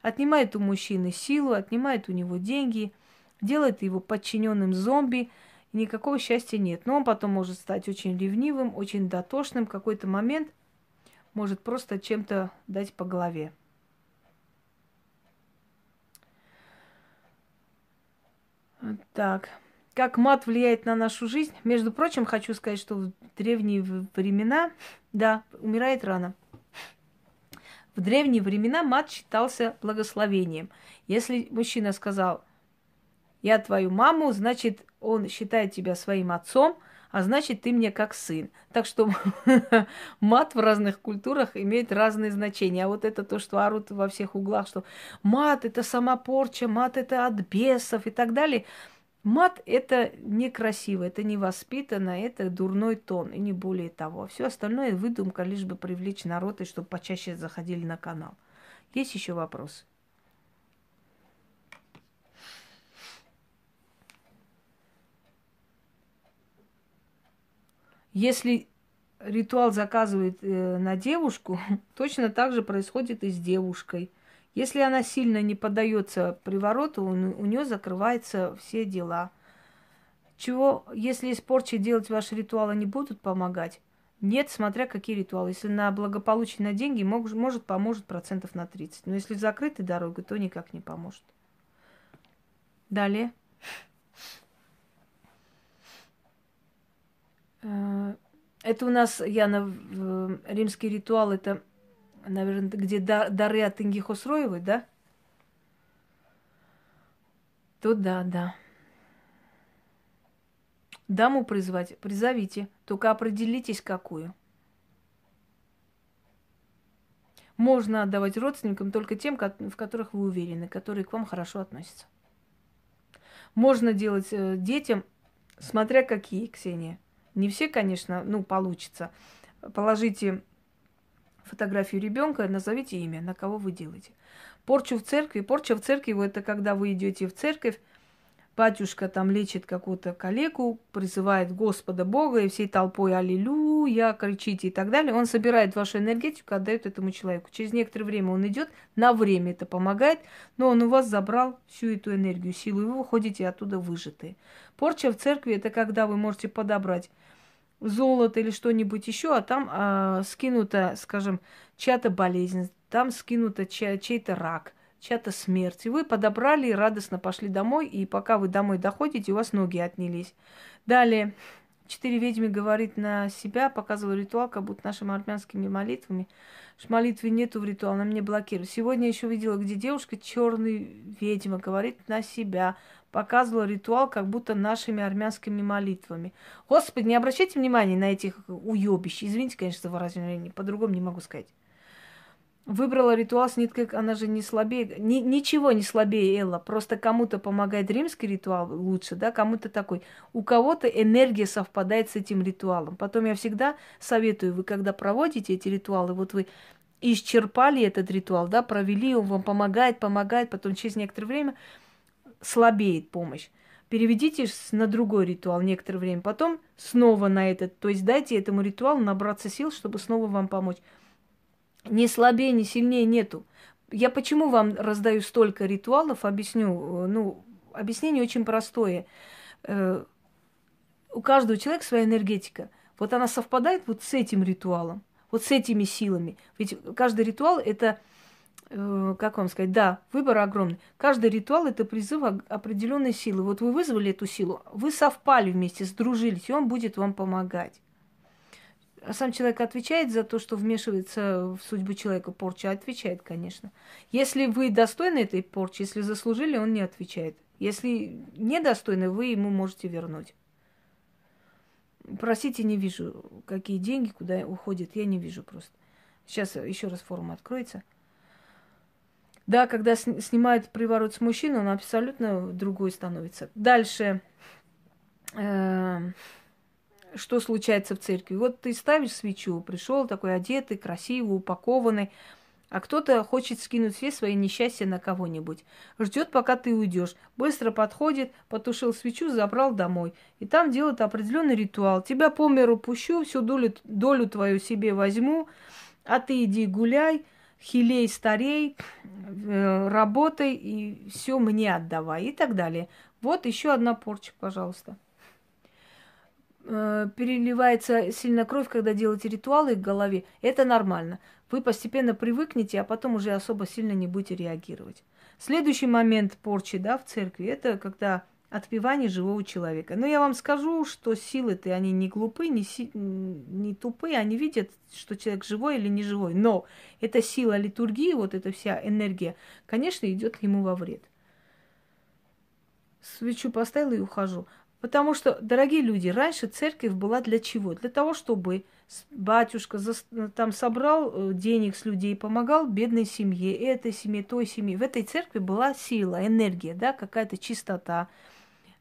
отнимает у мужчины силу, отнимает у него деньги, делает его подчиненным зомби, и никакого счастья нет. Но он потом может стать очень ревнивым, очень дотошным, в какой-то момент может просто чем-то дать по голове. Так. Как мат влияет на нашу жизнь? Между прочим, хочу сказать, что в древние времена, да, умирает рано. В древние времена мат считался благословением. Если мужчина сказал, я твою маму, значит, он считает тебя своим отцом, а значит, ты мне как сын. Так что <laughs> мат в разных культурах имеет разные значения. А вот это то, что орут во всех углах, что мат – это самопорча, мат – это от бесов и так далее. Мат – это некрасиво, это невоспитанно, это дурной тон, и не более того. Все остальное – выдумка, лишь бы привлечь народ, и чтобы почаще заходили на канал. Есть еще вопросы? Если ритуал заказывает э, на девушку, <laughs> точно так же происходит и с девушкой. Если она сильно не поддается привороту, у, у нее закрываются все дела. Чего, если из порчи делать ваши ритуалы не будут помогать? Нет, смотря какие ритуалы. Если на благополучие на деньги, мог, может, поможет процентов на 30. Но если закрытой дорогой, то никак не поможет. Далее. Это у нас, Яна, римский ритуал, это, наверное, где дары от Ингихосроевой, да? Тут да, да. Даму призвать, призовите, только определитесь, какую. Можно отдавать родственникам только тем, в которых вы уверены, которые к вам хорошо относятся. Можно делать э, детям, смотря какие, Ксения. Не все, конечно, ну, получится. Положите фотографию ребенка, назовите имя, на кого вы делаете. Порчу в церкви. Порча в церкви – это когда вы идете в церковь, батюшка там лечит какую-то калеку, призывает Господа Бога, и всей толпой «Аллилуйя!» кричите и так далее. Он собирает вашу энергетику, отдает этому человеку. Через некоторое время он идет, на время это помогает, но он у вас забрал всю эту энергию, силу, и вы выходите оттуда выжатые. Порча в церкви – это когда вы можете подобрать золото или что-нибудь еще, а там а, скинута, скажем, чья-то болезнь, там скинута чей- чей-то рак, чья-то смерть. И вы подобрали и радостно пошли домой, и пока вы домой доходите, у вас ноги отнялись. Далее, четыре ведьмы говорит на себя, показывал ритуал, как будто нашими армянскими молитвами. Что молитвы нету в ритуал, она мне блокирует. Сегодня еще видела, где девушка, черный ведьма, говорит на себя, показывала ритуал как будто нашими армянскими молитвами. Господи, не обращайте внимания на этих уебищ. Извините, конечно, за выражение, по-другому не могу сказать. Выбрала ритуал с ниткой, она же не слабее, ни, ничего не слабее Элла, просто кому-то помогает римский ритуал лучше, да, кому-то такой. У кого-то энергия совпадает с этим ритуалом. Потом я всегда советую, вы когда проводите эти ритуалы, вот вы исчерпали этот ритуал, да, провели, он вам помогает, помогает, потом через некоторое время слабеет помощь. Переведите на другой ритуал некоторое время, потом снова на этот. То есть дайте этому ритуалу набраться сил, чтобы снова вам помочь. Ни слабее, ни сильнее нету. Я почему вам раздаю столько ритуалов, объясню. Ну, объяснение очень простое. Э, у каждого человека своя энергетика. Вот она совпадает вот с этим ритуалом, вот с этими силами. Ведь каждый ритуал это Э, как вам сказать, да, выбор огромный. Каждый ритуал это призыв определенной силы. Вот вы вызвали эту силу, вы совпали вместе, сдружились, и он будет вам помогать. А сам человек отвечает за то, что вмешивается в судьбу человека порча, отвечает, конечно. Если вы достойны этой порчи, если заслужили, он не отвечает. Если недостойны, вы ему можете вернуть. Просите, не вижу, какие деньги, куда уходят, я не вижу просто. Сейчас еще раз форум откроется. Да, когда снимают приворот с мужчины, он абсолютно другой становится. Дальше. Э, что случается в церкви? Вот ты ставишь свечу, пришел такой одетый, красивый, упакованный, А кто-то хочет скинуть все свои несчастья на кого-нибудь. Ждет, пока ты уйдешь. Быстро подходит, потушил свечу, забрал домой. И там делает определенный ритуал. Тебя по миру пущу, всю долю, долю твою себе возьму, а ты иди гуляй, хилей, старей, э, работай и все мне отдавай и так далее. Вот еще одна порча, пожалуйста. Э, переливается сильно кровь, когда делаете ритуалы в голове. Это нормально. Вы постепенно привыкнете, а потом уже особо сильно не будете реагировать. Следующий момент порчи да, в церкви – это когда отпевание живого человека. Но я вам скажу, что силы-то, они не глупы, не, си... не тупые, они видят, что человек живой или не живой. Но эта сила литургии, вот эта вся энергия, конечно, идет ему во вред. Свечу поставила и ухожу. Потому что, дорогие люди, раньше церковь была для чего? Для того, чтобы батюшка там собрал э, денег с людей, помогал бедной семье, этой семье, той семье. В этой церкви была сила, энергия, да, какая-то чистота,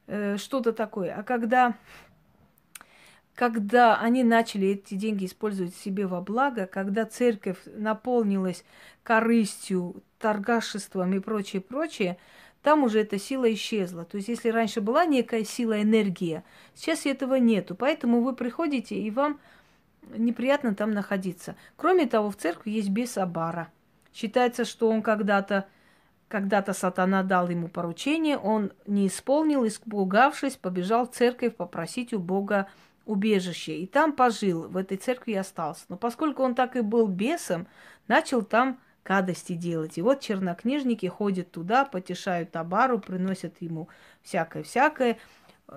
Э, что-то такое. А когда, когда они начали эти деньги использовать себе во благо, когда церковь наполнилась корыстью, торгашеством и прочее, прочее, там уже эта сила исчезла. То есть, если раньше была некая сила, энергия, сейчас этого нету. Поэтому вы приходите, и вам неприятно там находиться. Кроме того, в церкви есть бес Абара. Считается, что он когда-то когда-то сатана дал ему поручение, он не исполнил, испугавшись, побежал в церковь попросить у Бога убежище. И там пожил, в этой церкви и остался. Но поскольку он так и был бесом, начал там гадости делать. И вот чернокнижники ходят туда, потешают Табару, приносят ему всякое-всякое.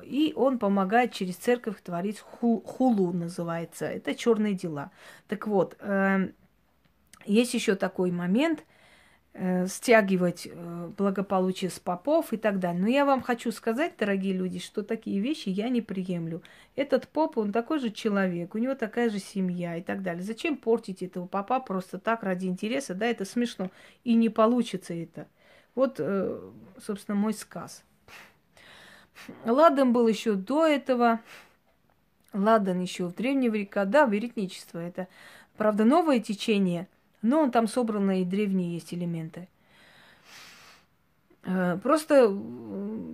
И он помогает через церковь творить ху, хулу, называется. Это черные дела. Так вот, э, есть еще такой момент – стягивать э, благополучие с попов и так далее. Но я вам хочу сказать, дорогие люди, что такие вещи я не приемлю. Этот поп, он такой же человек, у него такая же семья и так далее. Зачем портить этого попа просто так ради интереса? Да, это смешно. И не получится это. Вот, э, собственно, мой сказ. Ладан был еще до этого. Ладан еще в древние века, да, веретничество. Это, правда, новое течение – но он там собраны и древние есть элементы. Э, просто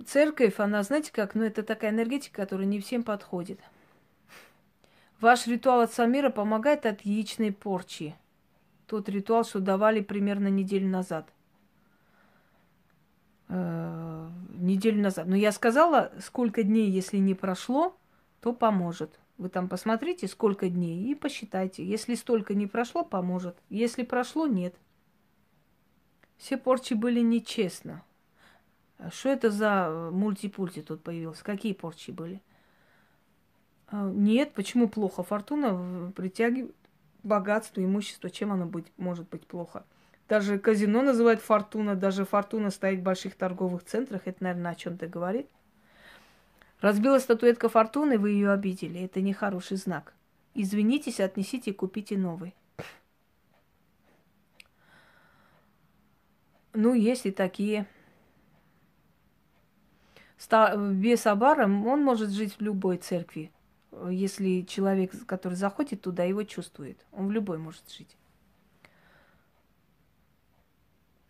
церковь, она, знаете как, ну это такая энергетика, которая не всем подходит. Ваш ритуал от Самира помогает от яичной порчи. Тот ритуал, что давали примерно неделю назад. Э, неделю назад. Но я сказала, сколько дней, если не прошло, то поможет. Вы там посмотрите, сколько дней, и посчитайте. Если столько не прошло, поможет. Если прошло, нет. Все порчи были нечестно. А что это за э, мультипульти тут появился? Какие порчи были? А, нет, почему плохо? Фортуна притягивает богатство, имущество. Чем оно быть, может быть плохо? Даже казино называют фортуна, даже фортуна стоит в больших торговых центрах. Это, наверное, о чем-то говорит. Разбила статуэтка фортуны, вы ее обидели. Это нехороший знак. Извинитесь, отнесите и купите новый. Ну, есть и такие. Без Абара он может жить в любой церкви, если человек, который заходит туда, его чувствует. Он в любой может жить.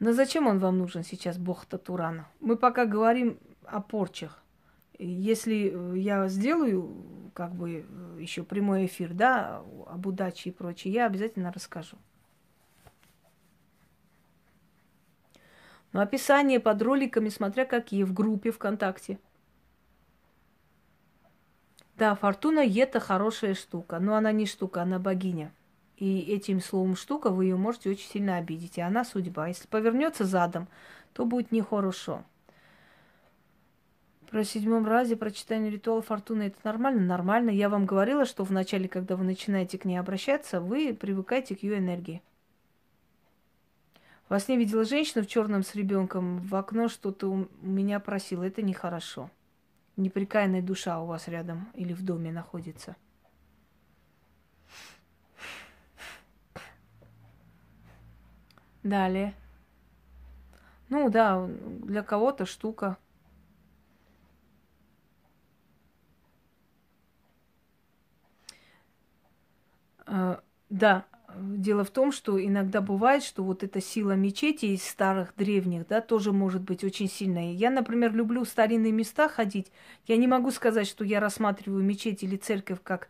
Но зачем он вам нужен сейчас, бог Татурана? Мы пока говорим о порчах. Если э, я сделаю, как бы, э, еще прямой эфир, да, об удаче и прочее, я обязательно расскажу. Но описание под роликами, смотря какие, в группе ВКонтакте. Да, фортуна это хорошая штука, но она не штука, она богиня. И этим словом штука вы ее можете очень сильно обидеть. И она судьба. Если повернется задом, то будет нехорошо. Про седьмом разе, про читание ритуала фортуны, это нормально? Нормально. Я вам говорила, что вначале, когда вы начинаете к ней обращаться, вы привыкаете к ее энергии. Во сне видела женщину в черном с ребенком, в окно что-то у меня просила. Это нехорошо. Неприкаянная душа у вас рядом или в доме находится. Далее. Ну да, для кого-то штука. Да, Дело в том, что иногда бывает, что вот эта сила мечети из старых, древних, да, тоже может быть очень сильная. Я, например, люблю старинные места ходить. Я не могу сказать, что я рассматриваю мечеть или церковь как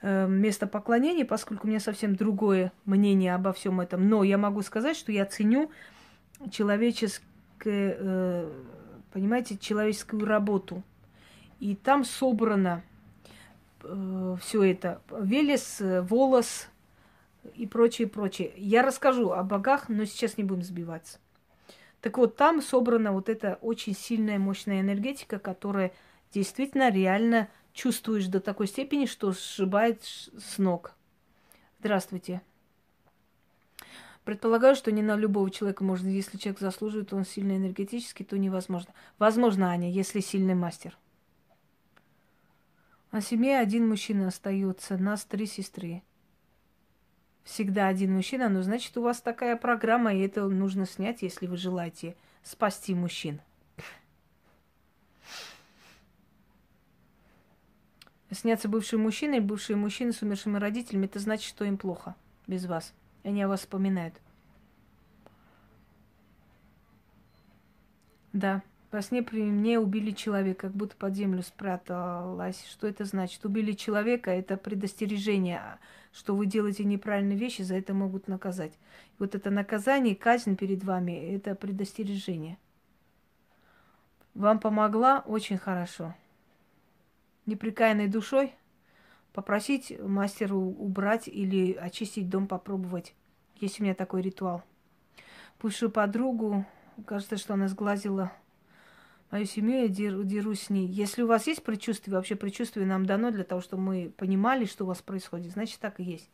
э, место поклонения, поскольку у меня совсем другое мнение обо всем этом. Но я могу сказать, что я ценю человеческое, э, понимаете, человеческую работу. И там собрано э, все это. Велес, волос, и прочее, прочее. Я расскажу о богах, но сейчас не будем сбиваться. Так вот, там собрана вот эта очень сильная, мощная энергетика, которая действительно реально чувствуешь до такой степени, что сшибает с ног. Здравствуйте. Предполагаю, что не на любого человека можно, если человек заслуживает, он сильно энергетически, то невозможно. Возможно, Аня, если сильный мастер. На семье один мужчина остается, нас три сестры всегда один мужчина, ну, значит, у вас такая программа, и это нужно снять, если вы желаете спасти мужчин. Снятся бывшие мужчины, бывшие мужчины с умершими родителями, это значит, что им плохо без вас. Они о вас вспоминают. Да, во сне при мне убили человека, как будто под землю спряталась. Что это значит? Убили человека, это предостережение что вы делаете неправильные вещи, за это могут наказать. И вот это наказание, казнь перед вами, это предостережение. Вам помогла очень хорошо. Неприкаянной душой попросить мастеру убрать или очистить дом, попробовать. Есть у меня такой ритуал. Бывшую подругу, кажется, что она сглазила мою семью, я дер, дерусь с ней. Если у вас есть предчувствие, вообще предчувствие нам дано для того, чтобы мы понимали, что у вас происходит, значит, так и есть.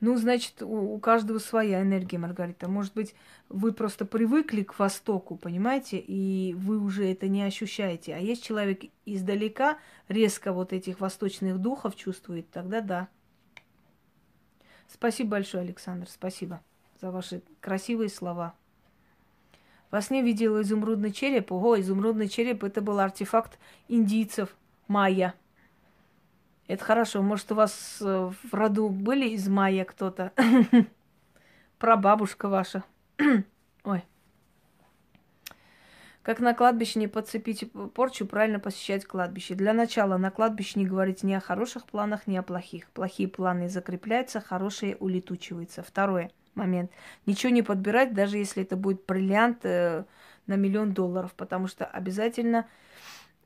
Ну, значит, у, у каждого своя энергия, Маргарита. Может быть, вы просто привыкли к Востоку, понимаете, и вы уже это не ощущаете. А есть человек издалека, резко вот этих восточных духов чувствует, тогда да. Спасибо большое, Александр, спасибо за ваши красивые слова. Во сне видела изумрудный череп. Ого, изумрудный череп – это был артефакт индийцев, майя. Это хорошо. Может, у вас э, в роду были из майя кто-то? <laughs> Прабабушка ваша. <clears throat> Ой. Как на кладбище не подцепить порчу, правильно посещать кладбище. Для начала на кладбище не говорить ни о хороших планах, ни о плохих. Плохие планы закрепляются, хорошие улетучиваются. Второе – момент. Ничего не подбирать, даже если это будет бриллиант э, на миллион долларов, потому что обязательно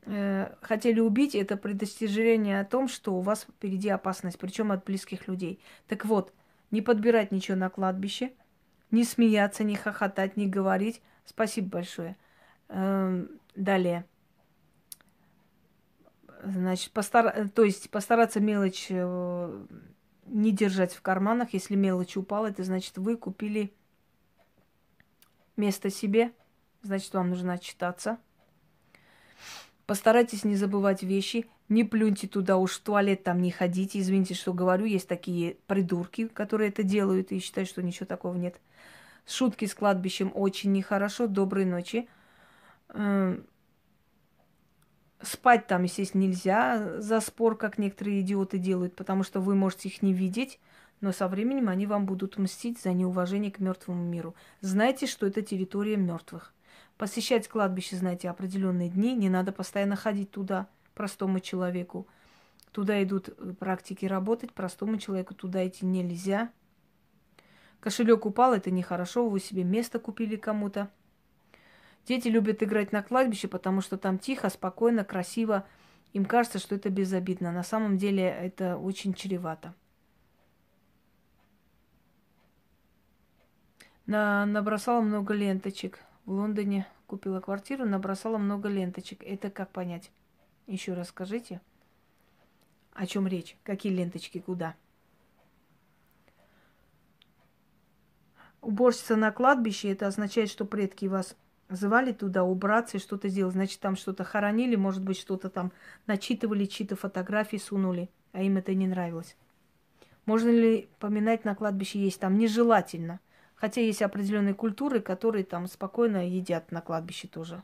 э, хотели убить, это предостережение о том, что у вас впереди опасность, причем от близких людей. Так вот, не подбирать ничего на кладбище, не смеяться, не хохотать, не говорить. Спасибо большое. Э, далее. Значит, постар... то есть постараться мелочь э, не держать в карманах. Если мелочь упала, это значит, вы купили место себе, значит, вам нужно отчитаться. Постарайтесь не забывать вещи, не плюньте туда, уж в туалет там не ходите. Извините, что говорю, есть такие придурки, которые это делают и считают, что ничего такого нет. Шутки с кладбищем очень нехорошо. Доброй ночи. Спать там, естественно, нельзя за спор, как некоторые идиоты делают, потому что вы можете их не видеть, но со временем они вам будут мстить за неуважение к мертвому миру. Знайте, что это территория мертвых. Посещать кладбище, знаете, определенные дни, не надо постоянно ходить туда простому человеку. Туда идут э, практики работать, простому человеку туда идти нельзя. Кошелек упал, это нехорошо, вы себе место купили кому-то. Дети любят играть на кладбище, потому что там тихо, спокойно, красиво. Им кажется, что это безобидно. На самом деле это очень чревато. На, набросала много ленточек. В Лондоне купила квартиру, набросала много ленточек. Это как понять? Еще раз скажите. О чем речь? Какие ленточки, куда? Уборщица на кладбище, это означает, что предки вас звали туда убраться и что-то сделать. Значит, там что-то хоронили, может быть, что-то там начитывали, чьи-то фотографии сунули, а им это не нравилось. Можно ли поминать на кладбище есть там? Нежелательно. Хотя есть определенные культуры, которые там спокойно едят на кладбище тоже.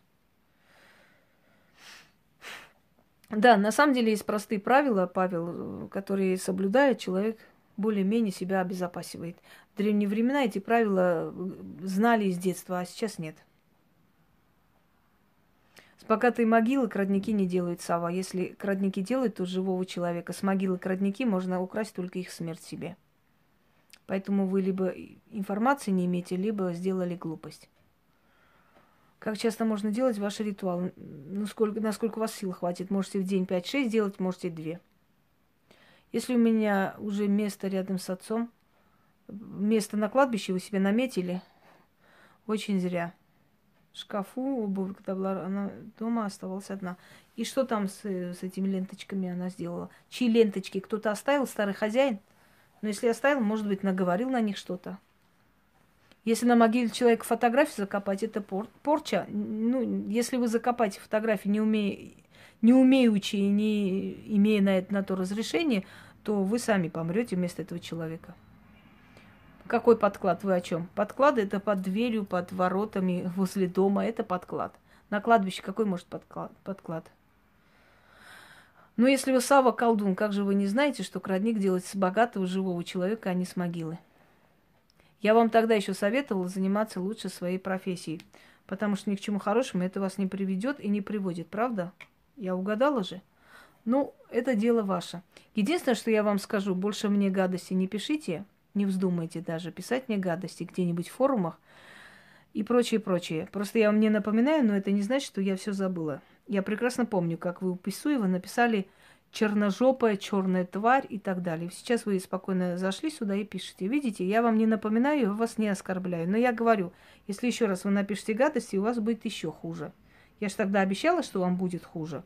Да, на самом деле есть простые правила, Павел, которые соблюдает человек, более-менее себя обезопасивает. В древние времена эти правила знали с детства, а сейчас нет. С богатой могилы крадники не делают сова. Если крадники делают, то живого человека. С могилы крадники можно украсть только их смерть себе. Поэтому вы либо информации не имеете, либо сделали глупость. Как часто можно делать ваши ритуалы? Ну, сколько, насколько у вас сил хватит. Можете в день 5-6 делать, можете 2. Если у меня уже место рядом с отцом, место на кладбище вы себе наметили, очень зря. Шкафу обувь, когда была она дома, оставалась одна. И что там с, с этими ленточками она сделала? Чьи ленточки? Кто-то оставил, старый хозяин? Но если оставил, может быть, наговорил на них что-то. Если на могиле человека фотографию закопать, это пор порча. Ну, если вы закопаете фотографию, не, умея, не умеючи и не имея на это на то разрешение, то вы сами помрете вместо этого человека. Какой подклад? Вы о чем? Подклад это под дверью, под воротами, возле дома. Это подклад. На кладбище какой может подклад? подклад? Но если вы Сава колдун, как же вы не знаете, что крадник делает с богатого живого человека, а не с могилы? Я вам тогда еще советовала заниматься лучше своей профессией, потому что ни к чему хорошему это вас не приведет и не приводит, правда? Я угадала же? Ну, это дело ваше. Единственное, что я вам скажу, больше мне гадости не пишите, не вздумайте даже писать мне гадости где-нибудь в форумах и прочее, прочее. Просто я вам не напоминаю, но это не значит, что я все забыла. Я прекрасно помню, как вы у Писуева написали черножопая, черная тварь и так далее. Сейчас вы спокойно зашли сюда и пишете. Видите, я вам не напоминаю, я вас не оскорбляю. Но я говорю, если еще раз вы напишете гадости, у вас будет еще хуже. Я же тогда обещала, что вам будет хуже.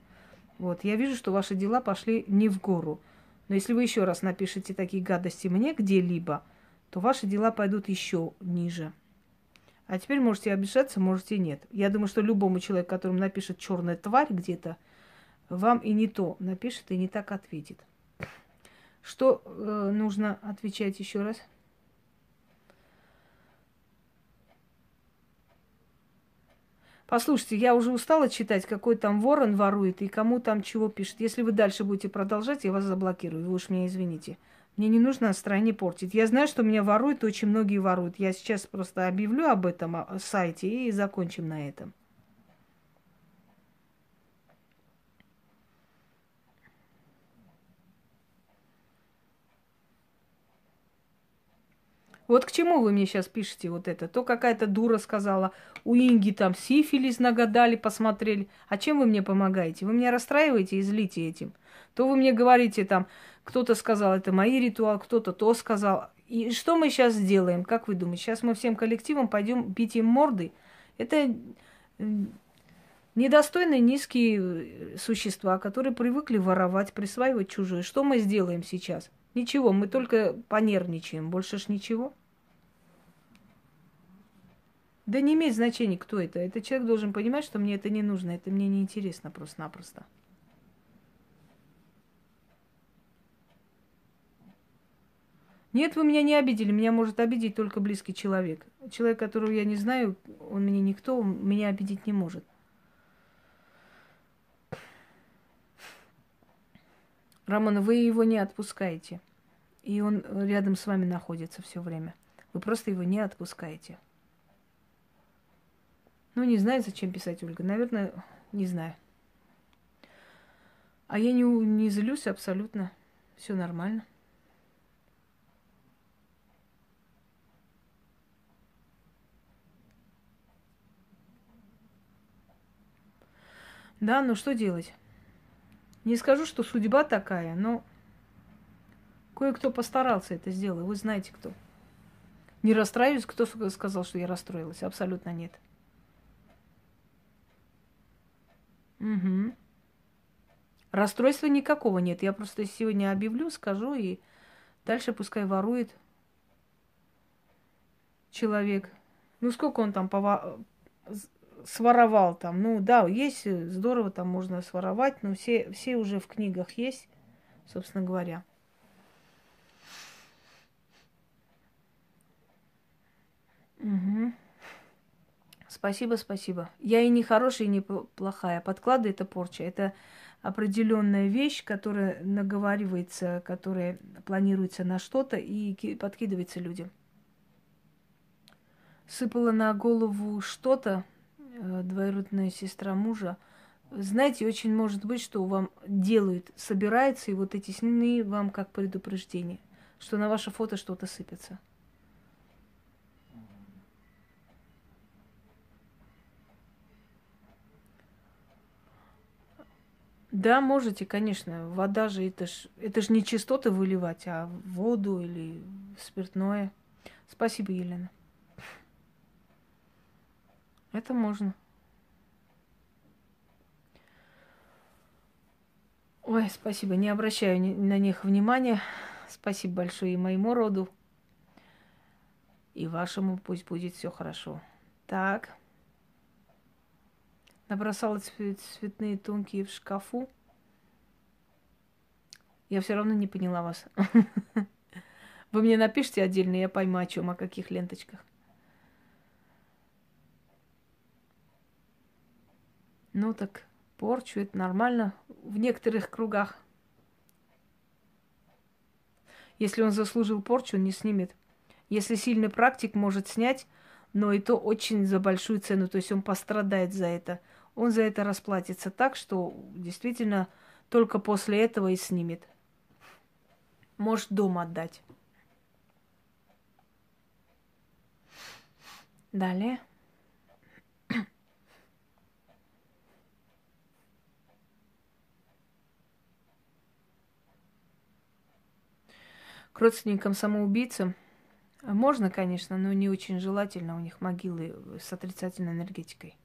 Вот, я вижу, что ваши дела пошли не в гору. Но если вы еще раз напишете такие гадости мне где-либо, то ваши дела пойдут еще ниже. А теперь можете обижаться, можете нет. Я думаю, что любому человеку, которому напишет черная тварь где-то, вам и не то напишет, и не так ответит. Что э, нужно отвечать еще раз? Послушайте, я уже устала читать, какой там ворон ворует и кому там чего пишет. Если вы дальше будете продолжать, я вас заблокирую. Вы уж меня извините. Мне не нужно настроение портить. Я знаю, что меня воруют, очень многие воруют. Я сейчас просто объявлю об этом сайте и закончим на этом. Вот к чему вы мне сейчас пишете вот это? То какая-то дура сказала, у Инги там сифилис нагадали, посмотрели. А чем вы мне помогаете? Вы меня расстраиваете и злите этим. То вы мне говорите там, кто-то сказал, это мои ритуал, кто-то то сказал. И что мы сейчас сделаем? Как вы думаете? Сейчас мы всем коллективом пойдем бить им морды? Это недостойные низкие существа, которые привыкли воровать, присваивать чужое. Что мы сделаем сейчас? Ничего, мы только понервничаем, больше ж ничего. Да не имеет значения, кто это. Этот человек должен понимать, что мне это не нужно, это мне не интересно просто-напросто. Нет, вы меня не обидели. Меня может обидеть только близкий человек. Человек, которого я не знаю, он мне никто, меня обидеть не может. Рамона, вы его не отпускаете. И он рядом с вами находится все время. Вы просто его не отпускаете. Ну, не знаю, зачем писать, Ольга. Наверное, не знаю. А я не, не злюсь абсолютно. Все нормально. Да, ну что делать? Не скажу, что судьба такая, но кое-кто постарался это сделать. Вы знаете кто. Не расстраиваюсь, кто сказал, что я расстроилась. Абсолютно нет. Угу. Расстройства никакого нет. Я просто сегодня объявлю, скажу, и дальше пускай ворует человек. Ну, сколько он там пова своровал там. Ну да, есть э, здорово, там можно своровать, но все, все уже в книгах есть, собственно говоря. Угу. Спасибо, спасибо. Я и не хорошая, и не плохая. Подклады это порча. Это определенная вещь, которая наговаривается, которая планируется на что-то и подкидывается людям. Сыпала на голову что-то, э, двоюродная сестра мужа. Знаете, очень может быть, что вам делают, собирается, и вот эти сны вам как предупреждение, что на ваше фото что-то сыпется. Да, можете, конечно. Вода же это ж это ж не чистоты выливать, а воду или спиртное. Спасибо, Елена. Это можно. Ой, спасибо, не обращаю на них внимания. Спасибо большое и моему роду, и вашему пусть будет все хорошо. Так. Набросала цвет, цветные тонкие в шкафу. Я все равно не поняла вас. <laughs> Вы мне напишите отдельно, я пойму, о чем, о каких ленточках. Ну так, порчу, это нормально в некоторых кругах. Если он заслужил порчу, он не снимет. Если сильный практик может снять, но и то очень за большую цену, то есть он пострадает за это – он за это расплатится так, что действительно только после этого и снимет. Может дом отдать. Далее. К родственникам самоубийцам можно, конечно, но не очень желательно. У них могилы с отрицательной энергетикой.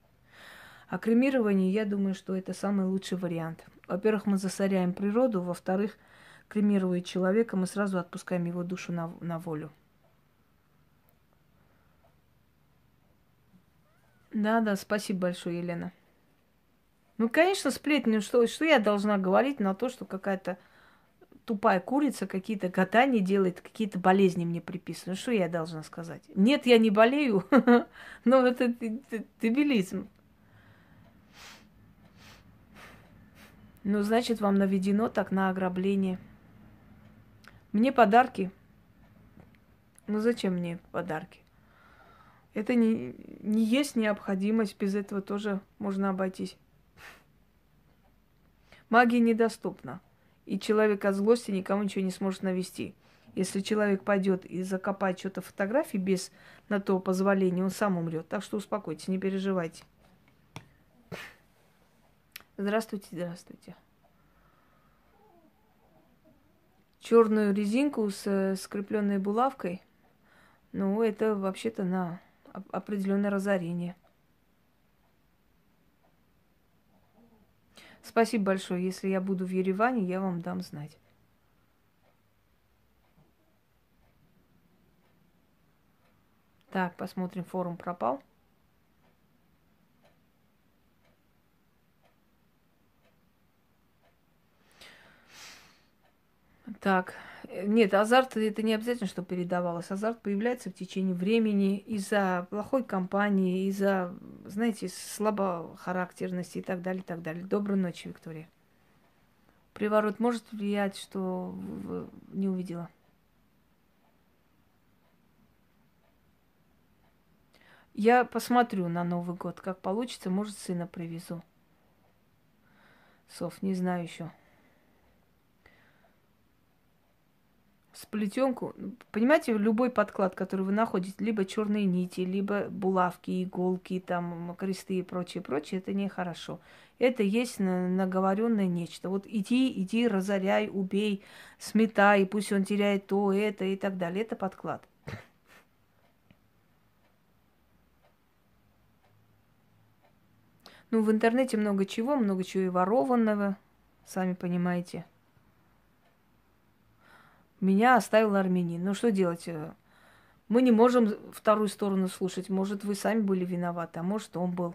А кремирование, я думаю, что это самый лучший вариант. Во-первых, мы засоряем природу, во-вторых, кремируя человека, мы сразу отпускаем его душу на, на волю. Да, да, спасибо большое, Елена. Ну, конечно, сплетни, что, что я должна говорить на то, что какая-то тупая курица какие-то гадания делает, какие-то болезни мне приписывают. Ну, что я должна сказать? Нет, я не болею, <laughs> но это дебилизм. Ну, значит, вам наведено так на ограбление. Мне подарки. Ну, зачем мне подарки? Это не, не есть необходимость, без этого тоже можно обойтись. Магия недоступна. И человек от злости никому ничего не сможет навести. Если человек пойдет и закопает что-то фотографии без на то позволения, он сам умрет. Так что успокойтесь, не переживайте. Здравствуйте, здравствуйте. Черную резинку с скрепленной булавкой, ну, это вообще-то на определенное разорение. Спасибо большое. Если я буду в Ереване, я вам дам знать. Так, посмотрим, форум пропал. Так, нет, азарт это не обязательно, что передавалось. Азарт появляется в течение времени из-за плохой компании, из-за, знаете, слабохарактерности и так далее, и так далее. Доброй ночи, Виктория. Приворот может влиять, что не увидела. Я посмотрю на Новый год, как получится, может, сына привезу. Сов, не знаю еще. Сплетенку, понимаете, любой подклад, который вы находите, либо черные нити, либо булавки, иголки, там, кресты и прочее, прочее, это нехорошо. Это есть наговоренное нечто. Вот иди, иди, разоряй, убей, сметай, пусть он теряет то, это и так далее. Это подклад. Ну, в интернете много чего, много чего и ворованного, сами понимаете. Меня оставил армянин. Ну что делать? Э, мы не можем вторую сторону слушать. Может, вы сами были виноваты, а может, он был.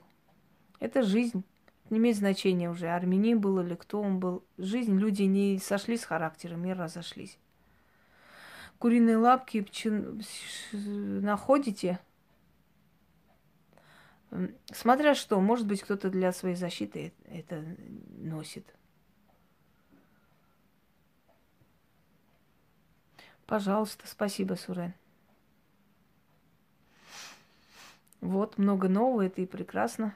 Это жизнь. Не имеет значения уже, армянин был или кто он был. Жизнь, люди не сошли с характером и разошлись. Куриные лапки находите? Смотря что, может быть, кто-то для своей защиты это носит. Пожалуйста, спасибо, Сурен. Вот, много нового, это и прекрасно.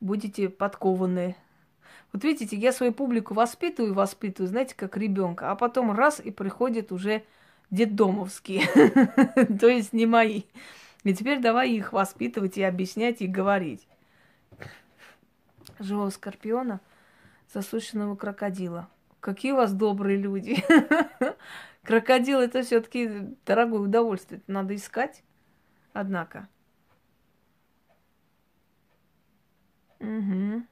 Будете подкованные. Вот видите, я свою публику воспитываю, воспитываю, знаете, как ребенка, а потом раз и приходят уже детдомовские, <laughs> то есть не мои. И теперь давай их воспитывать и объяснять и говорить. Живого скорпиона, засушенного крокодила. Какие у вас добрые люди. <laughs> Крокодил это все-таки дорогое удовольствие. Это надо искать, однако. Угу.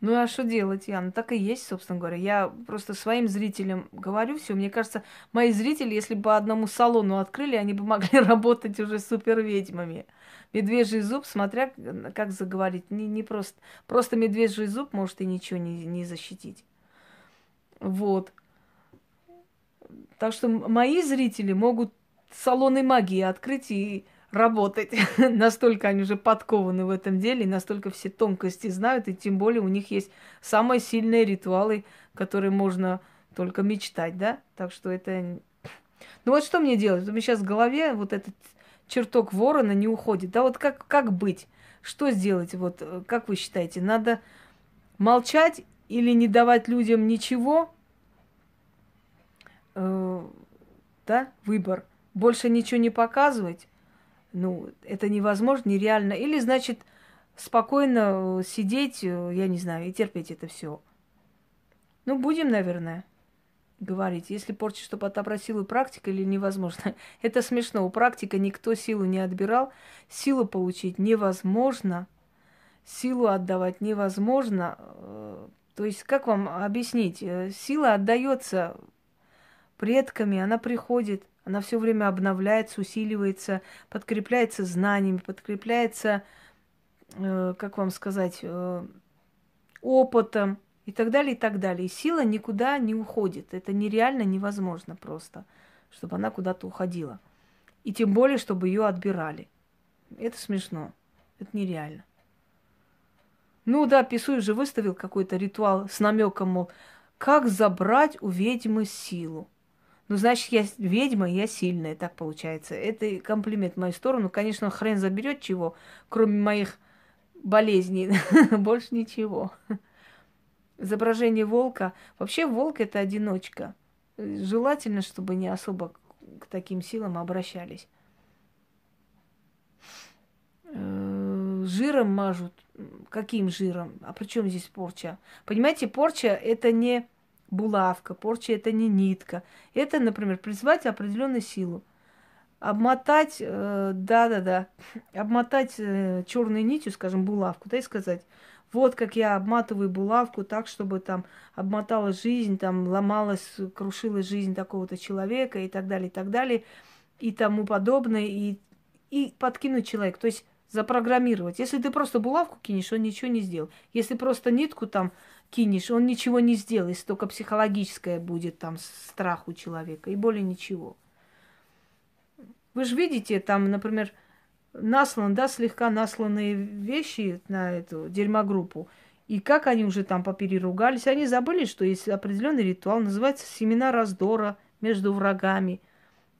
Ну а что делать, Яна? Так и есть, собственно говоря. Я просто своим зрителям говорю все. Мне кажется, мои зрители, если бы одному салону открыли, они бы могли <laughs> работать уже супер ведьмами. Медвежий зуб, смотря как заговорить, не, не просто. Просто медвежий зуб может и ничего не, не защитить. Вот. Так что мои зрители могут салоны магии открыть и работать. <laughs> настолько они уже подкованы в этом деле, настолько все тонкости знают, и тем более у них есть самые сильные ритуалы, которые можно только мечтать, да? Так что это... Ну вот что мне делать? У меня сейчас в голове вот этот чертог ворона не уходит. Да вот как, как быть? Что сделать? Вот э, как вы считаете? Надо молчать или не давать людям ничего? Э, да, выбор. Больше ничего не показывать? Ну, это невозможно, нереально. Или, значит, спокойно сидеть, э, я не знаю, и терпеть это все. Ну, будем, наверное, говорить. Если порча, чтобы отобрать силу практика или невозможно. <laughs> Это смешно. У практика никто силу не отбирал. Силу получить невозможно. Силу отдавать невозможно. То есть, как вам объяснить? Э, сила отдается предками, она приходит – она все время обновляется, усиливается, подкрепляется знаниями, подкрепляется, э, как вам сказать, э, опытом и так далее, и так далее. И сила никуда не уходит. Это нереально невозможно просто, чтобы она куда-то уходила. И тем более, чтобы ее отбирали. Это смешно. Это нереально. Ну да, Писуй же выставил какой-то ритуал с намеком, мол, как забрать у ведьмы силу. Ну, значит, я ведьма, я сильная, так получается. Это комплимент в мою сторону. Конечно, хрен заберет чего, кроме моих болезней. <laughs> Больше ничего. Изображение волка. Вообще волк это одиночка. Желательно, чтобы не особо к таким силам обращались. Э, жиром мажут. Каким жиром? А при чем здесь порча? Понимаете, порча это не булавка, порча это не нитка. Это, например, призвать определенную силу. Обмотать, э, да-да-да, <laughs> обмотать э, черной нитью, скажем, булавку, да, и сказать, вот как я обматываю булавку так, чтобы там обмотала жизнь, там ломалась, крушилась жизнь такого-то человека и так далее, и так далее, и тому подобное, и, и подкинуть человека. То есть запрограммировать. Если ты просто булавку кинешь, он ничего не сделал. Если просто нитку там кинешь, он ничего не сделает, если только психологическое будет там страх у человека, и более ничего. Вы же видите, там, например, наслан, да, слегка насланные вещи на эту дерьмогруппу. И как они уже там попереругались, они забыли, что есть определенный ритуал, называется семена раздора между врагами.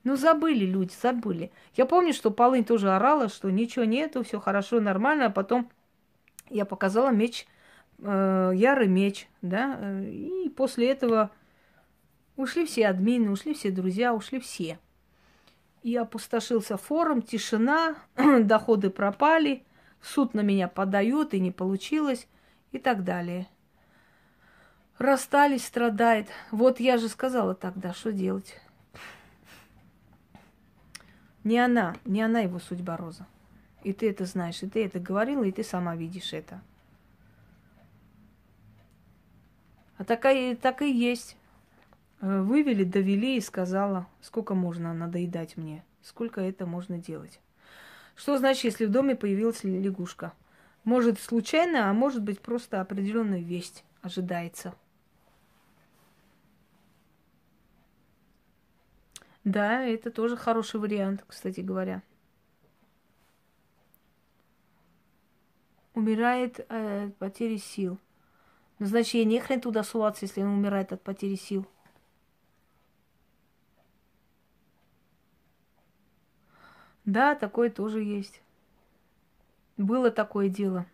Ну, забыли люди, забыли. Я помню, что Полынь тоже орала, что ничего нету, все хорошо, нормально, а потом я показала меч – э, ярый меч, да, и после этого ушли все админы, ушли все друзья, ушли все. И опустошился форум, тишина, <clears throat> доходы пропали, суд на меня подает, и не получилось, и так далее. Расстались, страдает. Вот я же сказала тогда, что делать. Не она, не она его судьба, Роза. И ты это знаешь, и ты это говорила, и ты сама видишь это. А такая, так и есть. Э, вывели, довели и сказала, сколько можно надоедать мне, сколько это можно делать. Что значит, если в доме появилась лягушка? Может случайно, а может быть просто определенная весть ожидается. Да, это тоже хороший вариант, кстати говоря. Умирает э, от потери сил. Ну, значит, ей не хрен туда суваться, если он умирает от потери сил. Да, такое тоже есть. Было такое дело.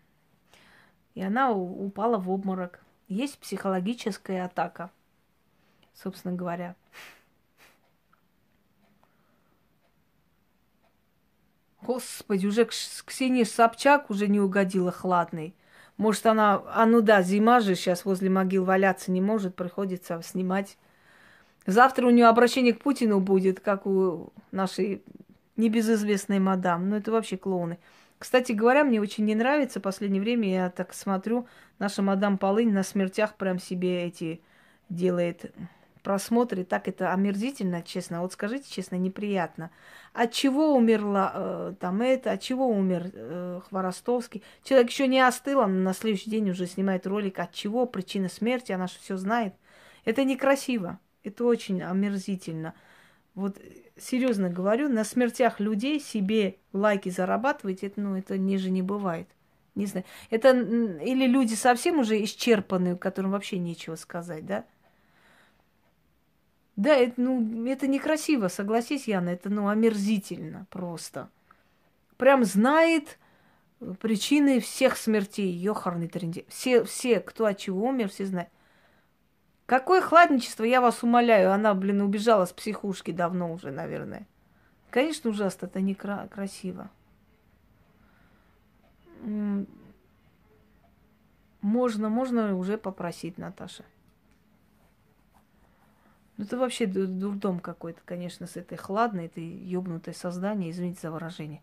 И она упала в обморок. Есть психологическая атака, собственно говоря. Господи, уже Ксения Собчак уже не угодила хладной. Может, она... А ну да, зима же сейчас возле могил валяться не может, приходится снимать. Завтра у нее обращение к Путину будет, как у нашей небезызвестной мадам. Ну, это вообще клоуны. Кстати говоря, мне очень не нравится в последнее время, я так смотрю, наша мадам Полынь на смертях прям себе эти делает просмотры. Так это омерзительно, честно. Вот скажите честно, неприятно. От чего умерла э, там это, от чего умер э, Хворостовский? Человек еще не остыл, он на следующий день уже снимает ролик, от чего, причина смерти, она же все знает. Это некрасиво, это очень омерзительно. Вот серьезно говорю, на смертях людей себе лайки зарабатывать, это, ну, это ниже не бывает. Не знаю. Это или люди совсем уже исчерпанные, которым вообще нечего сказать, да? Да, это, ну, это некрасиво, согласись, Яна, это, ну, омерзительно просто. Прям знает причины всех смертей, ёхарный тренде. Все, все, кто от чего умер, все знают. Какое хладничество, я вас умоляю. Она, блин, убежала с психушки давно уже, наверное. Конечно, ужасно, это не кра- красиво. Можно, можно уже попросить, Наташа. Ну, это вообще дурдом какой-то, конечно, с этой хладной, этой ёбнутой создание, извините за выражение.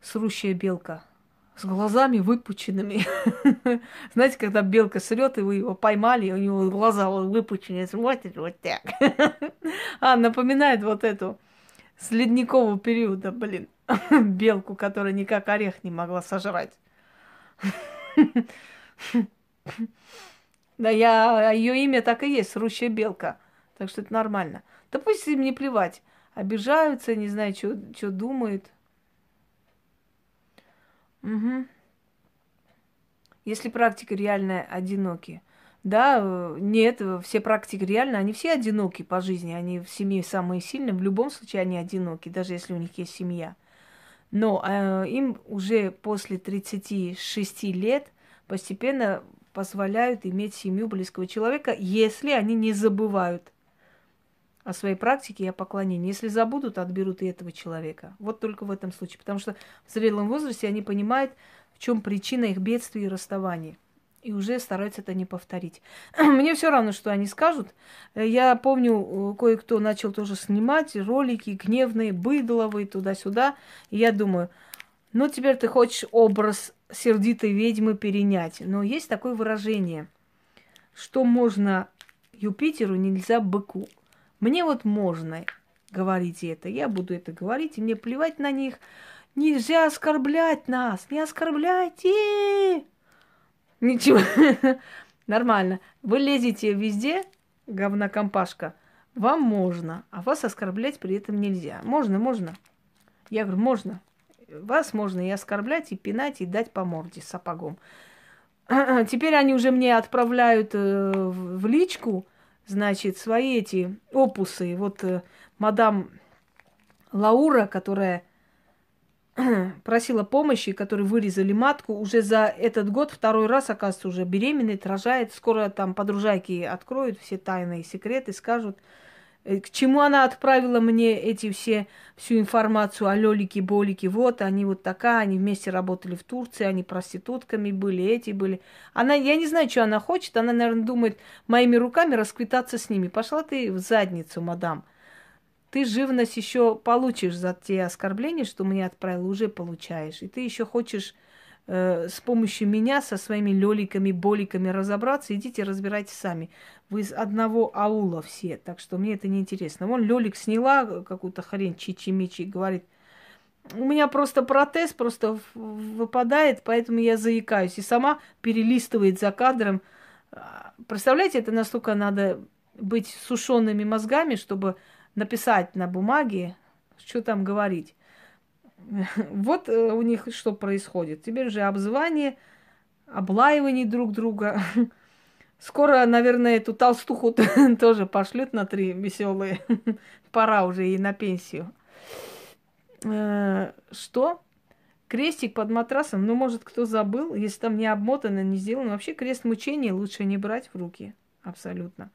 Срущая белка с глазами выпученными. <laughs> Знаете, когда белка срет, и вы его поймали, у него глаза выпученные, смотрит вот так. <laughs> а, напоминает вот эту с ледникового периода, блин, <laughs> белку, которая никак орех не могла сожрать. да, я, ее имя так и есть, срущая белка. Так что это нормально. Да пусть им не плевать. Обижаются, не знаю, что думают. Угу. Если практика реальная, одиноки. Да, э, нет, все практики реально, они все одиноки по жизни, они в семье самые сильные, в любом случае они одиноки, даже если у них есть семья. Но э, им уже после 36 лет постепенно позволяют иметь семью близкого человека, если они не забывают о своей практике и о поклонении. Если забудут, отберут и этого человека. Вот только в этом случае. Потому что в зрелом возрасте они понимают, в чем причина их бедствия и расставания. И уже стараются это не повторить. <clears throat> Мне все равно, что они скажут. Я помню, кое-кто начал тоже снимать ролики гневные, быдловые, туда-сюда. И я думаю, ну теперь ты хочешь образ сердитой ведьмы перенять. Но есть такое выражение, что можно Юпитеру, нельзя быку. Мне вот можно говорить это, я буду это говорить, и мне плевать на них. Нельзя оскорблять нас, не оскорбляйте. Ничего, <laughs> нормально. Вы лезете везде, говнокомпашка, вам можно, а вас оскорблять при этом нельзя. Можно, можно. Я говорю, можно. Вас можно и оскорблять, и пинать, и дать по морде сапогом. <clears throat> Теперь они уже мне отправляют э, в личку, значит, свои эти опусы. Вот э, мадам Лаура, которая <clears throat> просила помощи, которые вырезали матку, уже за этот год второй раз, оказывается, уже беременный, рожает. Скоро там подружайки откроют все тайные секреты, скажут, к чему она отправила мне эти все, всю информацию о Лёлике, Болике? Вот, они вот такая, они вместе работали в Турции, они проститутками были, эти были. Она, я не знаю, что она хочет, она, наверное, думает моими руками расквитаться с ними. Пошла ты в задницу, мадам. Ты живность еще получишь за те оскорбления, что мне отправила, уже получаешь. И ты еще хочешь э, с помощью меня со своими лёликами, боликами разобраться, идите разбирайтесь сами. Вы из одного аула все, так что мне это не интересно. Вон Лёлик сняла какую-то хрень чичи-мичи и говорит, у меня просто протез просто выпадает, поэтому я заикаюсь. И сама перелистывает за кадром. Представляете, это настолько надо быть сушеными мозгами, чтобы написать на бумаге, что там говорить. <laughs> Вот э, у них что происходит. Теперь же обзывание, облаивание друг друга. <laughs> Скоро, наверное, эту толстуху <laughs> тоже пошлют на три веселые. Пора уже и на пенсию. э, что? Крестик под матрасом, ну, может, кто забыл, если там не обмотано, не сделано. Вообще крест мучения лучше не брать в руки. Абсолютно.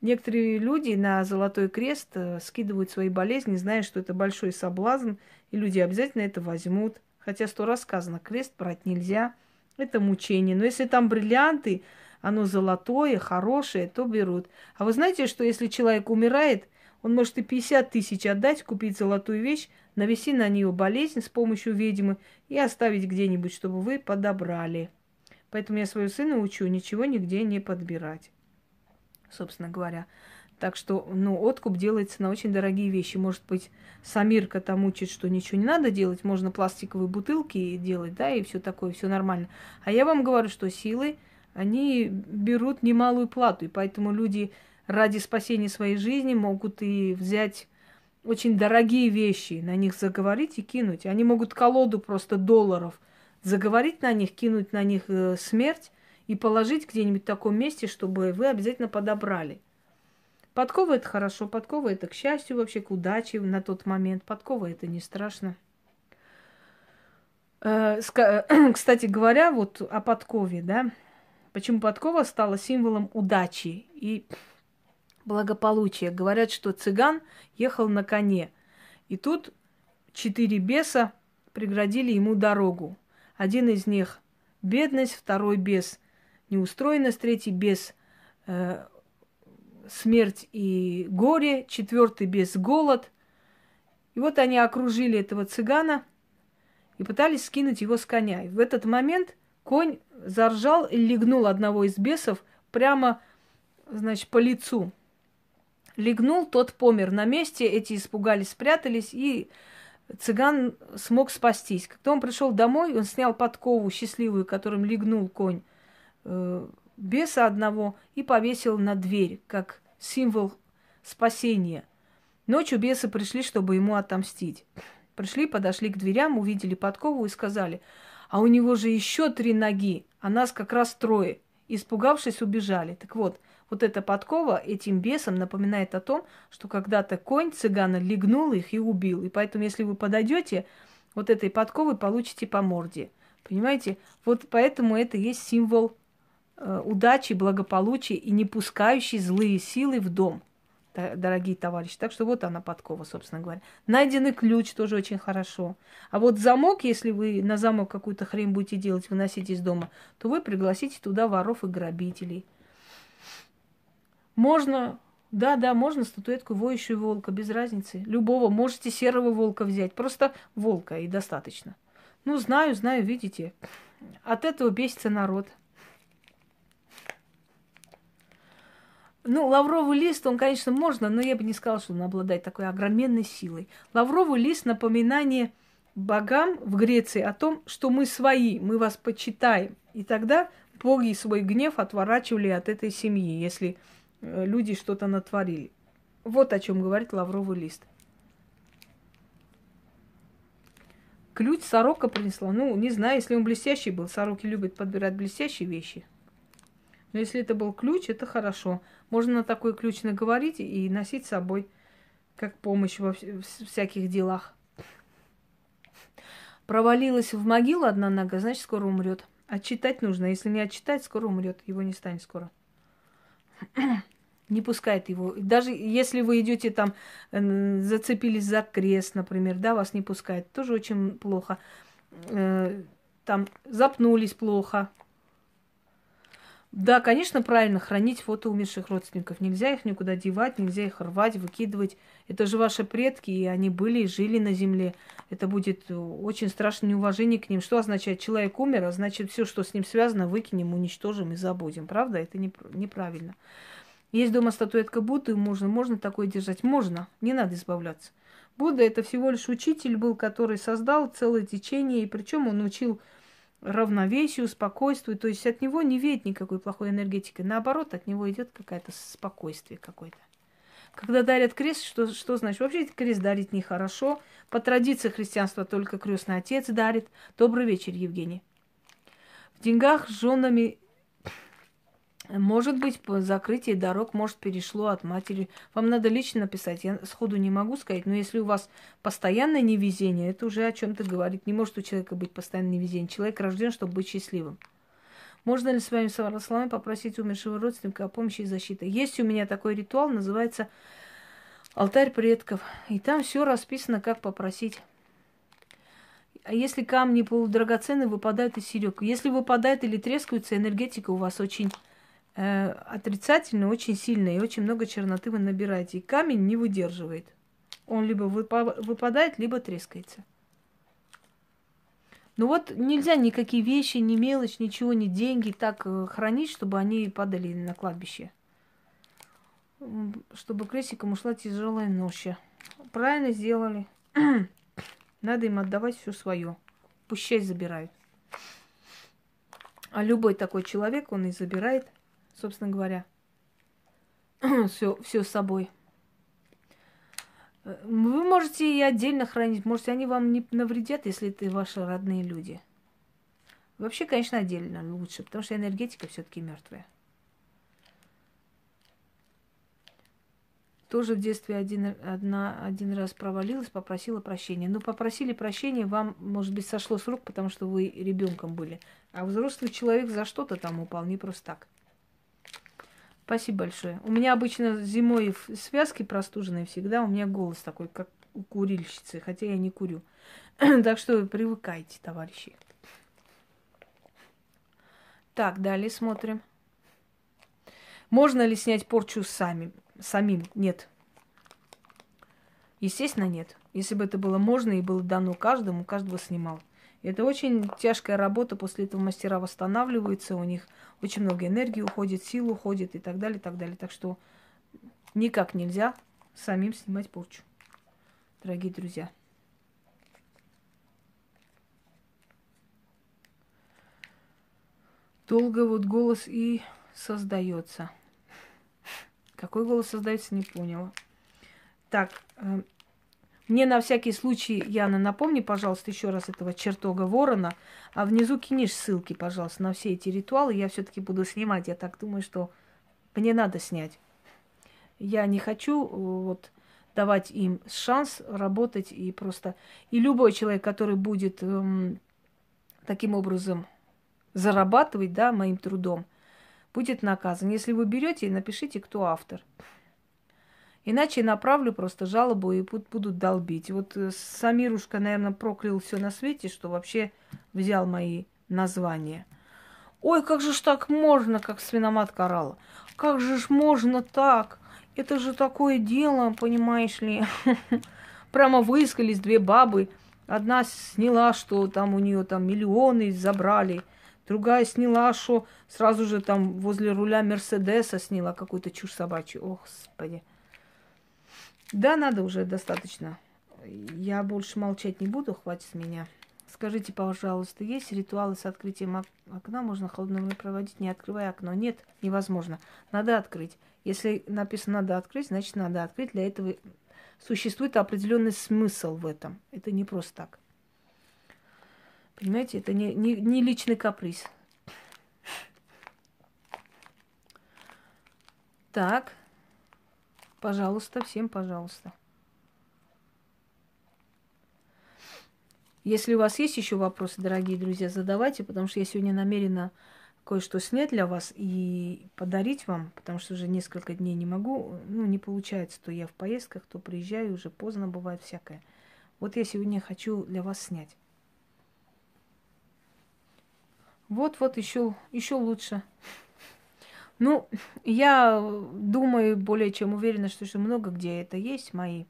Некоторые люди на Золотой Крест э, скидывают свои болезни, зная, что это большой соблазн, и люди обязательно это возьмут. Хотя сто раз сказано, крест брать нельзя, это мучение. Но если там бриллианты, оно золотое, хорошее, то берут. А вы знаете, что если человек умирает, он может и 50 тысяч отдать, купить золотую вещь, навести на нее болезнь с помощью ведьмы и оставить где-нибудь, чтобы вы подобрали. Поэтому я свою сына учу ничего нигде не подбирать собственно говоря. Так что, ну, откуп делается на очень дорогие вещи. Может быть, Самирка там учит, что ничего не надо делать, можно пластиковые бутылки делать, да, и все такое, все нормально. А я вам говорю, что силы, они берут немалую плату, и поэтому люди ради спасения своей жизни могут и взять очень дорогие вещи, на них заговорить и кинуть. Они могут колоду просто долларов заговорить на них, кинуть на них э, смерть, и положить где-нибудь в таком месте, чтобы вы обязательно подобрали. Подкова это хорошо, подкова это к счастью, вообще к удаче на тот момент. Подкова это не страшно. Э, <clears throat> кстати говоря, вот о подкове, да, почему подкова стала символом удачи и благополучия. Говорят, что цыган ехал на коне, и тут четыре беса преградили ему дорогу. Один из них бедность, второй бес неустроенность, третий без э, смерть и горе, четвертый без голод. И вот они окружили этого цыгана и пытались скинуть его с коня. И в этот момент конь заржал и легнул одного из бесов прямо, значит, по лицу. Легнул, тот помер на месте, эти испугались, спрятались, и цыган смог спастись. Когда он пришел домой, он снял подкову счастливую, которым легнул конь, беса одного и повесил на дверь, как символ спасения. Ночью бесы пришли, чтобы ему отомстить. Пришли, подошли к дверям, увидели подкову и сказали, а у него же еще три ноги, а нас как раз трое. Испугавшись, убежали. Так вот, вот эта подкова этим бесам напоминает о том, что когда-то конь цыгана легнул их и убил. И поэтому, если вы подойдете, вот этой подковой получите по морде. Понимаете? Вот поэтому это есть символ Э, удачи, благополучия и не пускающий злые силы в дом, дорогие товарищи. Так что вот она подкова, собственно говоря. Найденный ключ тоже очень хорошо. А вот замок, если вы на замок какую-то хрень будете делать, выносить из дома, то вы пригласите туда воров и грабителей. Можно, да, да, можно статуэтку воющего волка, без разницы. Любого, можете серого волка взять, просто волка и достаточно. Ну, знаю, знаю, видите. От этого бесится народ. Ну, лавровый лист, он, конечно, можно, но я бы не сказала, что он обладает такой огроменной силой. Лавровый лист – напоминание богам в Греции о том, что мы свои, мы вас почитаем. И тогда боги свой гнев отворачивали от этой семьи, если э, люди что-то натворили. Вот о чем говорит лавровый лист. Ключ сорока принесла. Ну, не знаю, если он блестящий был. Сороки любят подбирать блестящие вещи. Но если это был ключ, это хорошо. Можно на такой ключ наговорить и носить с собой как помощь во всяких делах. Провалилась в могилу одна нога, значит, скоро умрет. Отчитать нужно. Если не отчитать, скоро умрет. Его не станет скоро. не пускает его. Даже если вы идете там, зацепились за крест, например, да, вас не пускает, тоже очень плохо. Э, там запнулись плохо, да, конечно, правильно хранить фото умерших родственников. Нельзя их никуда девать, нельзя их рвать, выкидывать. Это же ваши предки, и они были и жили на земле. Это будет очень страшное неуважение к ним. Что означает, человек умер, а значит, все, что с ним связано, выкинем, уничтожим и забудем. Правда? Это не, неправильно. Есть дома статуэтка Будды, можно, можно такое держать? Можно, не надо избавляться. Будда это всего лишь учитель был, который создал целое течение, и причем он учил равновесию, спокойствию. То есть от него не веет никакой плохой энергетики. Наоборот, от него идет какое-то спокойствие какое-то. Когда дарят крест, что, что значит? Вообще крест дарить нехорошо. По традиции христианства только крестный отец дарит. Добрый вечер, Евгений. В деньгах с женами Может быть, по закрытии дорог, может, перешло от матери. Вам надо лично написать. Я сходу не могу сказать, но если у вас постоянное невезение, это уже о чем-то говорит. Не может у человека быть постоянное невезение. Человек рожден, чтобы быть счастливым. Можно ли с вами словами попросить умершего родственника о помощи и защиты? Есть у меня такой ритуал, называется алтарь предков. И там все расписано, как попросить. А если камни полудрагоценные выпадают из серег? Если выпадает или трескаются, энергетика у вас очень э, отрицательная, очень сильная, и очень много черноты вы набираете. И камень не выдерживает. Он либо выпадает, либо трескается. Ну вот нельзя никакие вещи, ни мелочь, ничего, ни деньги так э, хранить, чтобы они падали на кладбище. Чтобы крестикам ушла тяжелая нощь. Правильно сделали. <clears throat> Надо им отдавать все свое. Пусть часть забирают. А любой такой человек, он и забирает, собственно говоря, <clears throat> все, все с собой. Вы можете и отдельно хранить, можете они вам не навредят, если это ваши родные люди. Вообще, конечно, отдельно лучше, потому что энергетика все-таки мертвая. Тоже в детстве один, одна, один раз провалилась, попросила прощения. Но попросили прощения, вам, может быть, сошло с рук, потому что вы ребенком были. А взрослый человек за что-то там упал, не просто так. Спасибо большое. У меня обычно зимой в связке простуженные всегда, у меня голос такой, как у курильщицы, хотя я не курю. <clears throat> так что привыкайте, товарищи. Так, далее смотрим. Можно ли снять порчу сами, самим? Нет. Естественно, нет. Если бы это было можно и было дано каждому, каждого снимал. Это очень тяжкая работа, после этого мастера восстанавливаются, у них очень много энергии уходит, сил уходит и так далее, и так далее. Так что никак нельзя самим снимать порчу, дорогие друзья. Долго вот голос и создается. Какой голос создается, не поняла. Так, э, мне на всякий случай, Яна, напомни, пожалуйста, еще раз этого чертога ворона, а внизу кинешь ссылки, пожалуйста, на все эти ритуалы. Я все-таки буду снимать. Я так думаю, что мне надо снять. Я не хочу э, вот давать им шанс работать и просто... И любой человек, который будет эм, таким образом зарабатывать, да, моим трудом, будет наказан. Если вы берете, напишите, кто автор. Иначе направлю просто жалобу и будут долбить. Вот э, Самирушка, наверное, проклял все на свете, что вообще взял мои названия. Ой, как же ж так можно, как свиноматка орала. Как же ж можно так? Это же такое дело, понимаешь ли. <laughs> Прямо выискались две бабы. Одна сняла, что там у нее там миллионы забрали. Другая сняла, что сразу же там возле руля Мерседеса сняла какую-то чушь собачью. О, господи. Да, надо уже достаточно. Я больше молчать не буду, хватит с меня. Скажите, пожалуйста, есть ритуалы с открытием окна? Можно холодное проводить, не открывая окно? Нет, невозможно. Надо открыть. Если написано «надо открыть», значит, надо открыть. Для этого существует определенный смысл в этом. Это не просто так. Понимаете, это не, не, не личный каприз. Так, Пожалуйста, всем пожалуйста. Если у вас есть еще вопросы, дорогие друзья, задавайте, потому что я сегодня намерена кое-что снять для вас и подарить вам, потому что уже несколько дней не могу, ну, не получается, то я в поездках, то приезжаю, уже поздно бывает всякое. Вот я сегодня хочу для вас снять. Вот-вот еще, еще лучше. Ну, я думаю, более чем уверена, что еще много где это есть, мои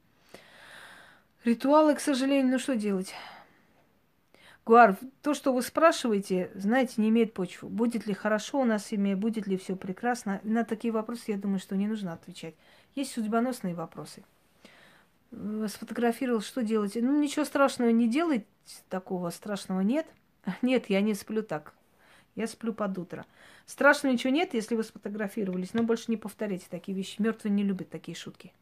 ритуалы, к сожалению. Ну, что делать? Гуар, то, что вы спрашиваете, знаете, не имеет почвы. Будет ли хорошо у нас семье, будет ли все прекрасно? На такие вопросы, я думаю, что не нужно отвечать. Есть судьбоносные вопросы. Сфотографировал, что делать? Ну, ничего страшного не делать, такого страшного нет. <laughs> Нет, я не сплю так. Я сплю под утро. Страшного ничего нет, если вы сфотографировались, но больше не повторяйте такие вещи. Мертвые не любят такие шутки.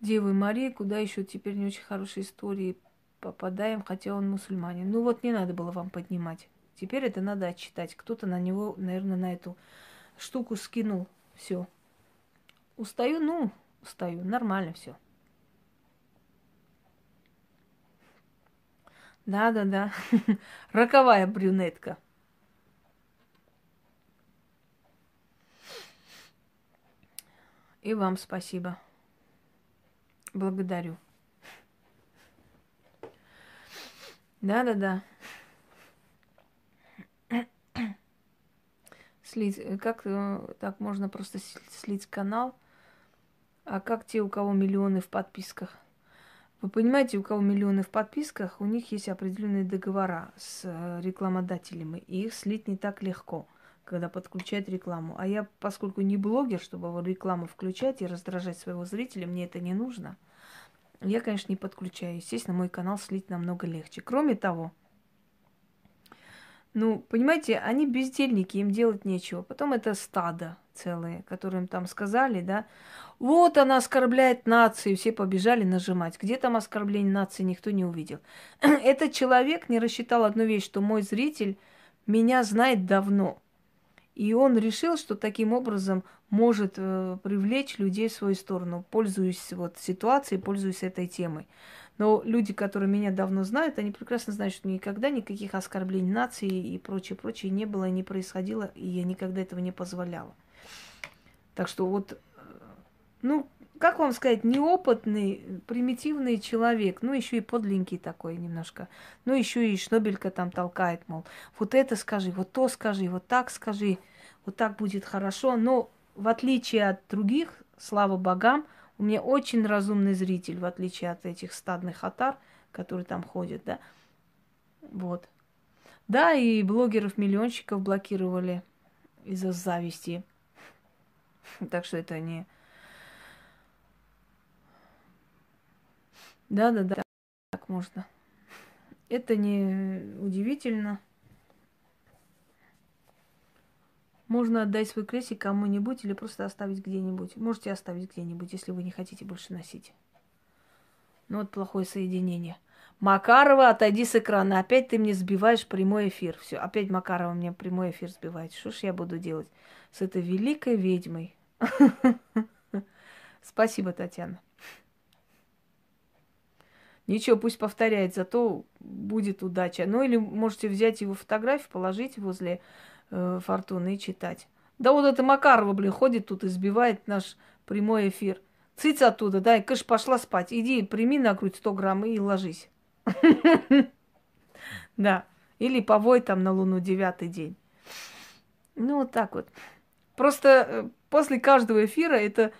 Девы Мария, куда еще теперь не очень хорошие истории попадаем, хотя он мусульманин. Ну вот не надо было вам поднимать. Теперь это надо отчитать. Кто-то на него, наверное, на эту штуку скинул. Все. Устаю, ну, устаю. Нормально все. Да-да-да. <laughs> Роковая брюнетка. И вам спасибо. Благодарю. Да-да-да. Слить, э, как э, так можно просто слить канал? А как те, у кого миллионы в подписках? Вы понимаете, у кого миллионы в подписках, у них есть определенные договора с э, рекламодателями, и их слить не так легко когда подключает рекламу. А я, поскольку не блогер, чтобы рекламу включать и раздражать своего зрителя, мне это не нужно. Я, конечно, не подключаю. Естественно, мой канал слить намного легче. Кроме того, ну, понимаете, они бездельники, им делать нечего. Потом это стадо целое, которым там сказали, да, вот она оскорбляет нацию, все побежали нажимать. Где там оскорбление нации, никто не увидел. <clears throat> Этот человек не рассчитал одну вещь, что мой зритель меня знает давно. И он решил, что таким образом может э, привлечь людей в свою сторону, пользуясь вот ситуацией, пользуясь этой темой. Но люди, которые меня давно знают, они прекрасно знают, что никогда никаких оскорблений нации и прочее, прочее не было, не происходило, и я никогда этого не позволяла. Так что вот, э, ну, как вам сказать, неопытный, примитивный человек, ну, еще и подленький такой немножко, ну, еще и шнобелька там толкает, мол, вот это скажи, вот то скажи, вот так скажи, вот так будет хорошо. Но в отличие от других, слава богам, у меня очень разумный зритель, в отличие от этих стадных атар, которые там ходят, да. Вот. Да, и блогеров-миллионщиков блокировали из-за зависти. <laughs> Так что это не Да, да, да, так можно. Это не удивительно. Можно отдать свой крестик кому-нибудь или просто оставить где-нибудь. Можете оставить где-нибудь, если вы не хотите больше носить. Ну вот плохое соединение. Макарова, отойди с экрана. Опять ты мне сбиваешь прямой эфир. Все, опять Макарова мне прямой эфир сбивает. Что ж я буду делать с этой великой ведьмой? <laughs> Спасибо, Татьяна. Ничего, пусть повторяет, зато будет удача. Ну или можете взять его фотографию, положить возле э, фортуны и читать. Да вот это Макарова, блин, ходит тут, избивает наш прямой эфир. Цыц оттуда, дай, кыш, пошла спать. Иди, прими на грудь 100 грамм и ложись. <laughs> Да. Или повой там на луну девятый день. Ну, вот так вот. Просто э, после каждого эфира это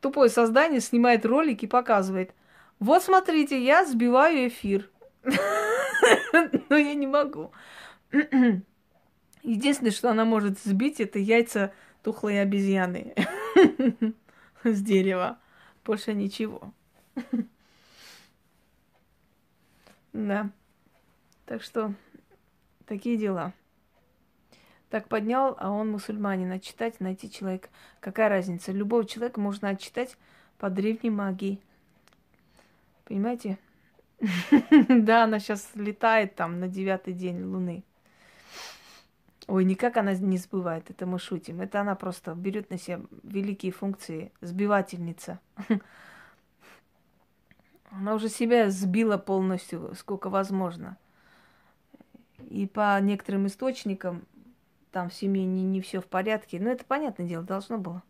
тупое создание снимает ролик и показывает – вот смотрите, я сбиваю эфир. <laughs> Но я не могу. <clears throat> Единственное, что она может сбить, это яйца тухлой обезьяны <laughs> с дерева. Больше ничего. <laughs> Да. Так что такие дела. Так поднял, а он мусульманин. Отчитать, найти человека. Какая разница? Любого человека можно отчитать по древней магии. Понимаете? <laughs> Да, она сейчас летает там на девятый день Луны. Ой, никак она не сбывает, это мы шутим. Это она просто берет на себя великие функции, сбивательница. <laughs> Она уже себя сбила полностью, сколько возможно. И по некоторым источникам там в семье не, не все в порядке. Но это понятное дело, должно было.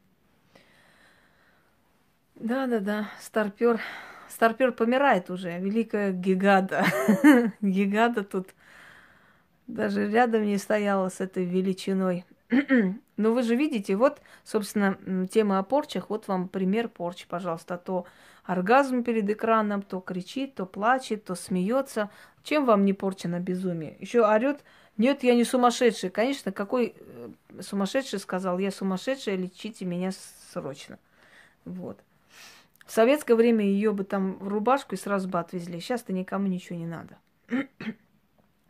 Да, да, да, старпер. Старпер помирает уже, великая Гигада. <laughs> Гигада тут даже рядом не стояла с этой величиной. <clears throat> Но вы же видите, вот, собственно, тема о порчах, вот вам пример порчи, пожалуйста. То оргазм перед экраном, то кричит, то плачет, то смеется. Чем вам не порча на безумие? Еще орет, нет, я не сумасшедший. Конечно, какой э, сумасшедший сказал, я сумасшедшая, лечите меня срочно. Вот. В советское время ее бы там в рубашку и сразу бы отвезли. Сейчас-то никому ничего не надо. <clears throat>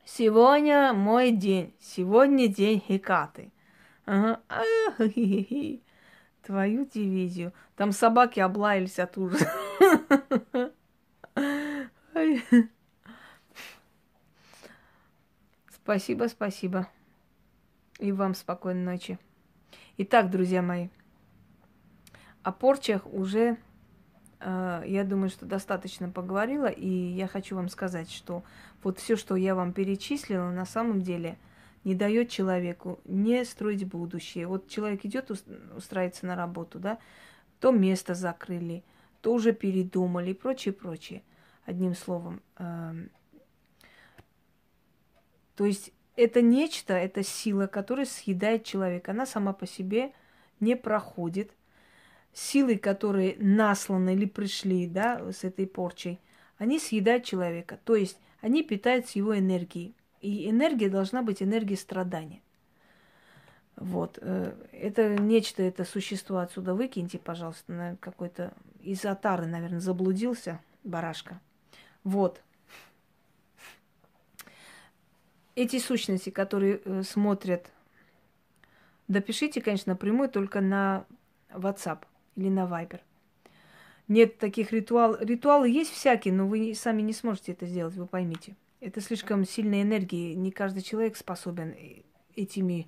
Сегодня мой день. Сегодня день Хикаты. Ага. Твою дивизию. Там собаки облаялись от ужаса. Спасибо, спасибо. И вам спокойной ночи. Итак, друзья мои, о порчах уже, э, я думаю, что достаточно поговорила, и я хочу вам сказать, что вот все, что я вам перечислила, на самом деле не дает человеку не строить будущее. Вот человек идет устраиваться на работу, да, то место закрыли, то уже передумали и прочее, прочее. Одним словом, э, то есть это нечто, это сила, которая съедает человека. Она сама по себе не проходит. Силы, которые насланы или пришли да, с этой порчей, они съедают человека. То есть они питаются его энергией. И энергия должна быть энергией страдания. Вот. Э, это нечто, это существо отсюда выкиньте, пожалуйста, на какой-то из отары, наверное, заблудился барашка. Вот эти сущности, которые э, смотрят, допишите, конечно, напрямую только на WhatsApp или на Viber. Нет таких ритуалов. Ритуалы есть всякие, но вы сами не сможете это сделать, вы поймите. Это слишком сильная энергия. Не каждый человек способен этими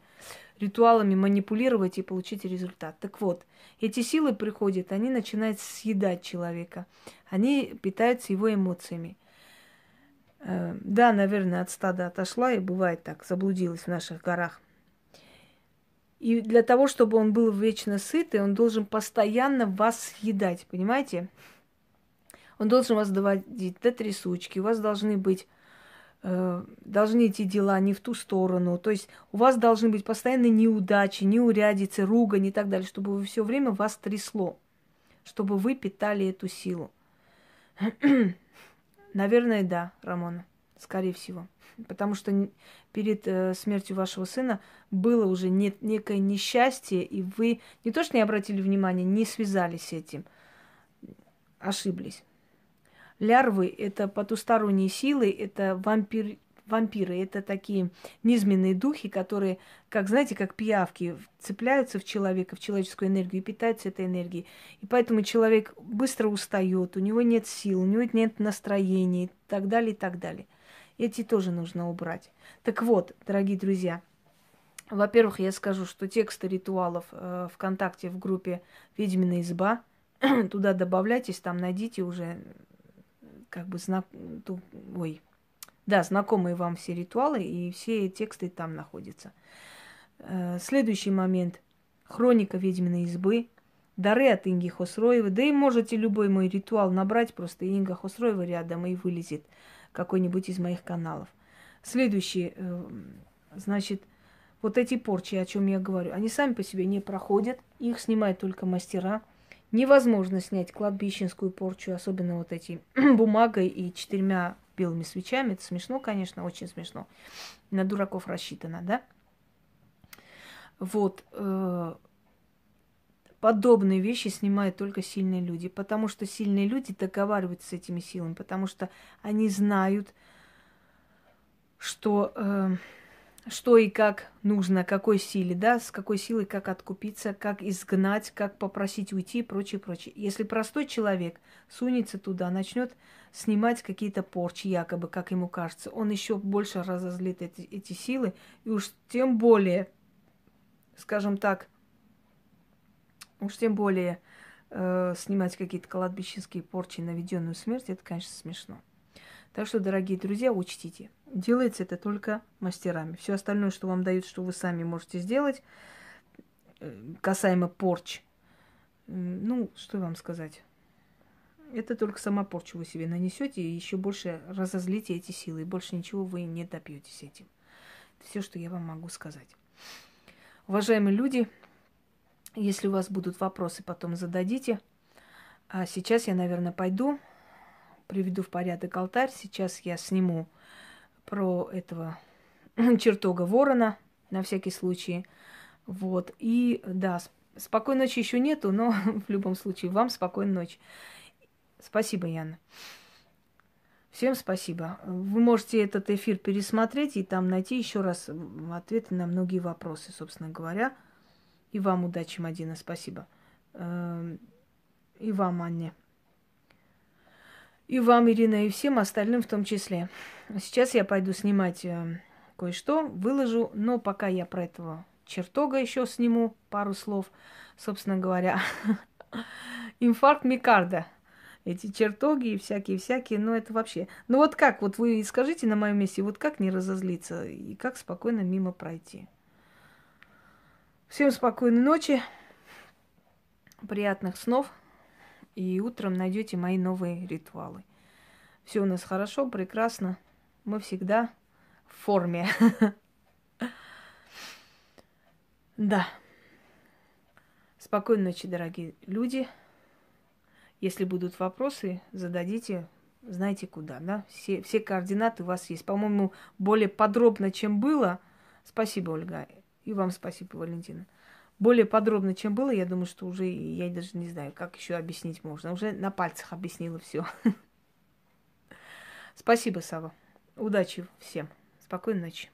ритуалами манипулировать и получить результат. Так вот, эти силы приходят, они начинают съедать человека. Они питаются его эмоциями. Э, да, наверное, от стада отошла, и бывает так, заблудилась в наших горах. И для того, чтобы он был вечно сытый, он должен постоянно вас съедать, понимаете? Он должен вас доводить до трясучки, у вас должны быть э, должны идти дела не в ту сторону. То есть у вас должны быть постоянно неудачи, неурядицы, ругань и так далее, чтобы все время вас трясло, чтобы вы питали эту силу. <clears throat> Наверное, да, Рамона, скорее всего. Потому что перед э, смертью вашего сына было уже не, некое несчастье, и вы не то что не обратили внимания, не связались с этим, ошиблись. Лярвы – это потусторонние силы, это вампир, вампиры. Это такие низменные духи, которые, как знаете, как пиявки, цепляются в человека, в человеческую энергию и питаются этой энергией. И поэтому человек быстро устает, у него нет сил, у него нет настроения и так далее, и так далее. Эти тоже нужно убрать. Так вот, дорогие друзья, во-первых, я скажу, что тексты ритуалов э, ВКонтакте в группе «Ведьмина изба», <clears throat> туда добавляйтесь, там найдите уже как бы знак... Ой, да, знакомые вам все ритуалы, и все тексты там находятся. Э, следующий момент. Хроника ведьминой избы. Дары от Инги Хосроевой. Да и можете любой мой ритуал набрать, просто Инга Хосроева рядом и вылезет какой-нибудь из моих каналов. Следующий, э, значит, вот эти порчи, о чем я говорю, они сами по себе не проходят, их снимают только мастера. Невозможно снять кладбищенскую порчу, особенно вот эти <clears throat> бумагой и четырьмя белыми свечами. Это смешно, конечно, очень смешно. На дураков рассчитано, да? Вот. Подобные вещи снимают только сильные люди, потому что сильные люди договариваются с этими силами, потому что они знают, что э, что и как нужно, какой силе, да, с какой силой как откупиться, как изгнать, как попросить уйти и прочее, прочее. Если простой человек сунется туда, начнет снимать какие-то порчи, якобы, как ему кажется, он еще больше разозлит эти, эти силы, и уж тем более, скажем так, уж тем более э, снимать какие-то кладбищенские порчи, наведенную смерть, это, конечно, смешно. Так что, дорогие друзья, учтите – Делается это только мастерами. Все остальное, что вам дают, что вы сами можете сделать, э, касаемо порч, ну, что вам сказать? Это только сама порчу вы себе нанесете и еще больше разозлите эти силы, и больше ничего вы не добьетесь этим. Все, что я вам могу сказать. Уважаемые люди, если у вас будут вопросы, потом зададите. А сейчас я, наверное, пойду, приведу в порядок алтарь. Сейчас я сниму про этого <clears throat> чертога ворона, на всякий случай. Вот. И да, спокойной ночи еще нету, но <laughs> в любом случае вам спокойной ночи. Спасибо, Яна. Всем спасибо. Вы можете этот эфир пересмотреть и там найти еще раз ответы на многие вопросы, собственно говоря. И вам удачи, Мадина, спасибо. Эм, и вам, Анне. И вам, Ирина, и всем остальным в том числе. Сейчас я пойду снимать э, кое-что выложу, но пока я про этого чертога еще сниму пару слов, собственно говоря. <laughs> Инфаркт Микарда. Эти чертоги и всякие-всякие, ну это вообще... Ну вот как, вот вы скажите на моем месте, вот как не разозлиться и как спокойно мимо пройти. Всем спокойной ночи, приятных снов, и утром найдете мои новые ритуалы. Все у нас хорошо, прекрасно. Мы всегда в форме. <laughs> Да. Спокойной ночи, дорогие люди. Если будут вопросы, зададите, знаете куда, да? Все, все координаты у вас есть. По-моему, более подробно, чем было. Спасибо, Ольга. И вам спасибо, Валентина. Более подробно, чем было, я думаю, что уже я даже не знаю, как еще объяснить можно. Уже на пальцах объяснила все. <laughs> Спасибо, Сава. Удачи всем. Спокойной ночи.